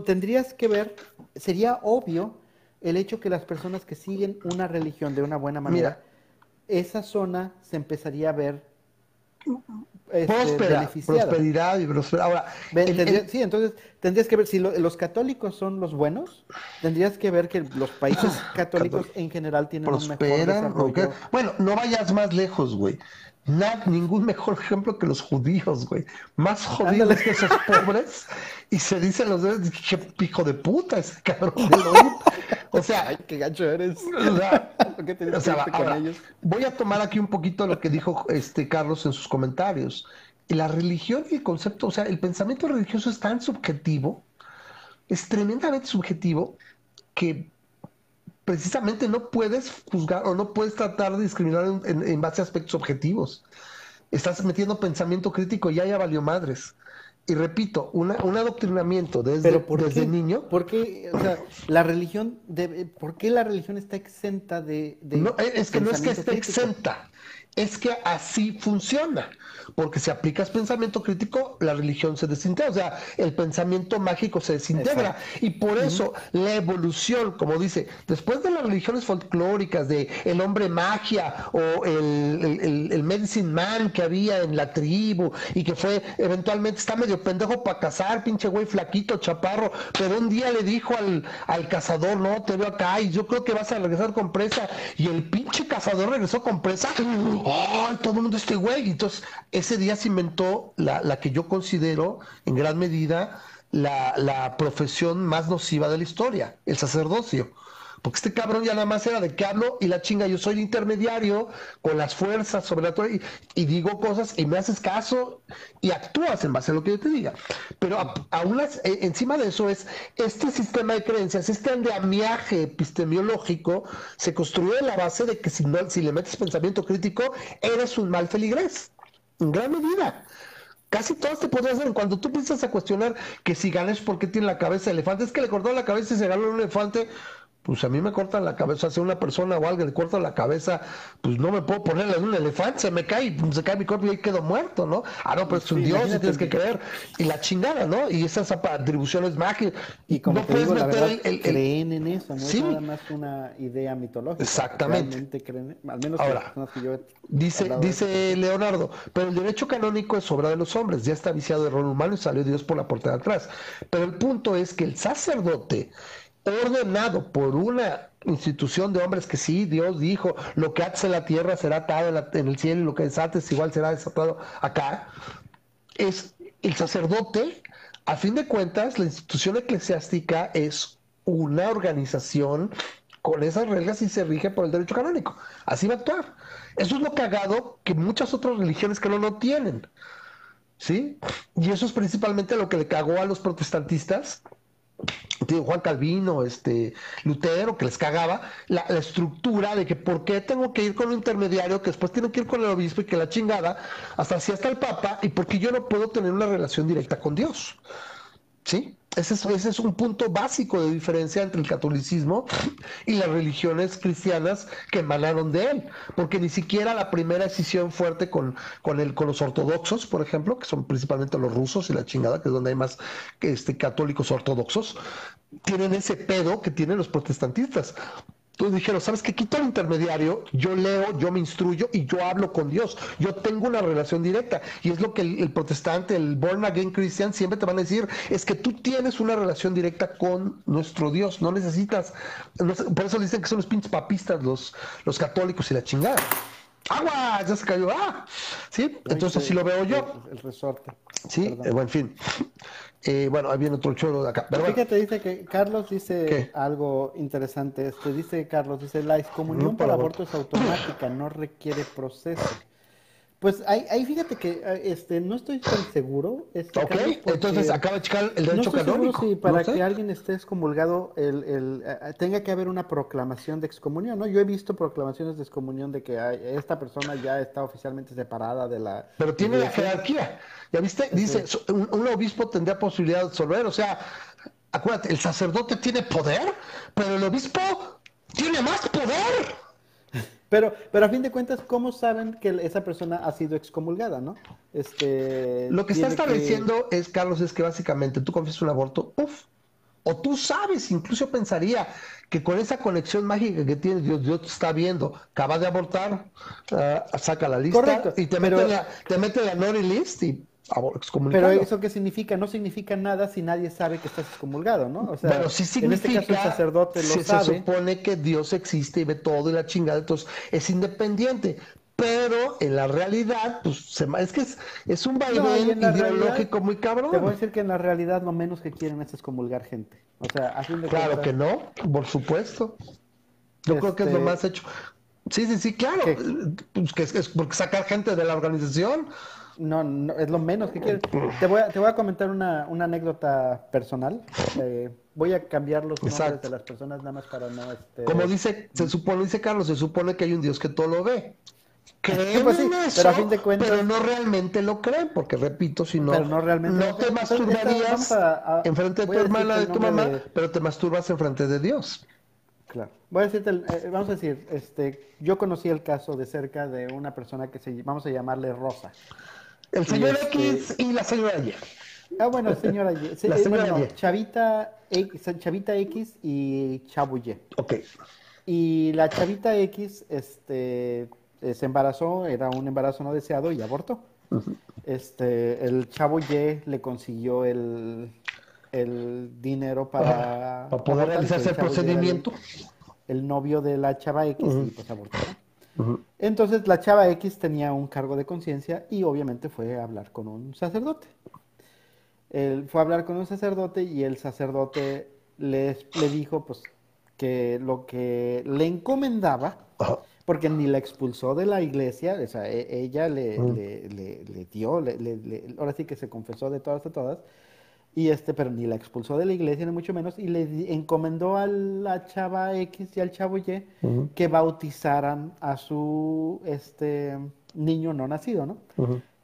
Tendrías que ver, sería obvio el hecho que las personas que siguen una religión de una buena manera, esa zona se empezaría a ver este, prosperidad y prosperidad. Ahora, sí, entonces tendrías que ver, si los católicos son los buenos, tendrías que ver que los países católicos en general tienen prosperan, un mejor Bueno, no vayas más lejos, güey. Nada, ningún mejor ejemplo que los judíos, güey. Más jodidos que esos pobres. Y se dicen los dos, qué hijo de puta ese cabrón. o sea, Ay, qué gacho eres. Voy a tomar aquí un poquito lo que dijo este Carlos en sus comentarios. La religión y el concepto, o sea, el pensamiento religioso es tan subjetivo, es tremendamente subjetivo, que precisamente no puedes juzgar o no puedes tratar de discriminar en, base a aspectos objetivos. Estás metiendo pensamiento crítico y ya ya valió madres. Y repito, un adoctrinamiento desde, desde niño. ¿Por qué, o sea, la religión debe, ¿por qué la religión está exenta de... no, es que no es que esté exenta, es que así funciona porque si aplicas pensamiento crítico, la religión se desintegra, o sea, el pensamiento mágico se desintegra. Y por eso la evolución, como dice, después de las religiones folclóricas, de el hombre magia o el, el, medicine man que había en la tribu y que fue eventualmente, está medio pendejo para cazar, pinche güey flaquito, chaparro, pero un día le dijo al, al cazador, no, te veo acá y yo creo que vas a regresar con presa. Y el pinche cazador regresó con presa. ¡Oh! Todo el mundo este güey. Entonces, ese día se inventó la, que yo considero en gran medida la, profesión más nociva de la historia, el sacerdocio. Porque este cabrón ya nada más era de que hablo y la chinga, yo soy el intermediario con las fuerzas sobrenaturales y, y digo cosas y me haces caso y actúas en base a lo que yo te diga. Pero aún eh, encima de eso es este sistema de creencias, este andamiaje epistemológico se construye en la base de que si, no, si le metes pensamiento crítico, eres un mal feligrés en gran medida. Casi todas te podrías hacer. Cuando tú piensas a cuestionar que si ganes porque tiene la cabeza de elefante, es que le cortó la cabeza y se ganó un elefante, pues a mí me cortan la cabeza, si una persona o alguien le corta la cabeza, pues no me puedo ponerle un elefante, se me cae, se cae mi cuerpo y ahí quedo muerto, ¿no? Ah, no, pero es un dios y tienes que creer. Y la chingada, ¿no? Y esas atribuciones mágicas. Y como no puedes meter verdad, el, creen en eso, no es nada más una idea mitológica. Exactamente. Creen, al menos Ahora, que yo dice, dice Leonardo, pero el derecho canónico es obra de los hombres, ya está viciado de rol humano y salió Dios por la puerta de atrás. Pero el punto es que el sacerdote ordenado por una institución de hombres que sí, Dios dijo, lo que hace en la tierra será atado en, el cielo y lo que desates igual será desatado acá, es el sacerdote, a fin de cuentas, la institución eclesiástica es una organización con esas reglas y se rige por el derecho canónico. Así va a actuar. Eso es lo cagado que muchas otras religiones que no lo tienen. ¿Sí? Y eso es principalmente lo que le cagó a los protestantistas Juan Calvino, este, Lutero, que les cagaba, la, estructura de que por qué tengo que ir con un intermediario, que después tengo que ir con el obispo y que la chingada, hasta así hasta el Papa, y porque yo no puedo tener una relación directa con Dios. ¿Sí? Ese es, ese es, un punto básico de diferencia entre el catolicismo y las religiones cristianas que emanaron de él, porque ni siquiera la primera decisión fuerte con, con, el, con los ortodoxos, por ejemplo, que son principalmente los rusos y la chingada, que es donde hay más este, católicos ortodoxos, tienen ese pedo que tienen los protestantistas. Entonces dijeron, ¿sabes qué? Quito el intermediario, yo leo, yo me instruyo y yo hablo con Dios. Yo tengo una relación directa. Y es lo que el, el, protestante, el born again Christian, siempre te van a decir, es que tú tienes una relación directa con nuestro Dios. No necesitas, no, por eso dicen que son los pinches papistas los, los católicos y la chingada. ¡Agua! Ya se cayó. ¡Ah! Sí, entonces así lo veo yo. El, el resorte. Sí, eh, bueno, en fin. Eh, bueno, ahí viene otro choro de acá. Pero Fíjate, dice que Carlos dice ¿Qué? algo interesante. Este, dice Carlos, dice, la excomunión No, por aborto es automática, no requiere proceso. Pues ahí, ahí fíjate que eh, este, no estoy tan seguro. Este, Ok, Carlos, entonces acaba de checar el no derecho estoy seguro canónico. si para No sé. que alguien esté excomulgado el, el, eh, tenga que haber una proclamación de excomunión, ¿no? Yo he visto proclamaciones de excomunión de que esta persona ya está oficialmente separada de la... Pero tiene la jerarquía. ¿Ya viste? Dice, un obispo tendría posibilidad de absolver. O sea, acuérdate, el sacerdote tiene poder, pero el obispo tiene más poder. Pero, pero a fin de cuentas, ¿cómo saben que esa persona ha sido excomulgada, no? Este, Lo que está estableciendo es, Carlos, es que básicamente tú confiesas un aborto, uf, o tú sabes, incluso pensaría que con esa conexión mágica que tienes, Dios, Dios te está viendo, acabas de abortar, ah, saca la lista Correcto, y te pero- mete, la, te mete la naughty list y Pero eso qué significa? No significa nada si nadie sabe que estás excomulgado, ¿no? O sea, Bueno, sí en este significa, caso el sacerdote lo se, se sabe. supone que Dios existe y ve todo y la chingada, entonces es independiente. Pero en la realidad, pues se es que es, es un No, vaivén la ideológico realidad, muy Te voy a cabrón. decir que en la realidad lo menos que quieren es excomulgar gente. O sea, de Claro que no, por supuesto. Yo creo que es lo Este- más hecho. Sí, sí, sí, claro. ¿Qué? Pues que es, es porque sacar gente de la organización. No, no, es lo menos que quieren. Te voy a, te voy a comentar una, una anécdota personal. Eh, voy a cambiar los nombres Exacto. de las personas nada más para no... Este... Como dice, se supone, dice Carlos, se supone que hay un Dios que todo lo ve. Creen Pues sí, en eso, pero a fin de cuentas- pero no realmente lo creen, porque repito, si no, Pero no realmente lo te masturbarías a- enfrente de tu hermana, de tu mamá, de- pero te masturbas enfrente de Dios. Claro. Voy a decirte, eh, vamos a decir, este, yo conocí el caso de cerca de una persona que se, vamos a llamarle Rosa. El señor este- X y la señora Y. Ah, bueno, señora, Y- se- La eh, señora bueno, Y. Chavita X, Chavita X y Chavo Y. Ok. Y la Chavita X, este, eh, se embarazó, era un embarazo no deseado y abortó. Este, el Chavo Y le consiguió el, el dinero para, Para poder abortar, realizarse el procedimiento. el novio de la chava X y pues abortó. Entonces la chava X tenía un cargo de conciencia y obviamente fue a hablar con un sacerdote. Él fue a hablar con un sacerdote y el sacerdote le, le dijo pues que lo que le encomendaba, porque ni la expulsó de la iglesia, o sea, e- ella le, Mm. le, le- le dio, ahora sí que se confesó de todas, de todas, y este, pero ni la expulsó de la iglesia, ni mucho menos, y le encomendó a la chava X y al chavo Y que bautizaran a su este niño no nacido, ¿no?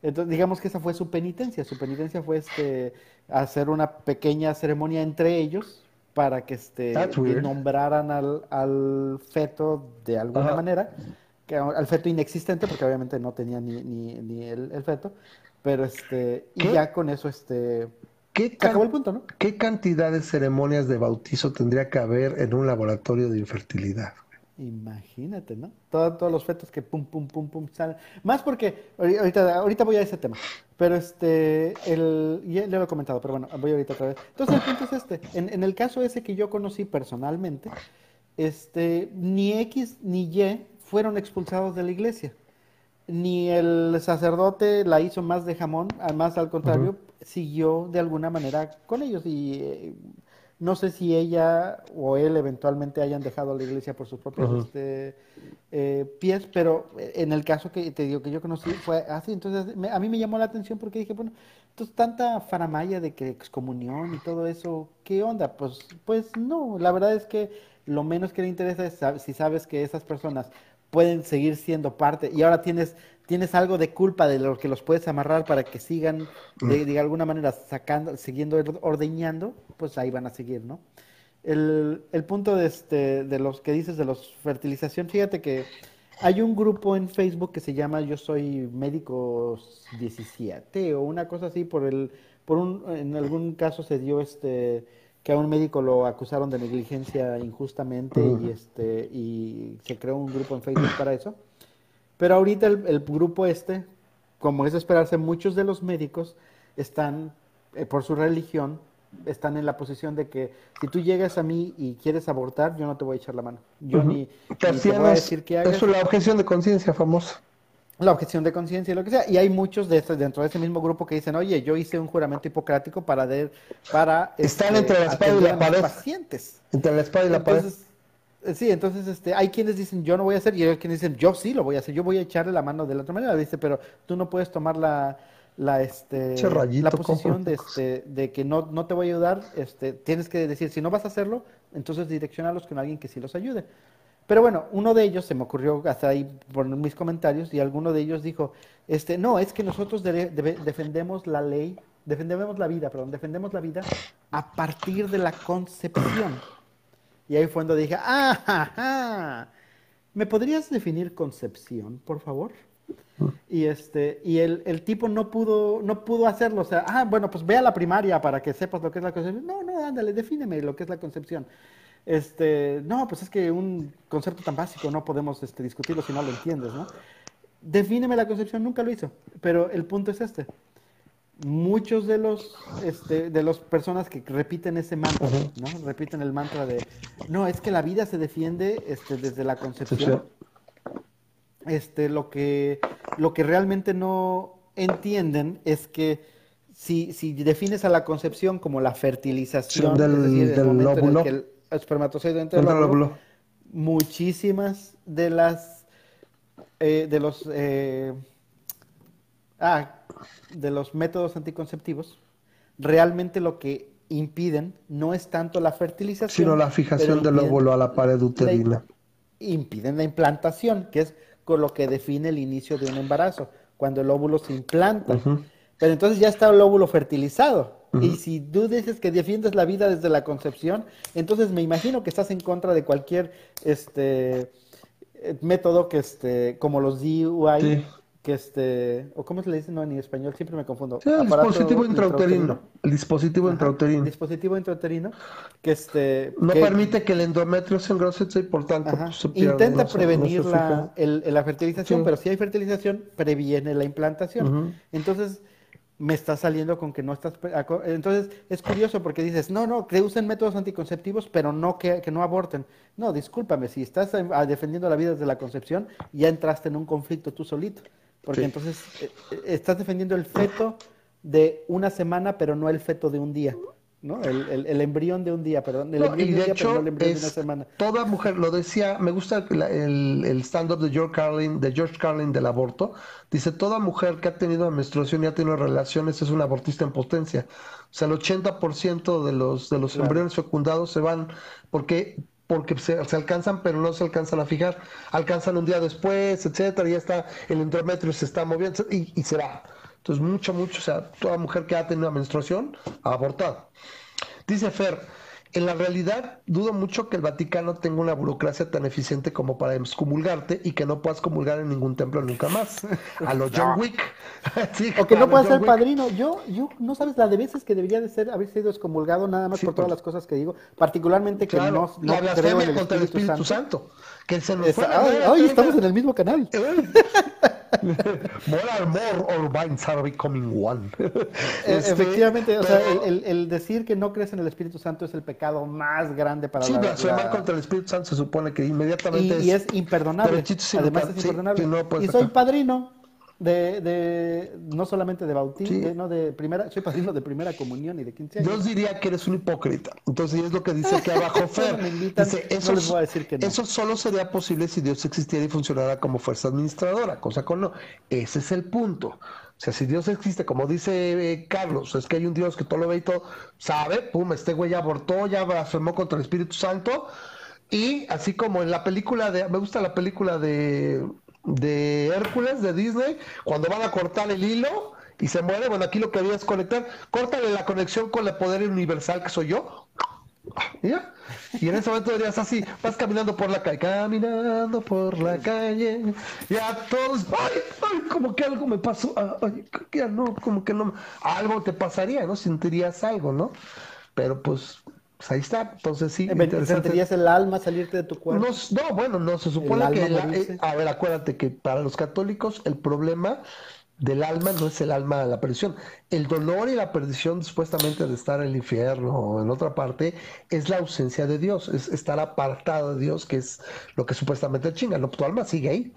Entonces, digamos que esa fue su penitencia. Su penitencia fue este hacer una pequeña ceremonia entre ellos para que este nombraran al, al feto de alguna manera, que, al feto inexistente, porque obviamente no tenía ni, ni, ni el, el feto, pero este, y ya con eso este ¿Qué, acabó el punto, ¿no? ¿Qué cantidad de ceremonias de bautizo tendría que haber en un laboratorio de infertilidad? Imagínate, ¿no? Todo- todos los fetos que pum, pum, pum, pum salen. Más porque, ahori- ahorita, ahorita voy a ese tema, pero este, el, ya, ya lo he comentado, pero bueno, voy ahorita otra vez. Entonces el punto es este, en, en el caso ese que yo conocí personalmente, este, ni X ni Y fueron expulsados de la iglesia, ni el sacerdote la hizo más de jamón, más al contrario, siguió de alguna manera con ellos y eh, no sé si ella o él eventualmente hayan dejado la iglesia por sus propios este, eh, pies, pero en el caso que te digo que yo conocí fue así. Entonces me- a mí me llamó la atención porque dije, bueno, Entonces, tanta faramaya de que excomunión y todo eso, ¿qué onda? Pues, pues no, la verdad es que lo menos que le interesa es si sabes que esas personas pueden seguir siendo parte y ahora tienes, tienes algo de culpa de lo que los puedes amarrar para que sigan de, de alguna manera sacando, siguiendo ordeñando, pues ahí van a seguir, ¿no? El, el punto de, este, de los que dices de los fertilización, fíjate que hay un grupo en Facebook que se llama Yo Soy Médico 17 o una cosa así, por el, por un, en algún caso se dio este que a un médico lo acusaron de negligencia injustamente y este y se creó un grupo en Facebook para eso. Pero ahorita el, el grupo este, como es de esperarse, muchos de los médicos están eh, por su religión están en la posición de que si tú llegas a mí y quieres abortar, yo no te voy a echar la mano. Yo ni, ni te voy a decir que hagas. Eso es la objeción de conciencia famosa. La objeción de conciencia y lo que sea. Y hay muchos de estos dentro de ese mismo grupo que dicen, oye, yo hice un juramento hipocrático para... De, para Están este, entre la espada y la pared. Pacientes. Entre la espada y la pared. Eh, sí, entonces este, hay quienes dicen yo no voy a hacer y hay quienes dicen yo sí lo voy a hacer, yo voy a echarle la mano de la otra manera, dice, pero tú no puedes tomar la, la este la posición de este de que no, no te voy a ayudar este tienes que decir si no vas a hacerlo entonces direccionarlos con alguien que sí los ayude pero bueno uno de ellos se me ocurrió hasta ahí por mis comentarios y alguno de ellos dijo este no es que nosotros defendemos la ley defendemos la vida perdón defendemos la vida a partir de la concepción y ahí fue cuando dije ah me podrías definir concepción por favor y este, y el, el, tipo no pudo, no pudo hacerlo. O sea, ah, bueno, pues ve a la primaria para que sepas lo que es la concepción. No, no, ándale, defíneme lo que es la concepción. Este, no, pues es que un concepto tan básico no podemos este, discutirlo si no lo entiendes, ¿no? Defíneme la concepción, nunca lo hizo. Pero el punto es este. Muchos de los este, de las personas que repiten ese mantra, ¿no? Repiten el mantra de no, es que la vida se defiende este, desde la concepción este, lo, que, lo que realmente no entienden es que si, si defines a la concepción como la fertilización del, del óvulo, el espermatozoide dentro del óvulo, muchísimas de las eh, de los eh, ah, de los métodos anticonceptivos realmente lo que impiden no es tanto la fertilización, sino la fijación del óvulo a la pared uterina. impiden la implantación, que es con lo que define el inicio de un embarazo, cuando el óvulo se implanta. Pero entonces ya está el óvulo fertilizado. Y si tú dices que defiendes la vida desde la concepción, entonces me imagino que estás en contra de cualquier este método que este, como los DUI, que este, o cómo se le dice no en español, siempre me confundo. Sí, el dispositivo intrauterino. El dispositivo intrauterino. Dispositivo intrauterino que este no permite que el endometrio se engrose y por tanto pues, se intenta prevenir la, la, fertilización, pero si hay fertilización previene la implantación. Entonces me está saliendo con que no estás entonces es curioso porque dices no no que usen métodos anticonceptivos pero no que, que no aborten no discúlpame si estás defendiendo la vida desde la concepción ya entraste en un conflicto tú solito porque entonces eh, eh, estás defendiendo el feto de una semana, pero no el feto de un día. ¿No? El, embrión de un día, perdón. El embrión y de, hecho, el embrión de una semana. Toda mujer, lo decía, me gusta el, el stand-up de George Carlin, de George Carlin del aborto. Dice, toda mujer que ha tenido menstruación y ha tenido relaciones es una abortista en potencia. O sea, el 80% de los, de los embriones fecundados se van porque porque se, alcanzan, pero no se alcanzan a fijar. Alcanzan un día después, etcétera, y ya está, el endometrio se está moviendo y, y se va. Entonces, mucho, mucho, o sea, toda mujer que ha tenido una menstruación ha abortado. Dice Fer, en la realidad, dudo mucho que el Vaticano tenga una burocracia tan eficiente como para excomulgarte y que no puedas comulgar en ningún templo nunca más. A los John Wick. o que no puedas ser padrino. Yo, yo, no sabes la de veces que debería de ser, haber sido excomulgado nada más por todas las cosas que digo, particularmente que no, no la creo en el contra Espíritu el Espíritu Santo. Que se nos fue hoy estamos en el mismo canal. more and more our minds are becoming one. Este, Efectivamente, o sea, el, el, decir que no crees en el Espíritu Santo es el pecado más grande para sí, la Sí, blasfemar contra el Espíritu Santo se supone que inmediatamente y, es... Y es imperdonable. Además es imperdonable. y soy padrino de, de, no solamente de bautismo, no de primera, soy padrino de primera comunión y de 15 años. Yo diría que eres un hipócrita. Entonces es lo que dice aquí abajo Fer. dice, eso, no les voy a decir que no. eso solo sería posible si Dios existiera y funcionara como fuerza administradora, cosa con no. Ese es el punto. O sea, si Dios existe, como dice eh, Carlos, es que hay un Dios que todo lo ve y todo sabe, pum, este güey ya abortó, ya blasfemó contra el Espíritu Santo. Y así como en la película de, me gusta la película de, de Hércules de Disney, cuando van a cortar el hilo y se muere, bueno, aquí lo que había es conectar, córtale la conexión con el poder universal que soy yo, ¿Y ya? Y en ese momento dirías así, vas caminando por la calle, caminando por la calle, ya todos, ay, ay, como que algo me pasó, ah, ay, no, como que no, algo te pasaría, ¿no? Sentirías algo, ¿no? Pero pues, pues ahí está, entonces sí. ¿Sentirías el alma salirte de tu cuerpo? No, no bueno, no, se supone que, eh, a ver, acuérdate que para los católicos el problema del alma no es el alma de la perdición. El dolor y la perdición, supuestamente de estar en el infierno o en otra parte, es la ausencia de Dios, es estar apartado de Dios, que es lo que supuestamente chinga. No, tu alma sigue ahí.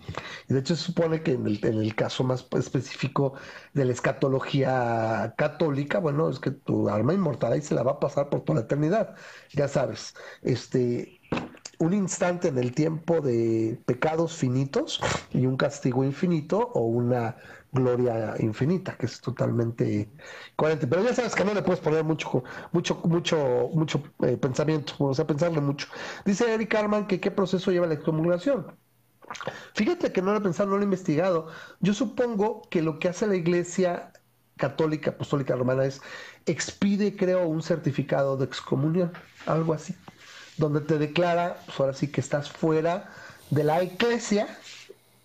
Y de hecho se supone que en el, en el caso más específico de la escatología católica, bueno, es que tu alma inmortal ahí se la va a pasar por toda la eternidad. Ya sabes, este, un instante en el tiempo de pecados finitos y un castigo infinito o una gloria infinita, que es totalmente coherente. Pero ya sabes que no le puedes poner mucho, mucho, mucho, mucho eh, pensamiento, o sea, pensarle mucho. Dice Eric Arman que qué proceso lleva la excomulgación. Fíjate que no lo he pensado, no lo he investigado. Yo supongo que lo que hace la Iglesia Católica Apostólica Romana es expide, creo, un certificado de excomunión, algo así, donde te declara, pues ahora sí que estás fuera de la Iglesia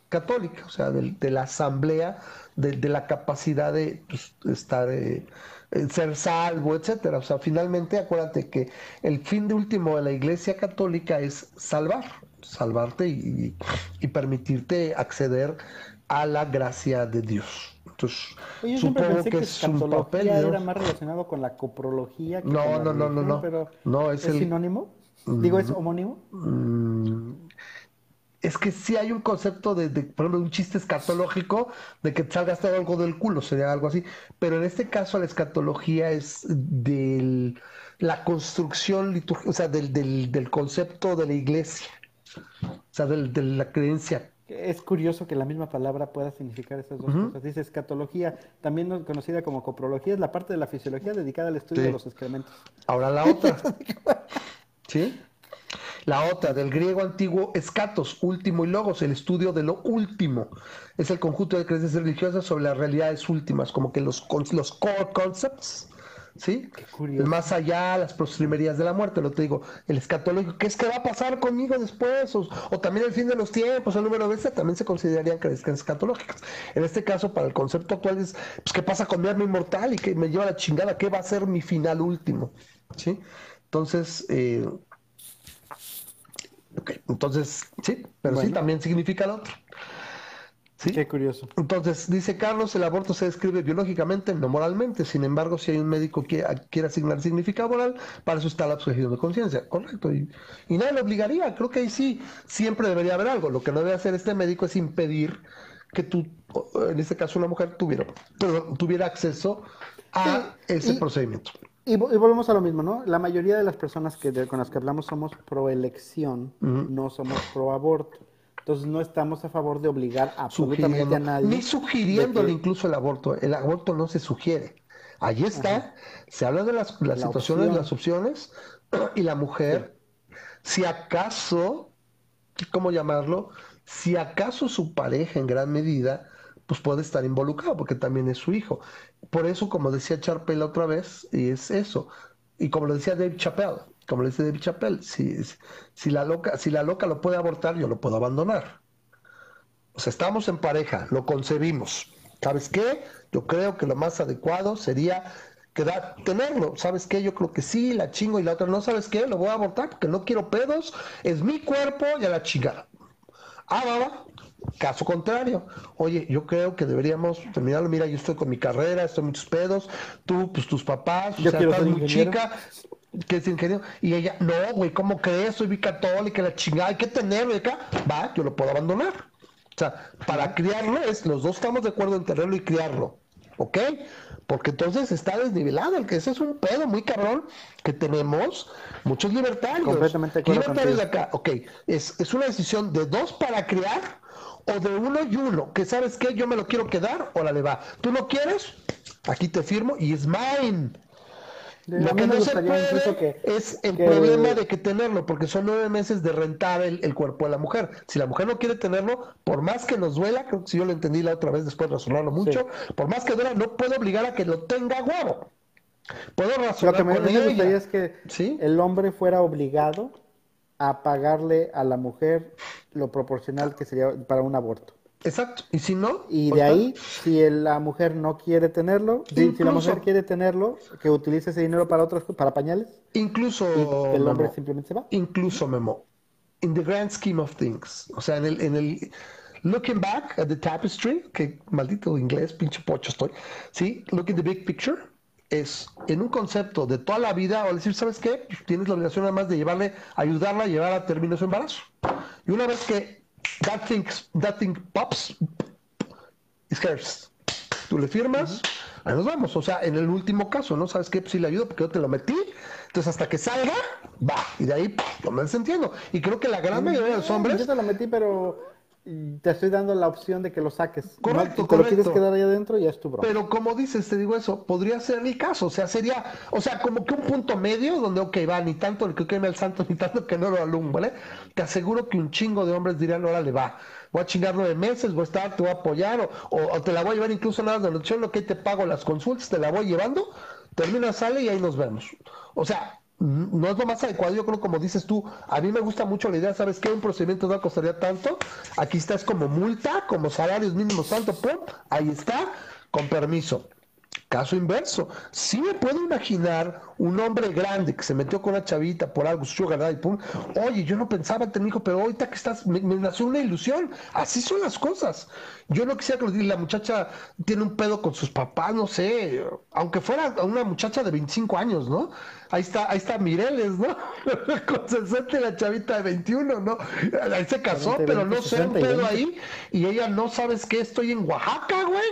católica, o sea, de, la asamblea, de, la capacidad de pues, estar, eh, ser salvo, etcétera. O sea, finalmente acuérdate que el fin de último de la Iglesia Católica es salvar, salvarte y, permitirte acceder a la gracia de Dios. Entonces, yo supongo que, es un papel. era más relacionado con la coprología. Que no, no, no, no, no, pero no, es, sinónimo. Digo, ¿es homónimo? Mm, es que sí hay un concepto de, por ejemplo, un chiste escatológico de que salga hasta algo del culo, sería algo así. Pero en este caso la escatología es de la construcción litúrgica, o sea, del, del, concepto de la iglesia, o sea, de la creencia. Es curioso que la misma palabra pueda significar esas dos cosas. Dice escatología, también conocida como coprología, es la parte de la fisiología dedicada al estudio de los excrementos. Ahora la otra. ¿Sí? La otra, del griego antiguo, escatos, último y logos, el estudio de lo último. Es el conjunto de creencias religiosas sobre las realidades últimas, como que los, los core concepts, ¿sí? El más allá, las postrimerías de la muerte, lo te digo, el escatológico, ¿qué es que va a pasar conmigo después? O, también el fin de los tiempos, el número de también se considerarían creencias escatológicas. En este caso, para el concepto actual es, pues, ¿qué pasa con mi alma inmortal y que me lleva a la chingada? ¿Qué va a ser mi final último? ¿Sí? Entonces, eh, Ok, entonces, sí, pero sí, también significa lo otro. ¿Sí? Qué curioso. Entonces, dice Carlos, el aborto se describe biológicamente, no moralmente. Sin embargo, si hay un médico que quiere asignar significado moral, para eso está la objeción de conciencia. Correcto. Y, y nadie lo obligaría. Creo que ahí sí, siempre debería haber algo. Lo que no debe hacer este médico es impedir que tú, en este caso una mujer, tuviera, tuviera acceso a ese procedimiento. Y, volvemos a lo mismo, ¿no? La mayoría de las personas que con las que hablamos somos pro elección, no somos pro aborto. Entonces no estamos a favor de obligar absolutamente a nadie. Ni sugiriéndole incluso el aborto. El aborto no se sugiere. Allí está. Se habla de las, las situaciones, de las opciones, y la mujer, si acaso, ¿cómo llamarlo? Si acaso su pareja en gran medida pues puede estar involucrado porque también es su hijo. Por eso, como decía Charpel otra vez, y es eso. Y como lo decía David Chappelle, como le dice David Chappelle, si, si, la loca, si la loca lo puede abortar, yo lo puedo abandonar. O sea, estamos en pareja, lo concebimos. ¿Sabes qué? Yo creo que lo más adecuado sería quedar, tenerlo. ¿Sabes qué? Yo creo que sí, la chingo y la otra no. ¿Sabes qué? Lo voy a abortar porque no quiero pedos. Es mi cuerpo y a la chingada. Ah, va, va. Caso contrario, oye, yo creo que deberíamos terminarlo. Mira, yo estoy con mi carrera, estoy muchos pedos, tú, pues tus papás, yo o sea, estás muy chica, que es ingeniero, y ella, no, güey, ¿cómo crees? Soy bicatólica, la chingada, hay que tenerlo acá, va, yo lo puedo abandonar. O sea, para criarlo es, los dos estamos de acuerdo en tenerlo y criarlo. ¿ok? Porque entonces está desnivelado, el que ese es un pedo muy cabrón que tenemos muchos libertarios. Completamente libertarios de acá, ok, es, es una decisión de dos para crear o de uno y uno, que sabes qué, yo me lo quiero quedar, órale va. ¿Tú lo quieres? Aquí te firmo y es mine. Lo que no se puede que- es el que- problema de que tenerlo, porque son nueve meses de rentar el, el cuerpo de la mujer. Si la mujer no quiere tenerlo, por más que nos duela, creo que si yo lo entendí la otra vez después de razonarlo mucho, por más que duela, no puedo obligar a que lo tenga huevo. Puedo Lo razonar que me, con me ella. gustaría es que ¿Sí? el hombre fuera obligado a pagarle a la mujer lo proporcional que sería para un aborto. Exacto. Y si no, Y pues de tal. ahí, si el- la mujer no quiere tenerlo, si, si la Incluso- mujer quiere tenerlo, que utilice ese dinero para otras co- para pañales incluso y el hombre Memo, simplemente se va. incluso Memo, in the grand scheme of things, o sea, en el, en el looking back at the tapestry, que maldito inglés, pinche pocho estoy, sí, look in the big picture, es en un concepto de toda la vida, o decir, ¿sabes qué? Pues tienes la obligación nada más de llevarle, ayudarla a llevar a término su embarazo. Y una vez que that thing, that thing pops, it's hers. Tú le firmas, ahí nos vamos. O sea, en el último caso, ¿no? ¿Sabes qué? Pues sí le ayudo porque yo te lo metí. Entonces, hasta que salga, va. Y de ahí, pff, lo me desentiendo. Y creo que la gran mayoría de los Yo hombres, te lo metí, pero te estoy dando la opción de que lo saques. Correcto, te lo correcto. quieres quedar ahí adentro, ya es tu broma. pero como dices, te digo eso, podría ser el caso. O sea, sería, o sea, como que un punto medio donde, ok, va, ni tanto el que queme al santo, ni tanto que no lo alumbre. Te aseguro que un chingo de hombres dirían, órale, va. Voy a chingar nueve meses, voy a estar, te voy a apoyar, o, o- o te la voy a llevar incluso nada de noche, lo que te pago las consultas, te la voy llevando, termina, sale y ahí nos vemos. O sea, no es lo más adecuado, yo creo como dices tú, a mí me gusta mucho la idea, ¿sabes qué? Un procedimiento no costaría tanto, aquí está es como multa, como salarios mínimos tanto, pum, ahí está, con permiso. Caso inverso, sí me puedo imaginar un hombre grande que se metió con una chavita por algo, sugar daddy, pum. Oye, yo no pensaba tener hijo, pero ahorita que estás, me, me nació una ilusión. Así son las cosas. Yo no quisiera que la muchacha tiene un pedo con sus papás, no sé, aunque fuera una muchacha de 25 años, ¿no? Ahí está, ahí está Mireles, ¿no? con 60 y la chavita de 21, ¿no? Ahí se casó, 40, pero no 20, sé, un 60 y pedo 20. ahí y ella no sabes qué, estoy en Oaxaca, güey,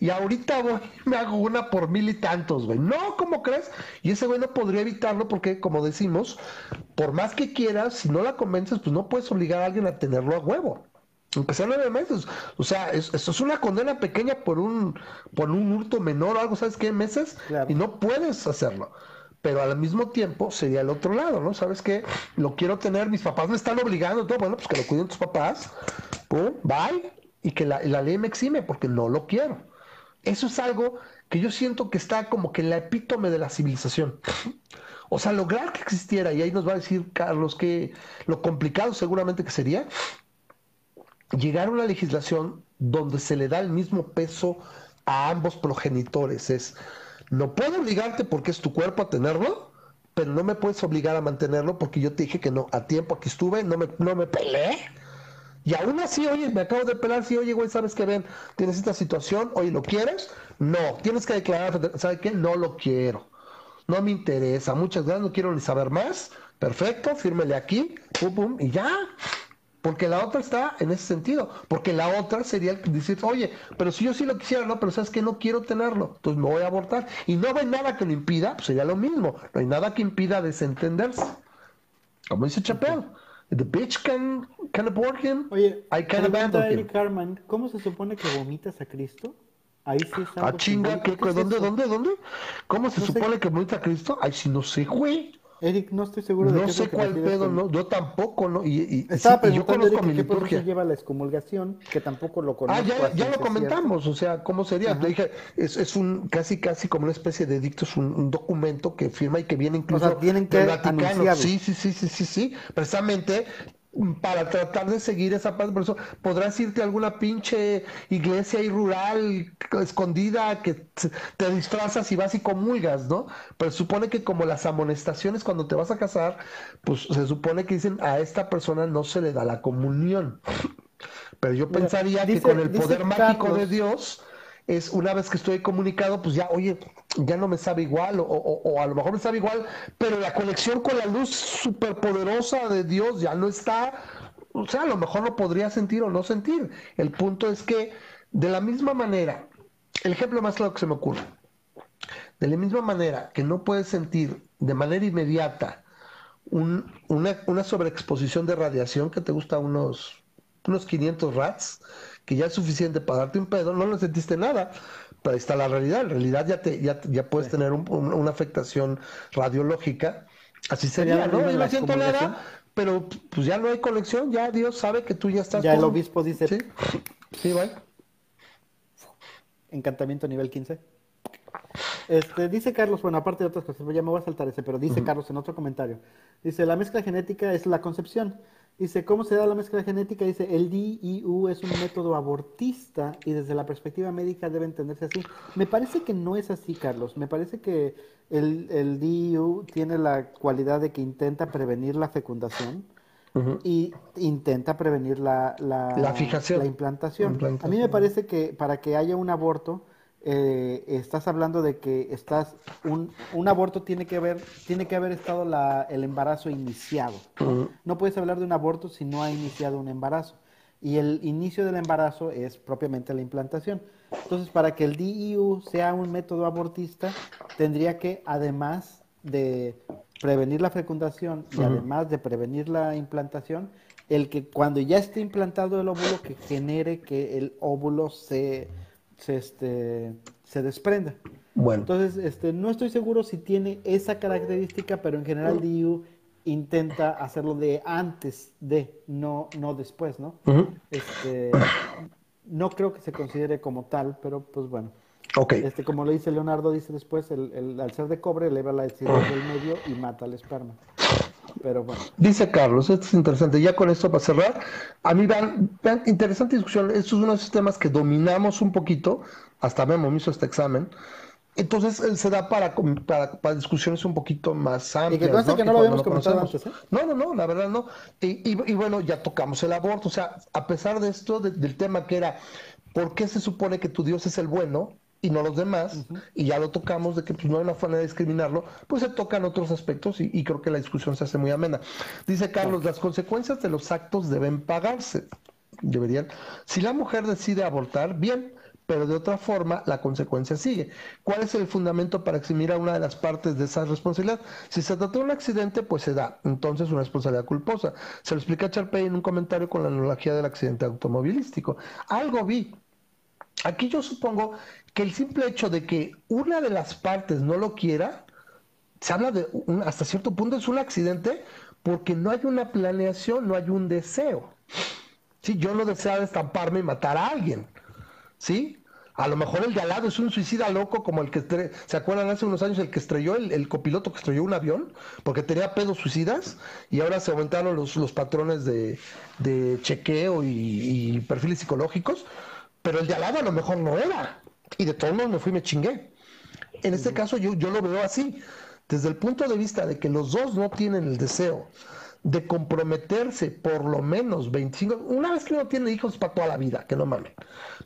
y ahorita voy, me hago una por mil y tantos, güey. No, ¿cómo crees? Y ese güey no podría evitarlo porque, como decimos, por más que quieras, si no la convences, pues no puedes obligar a alguien a tenerlo a huevo. Aunque sea nueve meses. O sea, es- eso es una condena pequeña por un, por un hurto menor o algo, ¿sabes qué? Meses. Claro. Y no puedes hacerlo. Pero al mismo tiempo sería el otro lado, ¿no? ¿Sabes qué? Lo quiero tener, mis papás me están obligando, todo, bueno, pues que lo cuiden tus papás, pum, bye, y que la, ley me exime porque no lo quiero. Eso es algo que yo siento que está como que en la epítome de la civilización. O sea, lograr que existiera, y ahí nos va a decir Carlos que lo complicado seguramente que sería llegar a una legislación donde se le da el mismo peso a ambos progenitores. Es, no puedo obligarte porque es tu cuerpo a tenerlo, pero no me puedes obligar a mantenerlo porque yo te dije que no, a tiempo aquí estuve, no me, no me peleé. Y aún así, oye, me acabo de pelar, sí, oye, güey, ¿sabes qué? Ven, tienes esta situación, oye, ¿lo quieres? No, tienes que declarar, ¿sabes qué? No lo quiero. No me interesa, muchas gracias, no quiero ni saber más. Perfecto, fírmele aquí, pum, pum, y ya. Porque la otra está en ese sentido. Porque la otra sería decir, oye, pero si yo sí lo quisiera, no, pero sabes que no quiero tenerlo, entonces me voy a abortar. Y no hay nada que lo impida, pues sería lo mismo. No hay nada que impida desentenderse. Como dice Chappelle, the bitch can, can abort him, Oye, I can abandon him. Carman, ¿cómo se supone que vomitas a Cristo? Ahí sí está. Ah, chinga, ¿qué, ¿dónde, dónde, dónde? ¿Cómo se No sé. supone que bonita Cristo? Ay, si no sé, güey. Eric, no estoy seguro de No qué sé cuál pedo, con- no, yo tampoco, ¿no? Y, y- y Estaba sí, y yo conozco Eric mi liturgia. lleva la excomulgación, que tampoco lo Ah, conozco. ya, a ya lo comentamos, o sea, ¿cómo sería? Le dije, es, es un casi casi como una especie de edicto, es un, un documento que firma y que viene incluso sea, tienen que del Vaticano. anunciarlo. Sí, sí, sí, sí, sí, sí, precisamente para tratar de seguir esa paz, por eso podrás irte a alguna pinche iglesia ahí rural escondida que te disfrazas y vas y comulgas, ¿no? Pero supone que como las amonestaciones cuando te vas a casar, pues se supone que dicen a esta persona no se le da la comunión. Pero yo Mira, pensaría dice- que con el poder mágico de Dios es una vez que estoy comunicado, pues ya, oye, ya no me sabe igual, o, o- a lo mejor me sabe igual, pero la conexión con la luz superpoderosa de Dios ya no está. O sea, a lo mejor lo podría sentir o no sentir. El punto es que, de la misma manera el ejemplo más claro que se me ocurre. De la misma manera que no puedes sentir de manera inmediata una, sobreexposición de radiación que te gusta unos, unos 500 rats, que ya es suficiente para darte un pedo, no lo sentiste nada, pero ahí está la realidad. En realidad ya, te, ya, ya puedes tener una afectación radiológica. Así sería, ¿no? no siento nada, pero pues ya no hay conexión, ya Dios sabe que tú ya estás. Ya el obispo dice. Sí, sí, vale. Encantamiento nivel 15. Este, dice Carlos, bueno, aparte de otras cosas, ya me voy a saltar ese, pero dice Carlos en otro comentario. Dice, la mezcla genética es la concepción. Dice, ¿cómo se da la mezcla genética? Dice, el DIU es un método abortista y desde la perspectiva médica debe entenderse así. Me parece que no es así, Carlos. Me parece que el, el DIU tiene la cualidad de que intenta prevenir la fecundación y intenta prevenir la, la, fijación, la implantación. A mí me parece que para que haya un aborto, eh, estás hablando de que estás un, un, aborto tiene que haber tiene que haber estado la, el embarazo iniciado. No puedes hablar de un aborto si no ha iniciado un embarazo. Y el inicio del embarazo es propiamente la implantación. Entonces, para que el DIU sea un método abortista, tendría que, además de prevenir la fecundación y además de prevenir la implantación, el que cuando ya esté implantado el óvulo, que genere que el óvulo se, se, este, se desprenda. Bueno. Entonces, este, no estoy seguro si tiene esa característica, pero en general DIU intenta hacerlo de antes de, no, no después, ¿no? este, no creo que se considere como tal, pero pues bueno. Este, como le dice Leonardo, dice después, el, el, al ser de cobre eleva la densidad del medio y mata al esperma. Pero bueno. Dice Carlos, esto es interesante. Ya con esto para cerrar, a mí vean interesante discusión. Estos es uno de esos temas que dominamos un poquito. Hasta Memo me hizo este examen. Entonces se da para, para, discusiones un poquito más amplias. Y que ¿no? que no lo habíamos comentado antes. ¿eh? No, no, no, la verdad no. Y, y, bueno, ya tocamos el aborto. O sea, a pesar de esto, del tema que era, ¿por qué se supone que tu Dios es el bueno? Y no los demás, y ya lo tocamos de que pues, no hay una forma de discriminarlo, pues se tocan otros aspectos y, creo que la discusión se hace muy amena. Dice Carlos, las consecuencias de los actos deben pagarse. Deberían. Si la mujer decide abortar, bien, pero de otra forma la consecuencia sigue. ¿Cuál es el fundamento para eximir a una de las partes de esa responsabilidad? Si se trata de un accidente, pues se da, entonces una responsabilidad culposa. Se lo explica Charpey en un comentario con la analogía del accidente automovilístico. Algo vi. Aquí yo supongo que el simple hecho de que una de las partes no lo quiera, se habla de, un, hasta cierto punto es un accidente porque no hay una planeación, no hay un deseo. Si yo no deseo estamparme y matar a alguien, ¿sí? A lo mejor el de al lado es un suicida loco como el que, ¿se acuerdan hace unos años el que estrelló, el, copiloto que estrelló un avión? Porque tenía pedos suicidas y ahora se aumentaron los, los patrones de, chequeo y, y perfiles psicológicos, pero el de al lado a lo mejor no era y de todos modos me fui y me chingué. En este caso yo, yo lo veo así, desde el punto de vista de que los dos no tienen el deseo de comprometerse por lo menos 25, una vez que uno tiene hijos para toda la vida, que no mames.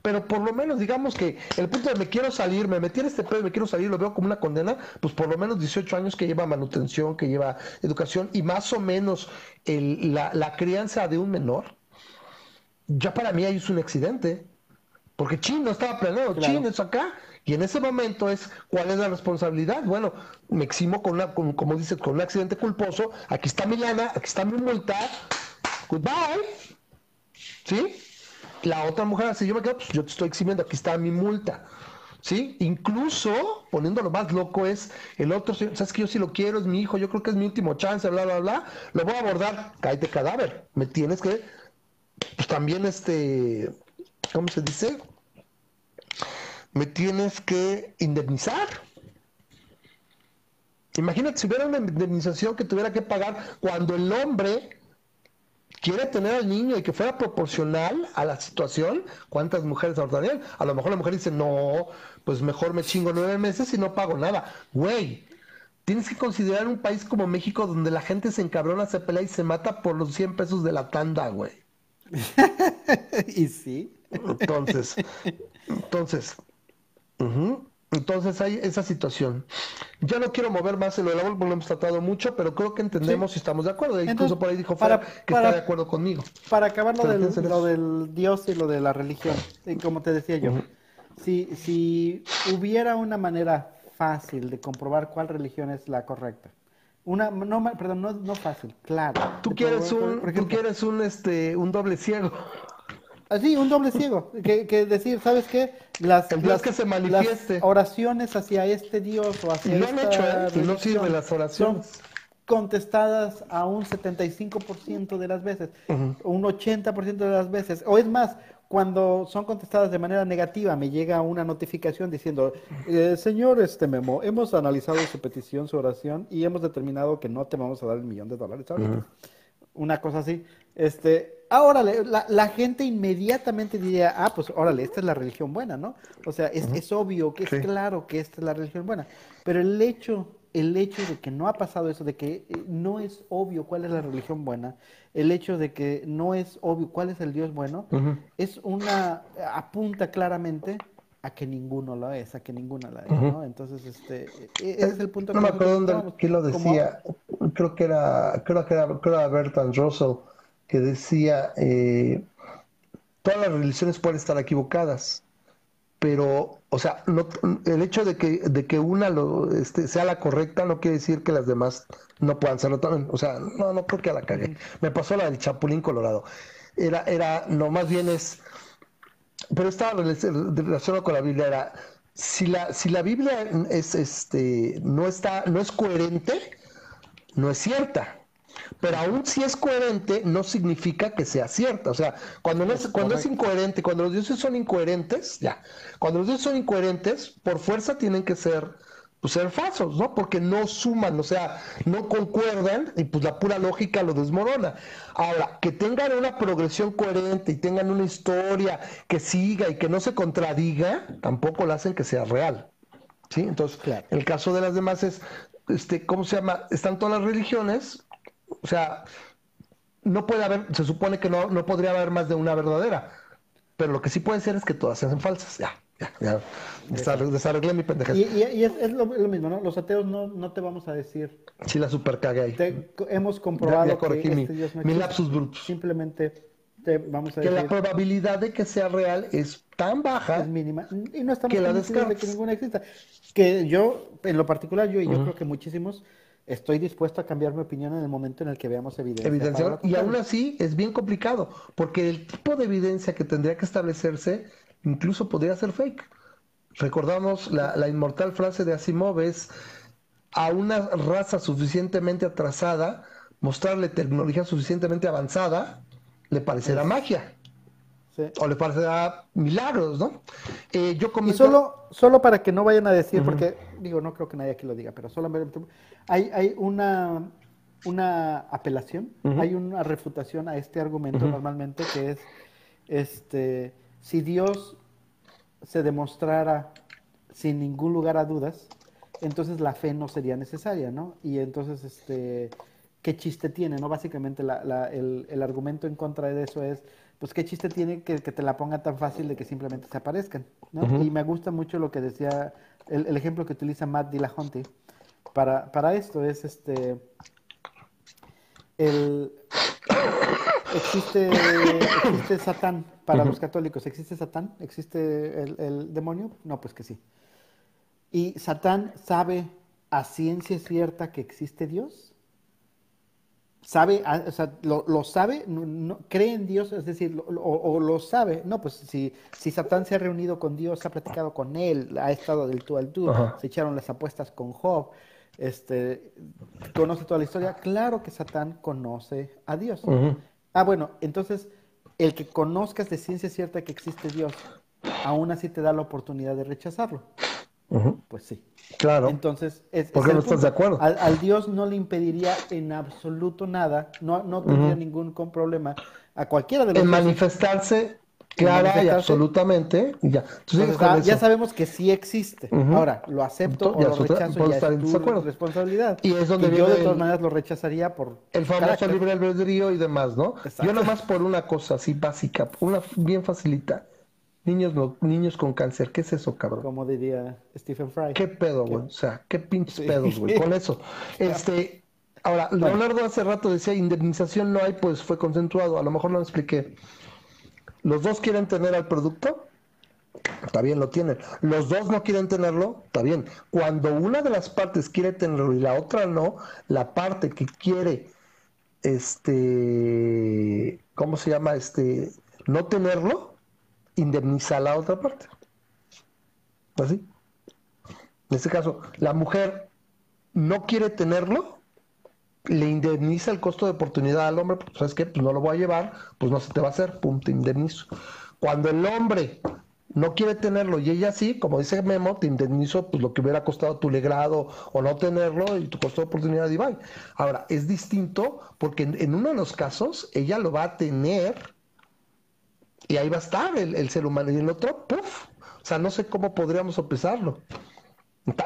Pero por lo menos digamos que el punto de me quiero salir, me metí en este pedo, me quiero salir, lo veo como una condena, pues por lo menos 18 años que lleva manutención, que lleva educación y más o menos la, la crianza de un menor, ya para mí ahí es un accidente. Porque Chin no estaba planeado, Chin es acá. Y en ese momento es, ¿cuál es la responsabilidad? Bueno, me eximo con una, como dices, con un accidente culposo. Aquí está mi lana, aquí está mi multa. Goodbye. ¿Sí? La otra mujer, si yo me quedo, pues yo te estoy eximiendo, aquí está mi multa. ¿Sí? Incluso, poniéndolo más loco, es el otro, sabes que yo sí lo quiero, es mi hijo, yo creo que es mi último chance, bla, bla, bla. Lo voy a abordar, cállate cadáver. Me tienes que, pues también este ¿cómo se dice? Me tienes que indemnizar. Imagínate si hubiera una indemnización que tuviera que pagar cuando el hombre quiere tener al niño y que fuera proporcional a la situación, ¿cuántas mujeres abortarían? A lo mejor la mujer dice, no, pues mejor me chingo nueve meses y no pago nada. Güey, tienes que considerar un país como México donde la gente se encabrona, se pelea y se mata por los 100 pesos de la tanda, güey. y sí. Entonces, entonces, entonces hay esa situación. Ya no quiero mover más en lo del porque lo hemos tratado mucho, pero creo que entendemos y estamos de acuerdo. Incluso por ahí dijo para, que está de acuerdo conmigo. Para acabar lo del, lo del, Dios y lo de la religión, y como te decía yo, si, si hubiera una manera fácil de comprobar cuál religión es la correcta. Una, no, perdón, no, no fácil, claro. Tú quieres un, tú quieres un, este, un doble ciego. Así, un doble ciego. Que, que decir, ¿sabes qué? Las, las, que se manifieste. oraciones hacia este Dios o hacia y lo han hecho, ¿eh? Y no sirven las oraciones. Son contestadas a un 75% de las veces, un 80% de las veces. O es más, cuando son contestadas de manera negativa, me llega una notificación diciendo, eh, señor este Memo, hemos analizado su petición, su oración, y hemos determinado que no te vamos a dar el millón de dólares Una cosa así. Este, ahora la, la, gente inmediatamente diría, ah, pues órale, esta es la religión buena, ¿no? O sea, es, es obvio, que es claro que esta es la religión buena. Pero el hecho, el hecho de que no ha pasado eso, de que eh, no es obvio cuál es la religión buena, el hecho de que no es obvio cuál es el Dios bueno, es una, apunta claramente a que ninguno lo es, a que ninguna la es, ¿no? Entonces, este, e, ese es el punto. No me acuerdo dónde, lo decía, creo que era, creo que era, creo que era Bertrand Russell, que decía, eh, todas las religiones pueden estar equivocadas, pero, o sea, no, el hecho de que, de que una lo, este, sea la correcta no quiere decir que las demás no puedan serlo también. O sea, no, no creo que la cagué. Me pasó la del Chapulín Colorado. Era, era, no, más bien es, pero estaba relacionado con la Biblia, era, si la, si la Biblia es, este, no está, no es coherente, no es cierta. Pero aún si es coherente, no significa que sea cierta. O sea, cuando, es, cuando es incoherente, cuando los dioses son incoherentes, ya, cuando los dioses son incoherentes, por fuerza tienen que ser, pues, ser falsos, ¿no? Porque no suman, o sea, no concuerdan y pues la pura lógica lo desmorona. Ahora, que tengan una progresión coherente y tengan una historia que siga y que no se contradiga, tampoco la hacen que sea real. ¿Sí? Entonces, el caso de las demás es, este, ¿cómo se llama? Están todas las religiones, o sea, no puede haber, se supone que no, no podría haber más de una verdadera, pero lo que sí puede ser es que todas sean falsas, ya. Ya, ya. Desarreglé mi pendeja. Y, y, es, lo, mismo, ¿no? Los ateos no, no te vamos a decir. Sí, la super cagué ahí. hemos comprobado que este Dios no mi lapsus brutus. Simplemente te vamos a decir. Que la probabilidad de que sea real es tan baja. Es mínima. Y no estamos que la de que ninguna exista. Que yo, en lo particular, yo y yo creo que muchísimos estoy dispuesto a cambiar mi opinión en el momento en el que veamos evidencia. evidencia y aún así es bien complicado, porque el tipo de evidencia que tendría que establecerse incluso podría ser fake. Recordamos la, la inmortal frase de Asimov es a una raza suficientemente atrasada, mostrarle tecnología suficientemente avanzada, le parecerá magia. O le parecerá milagros, ¿no? Eh, yo Y solo, solo para que no vayan a decir, porque digo, no creo que nadie aquí lo diga, pero solamente hay, hay una, una apelación, hay una refutación a este argumento normalmente que es, este, si Dios se demostrara sin ningún lugar a dudas, entonces la fe no sería necesaria, ¿no? Y entonces, este, ¿qué chiste tiene, no? Básicamente el, el argumento en contra de eso es, pues qué chiste tiene que, te la ponga tan fácil de que simplemente se aparezcan, ¿no? Y me gusta mucho lo que decía, el, ejemplo que utiliza Matt Dillahunty para, para esto es este, el, existe, existe Satán para los católicos, ¿existe Satán? ¿Existe el, el demonio? No, pues que sí. ¿Y Satán sabe a ciencia cierta que existe Dios? Sabe, ah, o sea, lo, sabe, no, cree en Dios, es decir, o, lo sabe, no, pues si, si Satán se ha reunido con Dios, ha platicado con él, ha estado del tú al tú, se echaron las apuestas con Job, este, conoce toda la historia, claro que Satán conoce a Dios. Ah, bueno, entonces, el que conozcas de ciencia cierta que existe Dios, aún así te da la oportunidad de rechazarlo. Pues sí. Claro. Entonces, es, ¿por qué no estás de acuerdo? Al, Dios no le impediría en absoluto nada, no, no tendría ningún problema a cualquiera de los. En manifestarse clara y absolutamente. Ya, ya sabemos que sí existe. Ahora, lo acepto o lo rechazo, ya es tu responsabilidad. Y es donde yo de todas maneras lo rechazaría por. El famoso libre albedrío y demás, ¿no? Yo nomás por una cosa así básica, una bien facilita Niños, niños con cáncer, ¿qué es eso, cabrón? Como diría Stephen Fry. ¿Qué pedo, güey? O sea, qué pinches pedos, güey, con eso. Este, ahora, Leonardo hace rato decía, indemnización no hay, pues fue concentrado. A lo mejor no lo expliqué. ¿Los dos quieren tener al producto? Está bien, lo tienen. Los dos no quieren tenerlo, está bien. Cuando una de las partes quiere tenerlo y la otra no, la parte que quiere, este, ¿cómo se llama? Este, no tenerlo, indemniza a la otra parte. Así. En este caso, la mujer no quiere tenerlo, le indemniza el costo de oportunidad al hombre, pues, ¿sabes qué? Pues no lo voy a llevar, pues no se te va a hacer, pum, te indemnizo. Cuando el hombre no quiere tenerlo y ella sí, como dice Memo, te indemnizo pues lo que hubiera costado tu legrado o no tenerlo y tu costo de oportunidad y bye. Ahora, es distinto porque en, uno de los casos ella lo va a tener y ahí va a estar el, ser humano y el otro, puff. O sea, no sé cómo podríamos sopesarlo.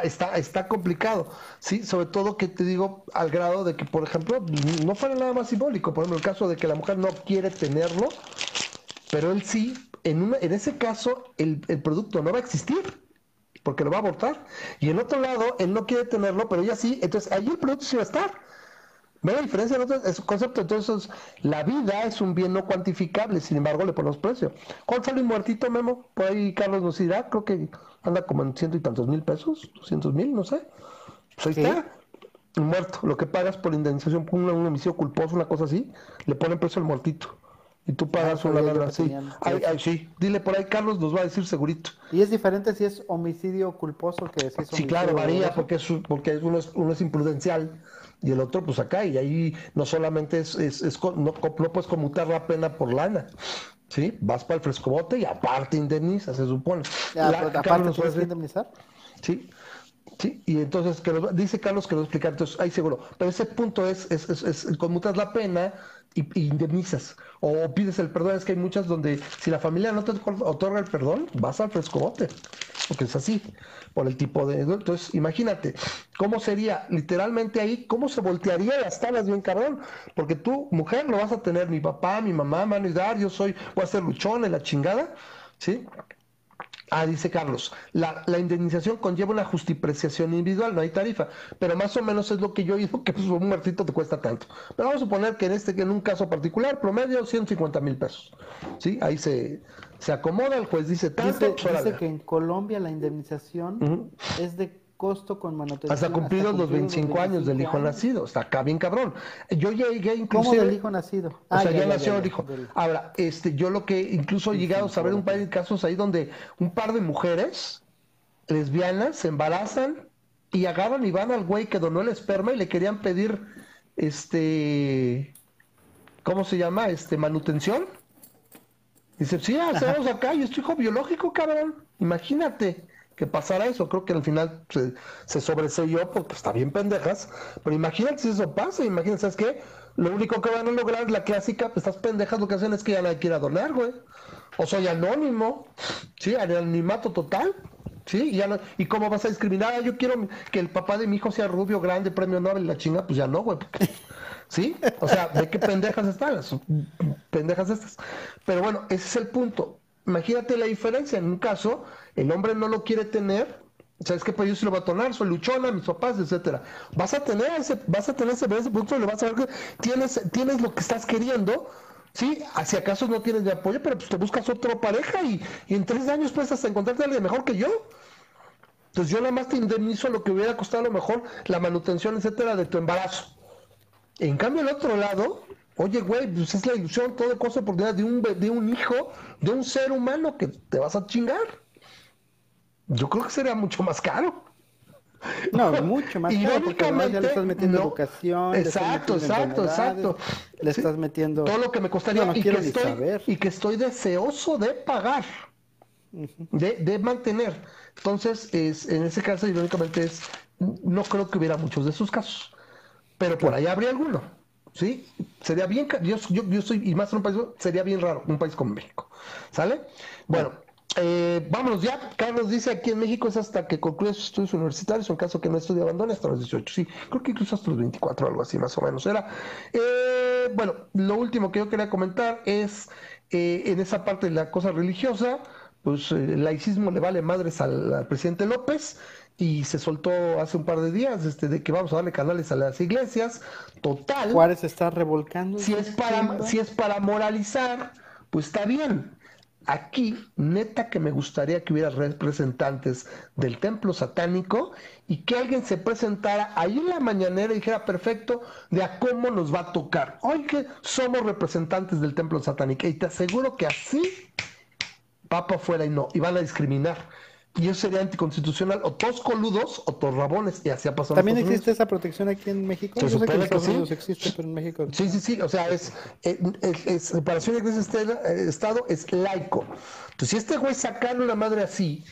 Está, está, complicado, sí, sobre todo que te digo al grado de que, por ejemplo, no fuera nada más simbólico, por ejemplo, el caso de que la mujer no quiere tenerlo, pero él sí, en, en ese caso el, producto no va a existir, porque lo va a abortar, y en otro lado, él no quiere tenerlo, pero ella sí, entonces ahí el producto sí va a estar. ¿Ve la diferencia? Es un concepto. Entonces, la vida es un bien no cuantificable, sin embargo, le ponemos precio. ¿Cuánto sale un muertito, Memo? Por ahí Carlos nos dirá, creo que anda como en ciento y tantos mil pesos, doscientos mil, no sé. Pues ahí está. Un muerto. Lo que pagas por indemnización por un, un homicidio culposo, una cosa así, le ponen precio al muertito. Y tú pagas ah, una lana así. sí. Dile por ahí, Carlos nos va a decir segurito. ¿Y es diferente si es homicidio culposo que si es homicidio Sí, claro, varía, porque, es, porque uno, es, uno es imprudencial y el otro pues acá y ahí no solamente es, es, no, puedes conmutar la pena por lana ¿sí? Vas para el frescobote y aparte indemniza, se supone. ¿Aparte puedes indemnizar? Sí, sí, y entonces que dice Carlos que lo explica, entonces ahí seguro. Pero ese punto es, es, es, conmutas la pena y, indemnizas. O pides el perdón, es que hay muchas donde si la familia no te otorga el perdón, vas al frescobote, porque es así por el tipo de... Entonces, imagínate, ¿cómo sería literalmente ahí? ¿Cómo se voltearía las tablas bien cabrón? Porque tú, mujer, lo vas a tener mi papá, mi mamá, mano y dar, yo soy, voy a ser luchón en la chingada, ¿sí? Ah, dice Carlos, la, la, indemnización conlleva una justipreciación individual, no hay tarifa, pero más o menos es lo que yo digo que pues, un muertito te cuesta tanto. Pero vamos a suponer que en este, que en un caso particular, promedio 150 mil pesos. ¿Sí? Ahí se, se acomoda, el juez dice tanto. Dice, dice que en Colombia la indemnización es de costo con manutención. Hasta cumplidos los 25, años del hijo nacido. Está acá bien cabrón. Yo llegué incluso. ¿Cómo del hijo nacido? o sea, ah, ya, nació el hijo. Ahora, este, yo lo que incluso he llegado a saber un par de casos ahí donde un par de mujeres lesbianas se embarazan y agarran y van al güey que donó el esperma y le querían pedir este ¿cómo se llama? este manutención Dice, sí, hacemos acá, yo estoy hijo biológico, cabrón. Imagínate que pasara eso. Creo que al final se, se sobreseyó porque está bien pendejas. Pero imagínate si eso pasa. Imagínate, ¿sabes qué? Lo único que van a lograr es la clásica, pues estas pendejas lo que hacen es que ya nadie quiera donar, güey. O soy anónimo, ¿sí? Anonimato total. ¿Sí? Y, ya ¿Y cómo vas a discriminar? Yo quiero que el papá de mi hijo sea rubio, grande, premio Nobel, la chinga, pues ya no, güey. ¿Sí? O sea, ¿de qué pendejas están? Las pendejas estas. Pero bueno, ese es el punto. Imagínate la diferencia. En un caso, el hombre no lo quiere tener. ¿Sabes qué? Pues yo se lo va a tonar, soy luchona, mis papás, etcétera. Vas a tener ese, vas a tener ese, ese punto, le vas a ver que tienes, tienes lo que estás queriendo, ¿sí? Si acaso no tienes de apoyo, pero pues te buscas otra pareja y, en tres años puedes hasta encontrarte a alguien mejor que yo. Entonces yo nada más te indemnizo lo que hubiera costado a lo mejor la manutención, etcétera, de tu embarazo. En cambio, el otro lado, oye, güey, pues es la ilusión, toda cosa oportunidad de un, de un hijo, de un ser humano que te vas a chingar. Yo creo que sería mucho más caro. No, mucho más caro porque además ya le estás metiendo educación. Exacto, exacto, exacto. Le estás metiendo todo lo que me costaría y, que estoy, y que estoy deseoso de pagar, de, de, mantener. Entonces, es, en ese caso, irónicamente, es, no creo que hubiera muchos de esos casos pero por ahí habría alguno. ¿Sí? Sería bien, yo, yo, soy, y más en un país, sería bien raro, un país como México. ¿Sale? Bueno, eh, vámonos ya. Carlos dice aquí en México es hasta que concluya sus estudios universitarios, en caso que no estudie abandone hasta los 18. Sí, creo que incluso hasta los 24, algo así más o menos era. Eh, bueno, lo último que yo quería comentar es eh, en esa parte de la cosa religiosa, pues el laicismo le vale madres al presidente López y se soltó hace un par de días este, de que vamos a darle canales a las iglesias. Total. Juárez está revolcando. Si es para, si es para moralizar, pues está bien. Aquí, neta que me gustaría que hubiera representantes del templo satánico y que alguien se presentara ahí en la mañanera y dijera, perfecto, de a cómo nos va a tocar. Hoy que somos representantes del templo satánico y te aseguro que así va para afuera y no, y van a discriminar. Y eso sería anticonstitucional, o todos coludos o todos rabones, y así ha pasado. ¿También existe esa protección aquí en México? Se Yo sé que supone en que sí. Unidos existe, pero en México... Sí, sí, sí, o sea, es, eh, es- es separación de iglesia estela- eh, Estado es laico. Entonces, si este güey sacarle una madre así,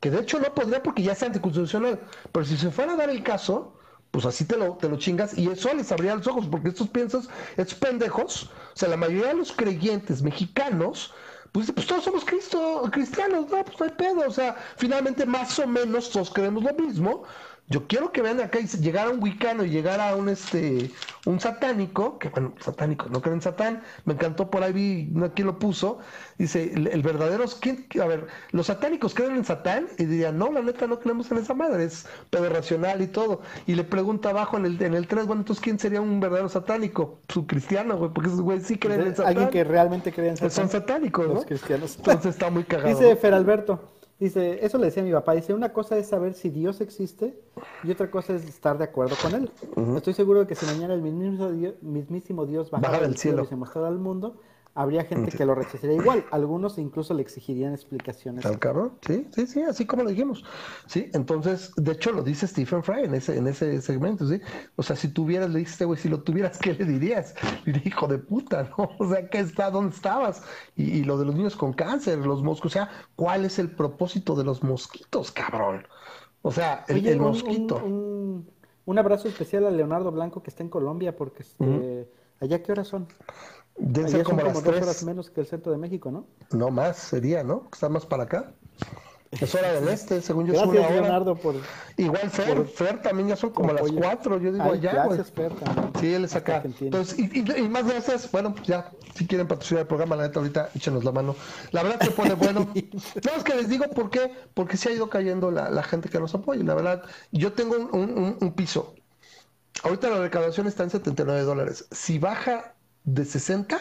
que de hecho no podría porque ya es anticonstitucional, pero si se fuera a dar el caso, pues así te lo, te lo chingas y eso les abría los ojos, porque estos piensas, estos pendejos, o sea, la mayoría de los creyentes mexicanos, pues, pues todos somos cristianos, no, pues no hay pedo, o sea, finalmente más o menos todos creemos lo mismo. Yo quiero que vean acá y llegara un wicano y llegara un este un satánico, que bueno, satánico, no creen en Satán, me encantó por ahí vi no, quién lo puso, dice, el, el verdadero, ¿quién, a ver, los satánicos creen en Satán y dirían, no, la neta no creemos en esa madre, es pedo racional y todo. Y le pregunta abajo en el, en el 3, bueno, entonces ¿quién sería un verdadero satánico? Su cristiano, güey, porque esos güey sí creen en Satán. Alguien que realmente cree en Pues son Satán. satánicos, ¿no? Los cristianos. Entonces está muy cagado. Dice ¿no? Dice, eso le decía a mi papá, dice, una cosa es saber si Dios existe y otra cosa es estar de acuerdo con él. Estoy seguro de que si mañana el mismísimo Dios, mismísimo Dios bajara Baja del del cielo cielo. y se mostrara al mundo, habría gente que lo rechazaría igual. Algunos incluso le exigirían explicaciones. Al cabrón, sí, sí, sí, así como lo dijimos. Sí, entonces, de hecho lo dice Stephen Fry en ese, en ese segmento, sí. O sea, si tuvieras, le dijiste, güey, si lo tuvieras, ¿qué le dirías? Le dije, hijo de puta, ¿no? O sea, ¿qué está? ¿Dónde estabas? Y, y lo de los niños con cáncer, los moscos, o sea, ¿cuál es el propósito de los mosquitos, cabrón? O sea, el, Oye, el un- un- mosquito. Un, un abrazo especial a Leonardo Blanco que está en Colombia porque este, allá qué horas son? Allá ser como como las tres. horas menos que el centro de México, ¿no? No más, sería, ¿no? Está más para acá. Es hora del este, según yo es una Gracias, hora. Leonardo, por... Igual Fer, por- Fer también ya son como las cuatro, yo digo Ay, allá, güey. gracias, Fer, también. Sí, él es acá. Entonces, y, y- y más gracias, bueno, pues ya, si quieren patrocinar el programa, la neta, ahorita échenos la mano. La verdad se pone bueno. No, es que les digo por qué, porque se ha ido cayendo la, la gente que nos apoya. La verdad, yo tengo un, un- un- un piso. Ahorita la recaudación está en 79 dólares. Si baja de 60,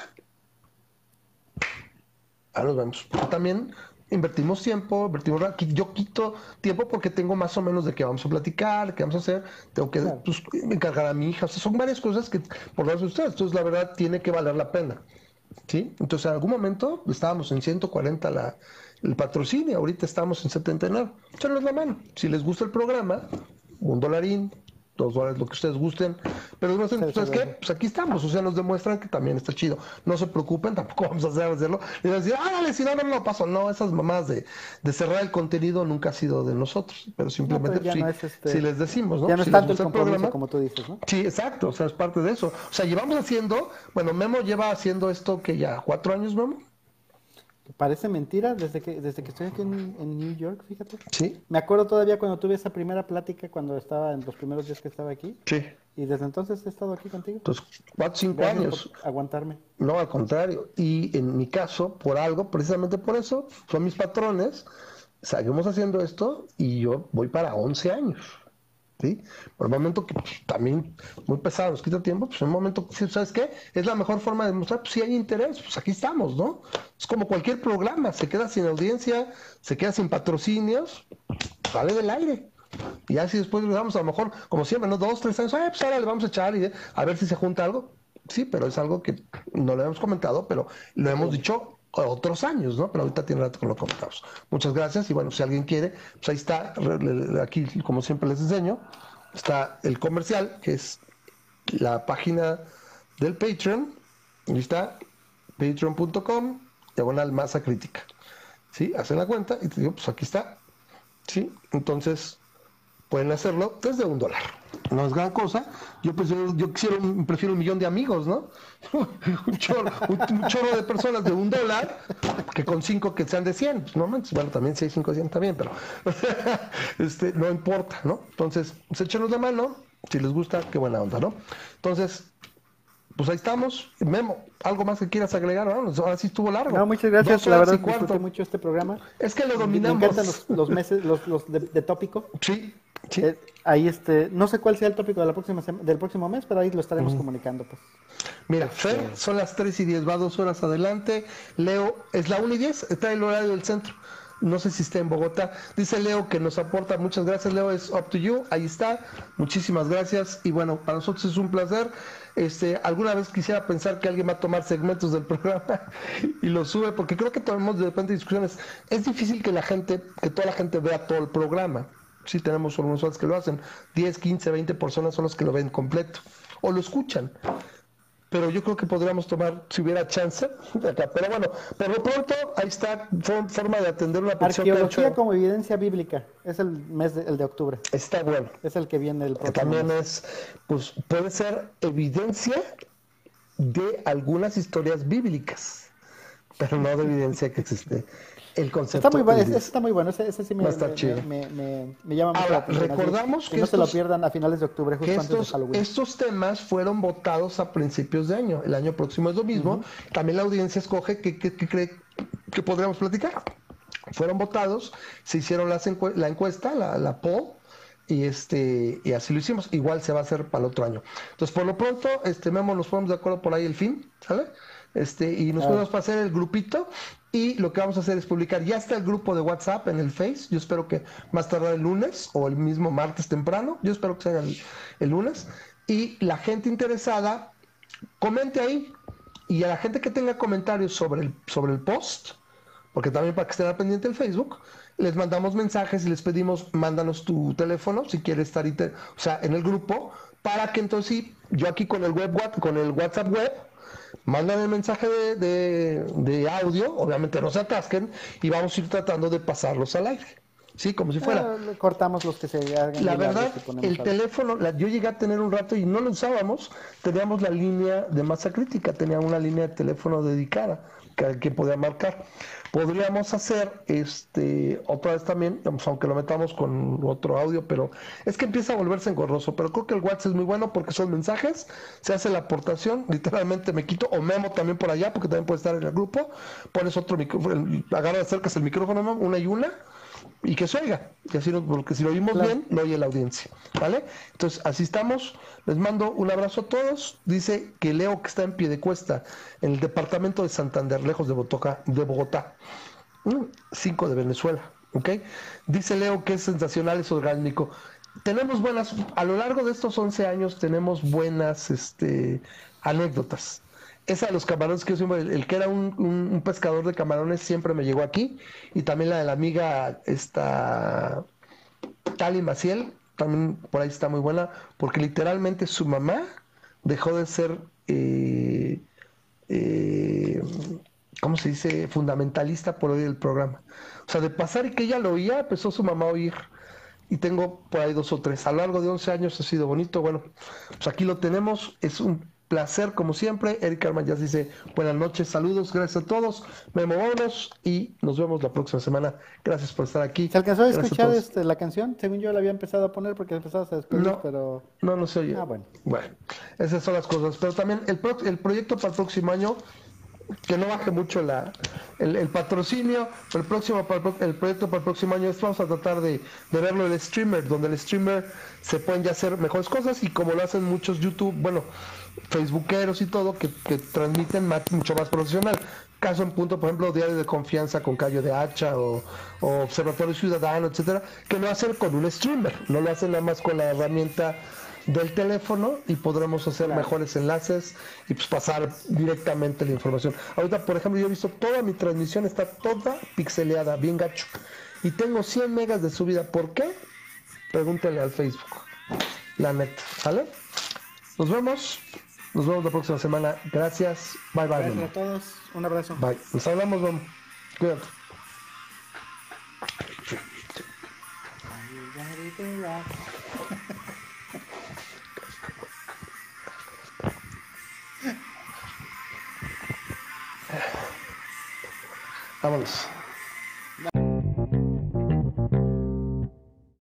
ahora nos vemos. Pero también invertimos tiempo, invertimos yo quito tiempo porque tengo más o menos de qué vamos a platicar, qué vamos a hacer, tengo que pues, encargar a mi hija, o sea, son varias cosas que por las de ustedes, entonces la verdad tiene que valer la pena. ¿Sí? Entonces en algún momento estábamos en 140 la, el patrocinio, ahorita estamos en 79. Échanos la mano. Si les gusta el programa, un dolarín, dos dólares, lo que ustedes gusten. Pero sé, Sí, ¿sabes sí. qué? Pues aquí estamos, o sea, nos demuestran que también está chido. No se preocupen, tampoco vamos a hacer hacerlo. Y decir, ah, dale, si no, no, no paso. No, esas mamás de, de cerrar el contenido nunca ha sido de nosotros, pero simplemente pero ya pues, no sí, es este- les decimos, ¿no? Ya no Si es tanto el compromiso programa, como tú dices, ¿no? Sí, exacto, o sea, es parte de eso. O sea, llevamos haciendo, bueno, Memo lleva haciendo esto que ya cuatro años, Memo. Parece mentira desde que, desde que estoy aquí en, en New York, fíjate. Sí, Me acuerdo todavía cuando tuve esa primera plática cuando estaba en los primeros días que estaba aquí. sí. Y desde entonces he estado aquí contigo. Entonces, cuatro, cinco Gracias años. aguantarme. No, al contrario. Y en mi caso, por algo, precisamente por eso, son mis patrones. Seguimos haciendo esto y yo voy para 11 años. ¿Sí? Por el momento que pues, también muy pesado, nos quita tiempo, pues en un momento que ¿sabes qué? Es la mejor forma de demostrar, pues si hay interés, pues aquí estamos, ¿no? Es como cualquier programa, se queda sin audiencia, se queda sin patrocinios, sale del aire. Y así después le damos a lo mejor, como siempre, ¿no? Dos, tres años, "Ay, pues ahora le vamos a echar y a ver si se junta algo. Sí, pero es algo que no lo hemos comentado, pero lo hemos dicho otros años, ¿no? Pero ahorita tiene rato que lo comentamos. Muchas gracias y bueno, si alguien quiere, pues ahí está, aquí como siempre les enseño, está el comercial, que es la página del Patreon, ahí está, patreon.com, diagonal masa crítica. ¿Sí? Hacen la cuenta y te digo, pues aquí está. ¿Sí? Entonces, pueden hacerlo desde un dólar. No es gran cosa. Yo prefiero, yo quisiera un- prefiero un millón de amigos, ¿no? un, chorro, un- un de personas de un dólar que con cinco que sean de 100. No manches, bueno, también hay cinco de 100 también, pero este, no importa, ¿no? Entonces, pues échenos la mano. Si les gusta, qué buena onda, ¿no? Entonces, pues ahí estamos. Memo, ¿algo más que quieras agregar? Vámonos, ahora sí estuvo largo. No, muchas gracias. La verdad disfruté mucho este programa. Es que lo Me dominamos. encantan los, los meses, los, los de, de tópico. Sí, Sí. Eh, ahí este, no sé cuál sea el tópico de la próxima del próximo mes, pero ahí lo estaremos comunicando, pues. Mira, Fer, son las 3 y 10, va dos horas adelante. Leo, es la 1 y 10, está el horario del centro. No sé si está en Bogotá. Dice Leo que nos aporta. Muchas gracias, Leo. Es up to you. Ahí está. Muchísimas gracias. Y bueno, para nosotros es un placer. Este, alguna vez quisiera pensar que alguien va a tomar segmentos del programa y lo sube, porque creo que tenemos de repente discusiones. Es difícil que la gente, que toda la gente vea todo el programa. Sí, tenemos algunos que lo hacen. 10, 15, 20 personas son los que lo ven completo o lo escuchan pero yo creo que podríamos tomar, si hubiera chance, de acá. Pero bueno, por lo pronto, ahí está, for- forma de atender una petición Arqueología hecho. como evidencia bíblica. Es el mes de, el de octubre. Está bueno. Es el que viene el Que próximo también es, pues, puede ser evidencia de algunas historias bíblicas, pero no de evidencia que existe el concepto. Está muy bueno, ese, está muy bueno, ese, ese sí me, Va a estar me- chido. me- me- me llama mucho Ahora, la atención. así recordamos que no se lo estos- pierdan a finales de octubre, justo que antes de estos, Halloween. estos temas fueron votados a principios de año. El año próximo es lo mismo. También la audiencia escoge qué qué- qué cree que podríamos platicar. Fueron votados, se hicieron las encue- la encuesta, la, la poll, y este y así lo hicimos. Igual se va a hacer para el otro año. Entonces, por lo pronto, este Memo, nos ponemos de acuerdo por ahí el fin, ¿sale? Este, y nos Ah. podemos pasar el grupito. Y lo que vamos a hacer es publicar. Ya está el grupo de WhatsApp en el Face. Yo espero que más tardar el lunes o el mismo martes temprano. Yo espero que sea el, el lunes. Y la gente interesada, comente ahí. Y a la gente que tenga comentarios sobre el, sobre el post, porque también para que estén al pendiente del Facebook, les mandamos mensajes y les pedimos, mándanos tu teléfono si quieres estar o sea, en el grupo, para que entonces yo aquí con el web con el WhatsApp web, mandan el mensaje de, de- de audio, obviamente no se atasquen, y vamos a ir tratando de pasarlos al aire. Sí, como si fuera. Ah, cortamos los que se hagan La verdad, el teléfono, la- yo llegué a tener un rato y no lo usábamos, teníamos la línea de masa crítica, tenía una línea de teléfono dedicada que, que podía marcar. Podríamos hacer este otra vez también, aunque lo metamos con otro audio, pero es que empieza a volverse engorroso. Pero creo que el WhatsApp es muy bueno porque son mensajes, se hace la aportación, literalmente me quito, o Memo también por allá, porque también puede estar en el grupo, pones otro micrófono, agarras, acercas el micrófono, una y una, y que se oiga. Y así, no- porque si lo oímos Claro. bien, lo oye la audiencia. ¿Vale? Entonces, así estamos. Les mando un abrazo a todos. Dice que Leo, que está en pie de cuesta, en el departamento de Santander, lejos de Bogotá. De Bogotá. Mm, Cinco de Venezuela. ¿Ok? Dice Leo que es sensacional, es orgánico. Tenemos buenas, a lo largo de estos 11 años, tenemos buenas este, anécdotas. Esa de los camarones que yo siempre, el, que era un, un- un pescador de camarones siempre me llegó aquí. Y también la de la amiga, esta Tali Maciel, también por ahí está muy buena, porque literalmente su mamá dejó de ser, eh, eh, ¿cómo se dice?, fundamentalista por oír el programa. O sea, de pasar y que ella lo oía, empezó su mamá a oír. Y tengo por ahí dos o tres. A lo largo de 11 años ha sido bonito. Bueno, pues aquí lo tenemos. Es un placer, como siempre. Erika Armayas dice buenas noches, saludos, gracias a todos. Memo, vámonos y nos vemos la próxima semana. Gracias por estar aquí. ¿Se alcanzó a escuchar este, la canción? Según yo la había empezado a poner porque empezabas a despedir, No. pero... No, no se oye. Ah, bueno. Bueno, esas son las cosas. Pero también el, pro- el proyecto para el próximo año, que no baje mucho la, el, el patrocinio, el próximo para el, pro- el proyecto para el próximo año es vamos a tratar de, de verlo el streamer, donde el streamer se pueden ya hacer mejores cosas y como lo hacen muchos YouTube, bueno, facebookeros y todo, que, que transmiten más- mucho más profesional. Caso en punto, por ejemplo, Diario de Confianza con Cayo de Hacha o, o Observatorio Ciudadano, etcétera, que lo hacen con un streamer, no lo hacen nada más con la herramienta del teléfono y podremos hacer mejores enlaces y pues pasar directamente la información. Ahorita, por ejemplo, yo he visto toda mi transmisión, está toda pixeleada, bien gacho. Y tengo 100 megas de subida. ¿Por qué? Pregúntale al Facebook. La neta, ¿sale? Nos vemos. Nos vemos la próxima semana. Gracias. Bye, bye. Gracias Memo. a todos. Un abrazo. Bye. Nos hablamos, vamos. Cuídate. Vámonos.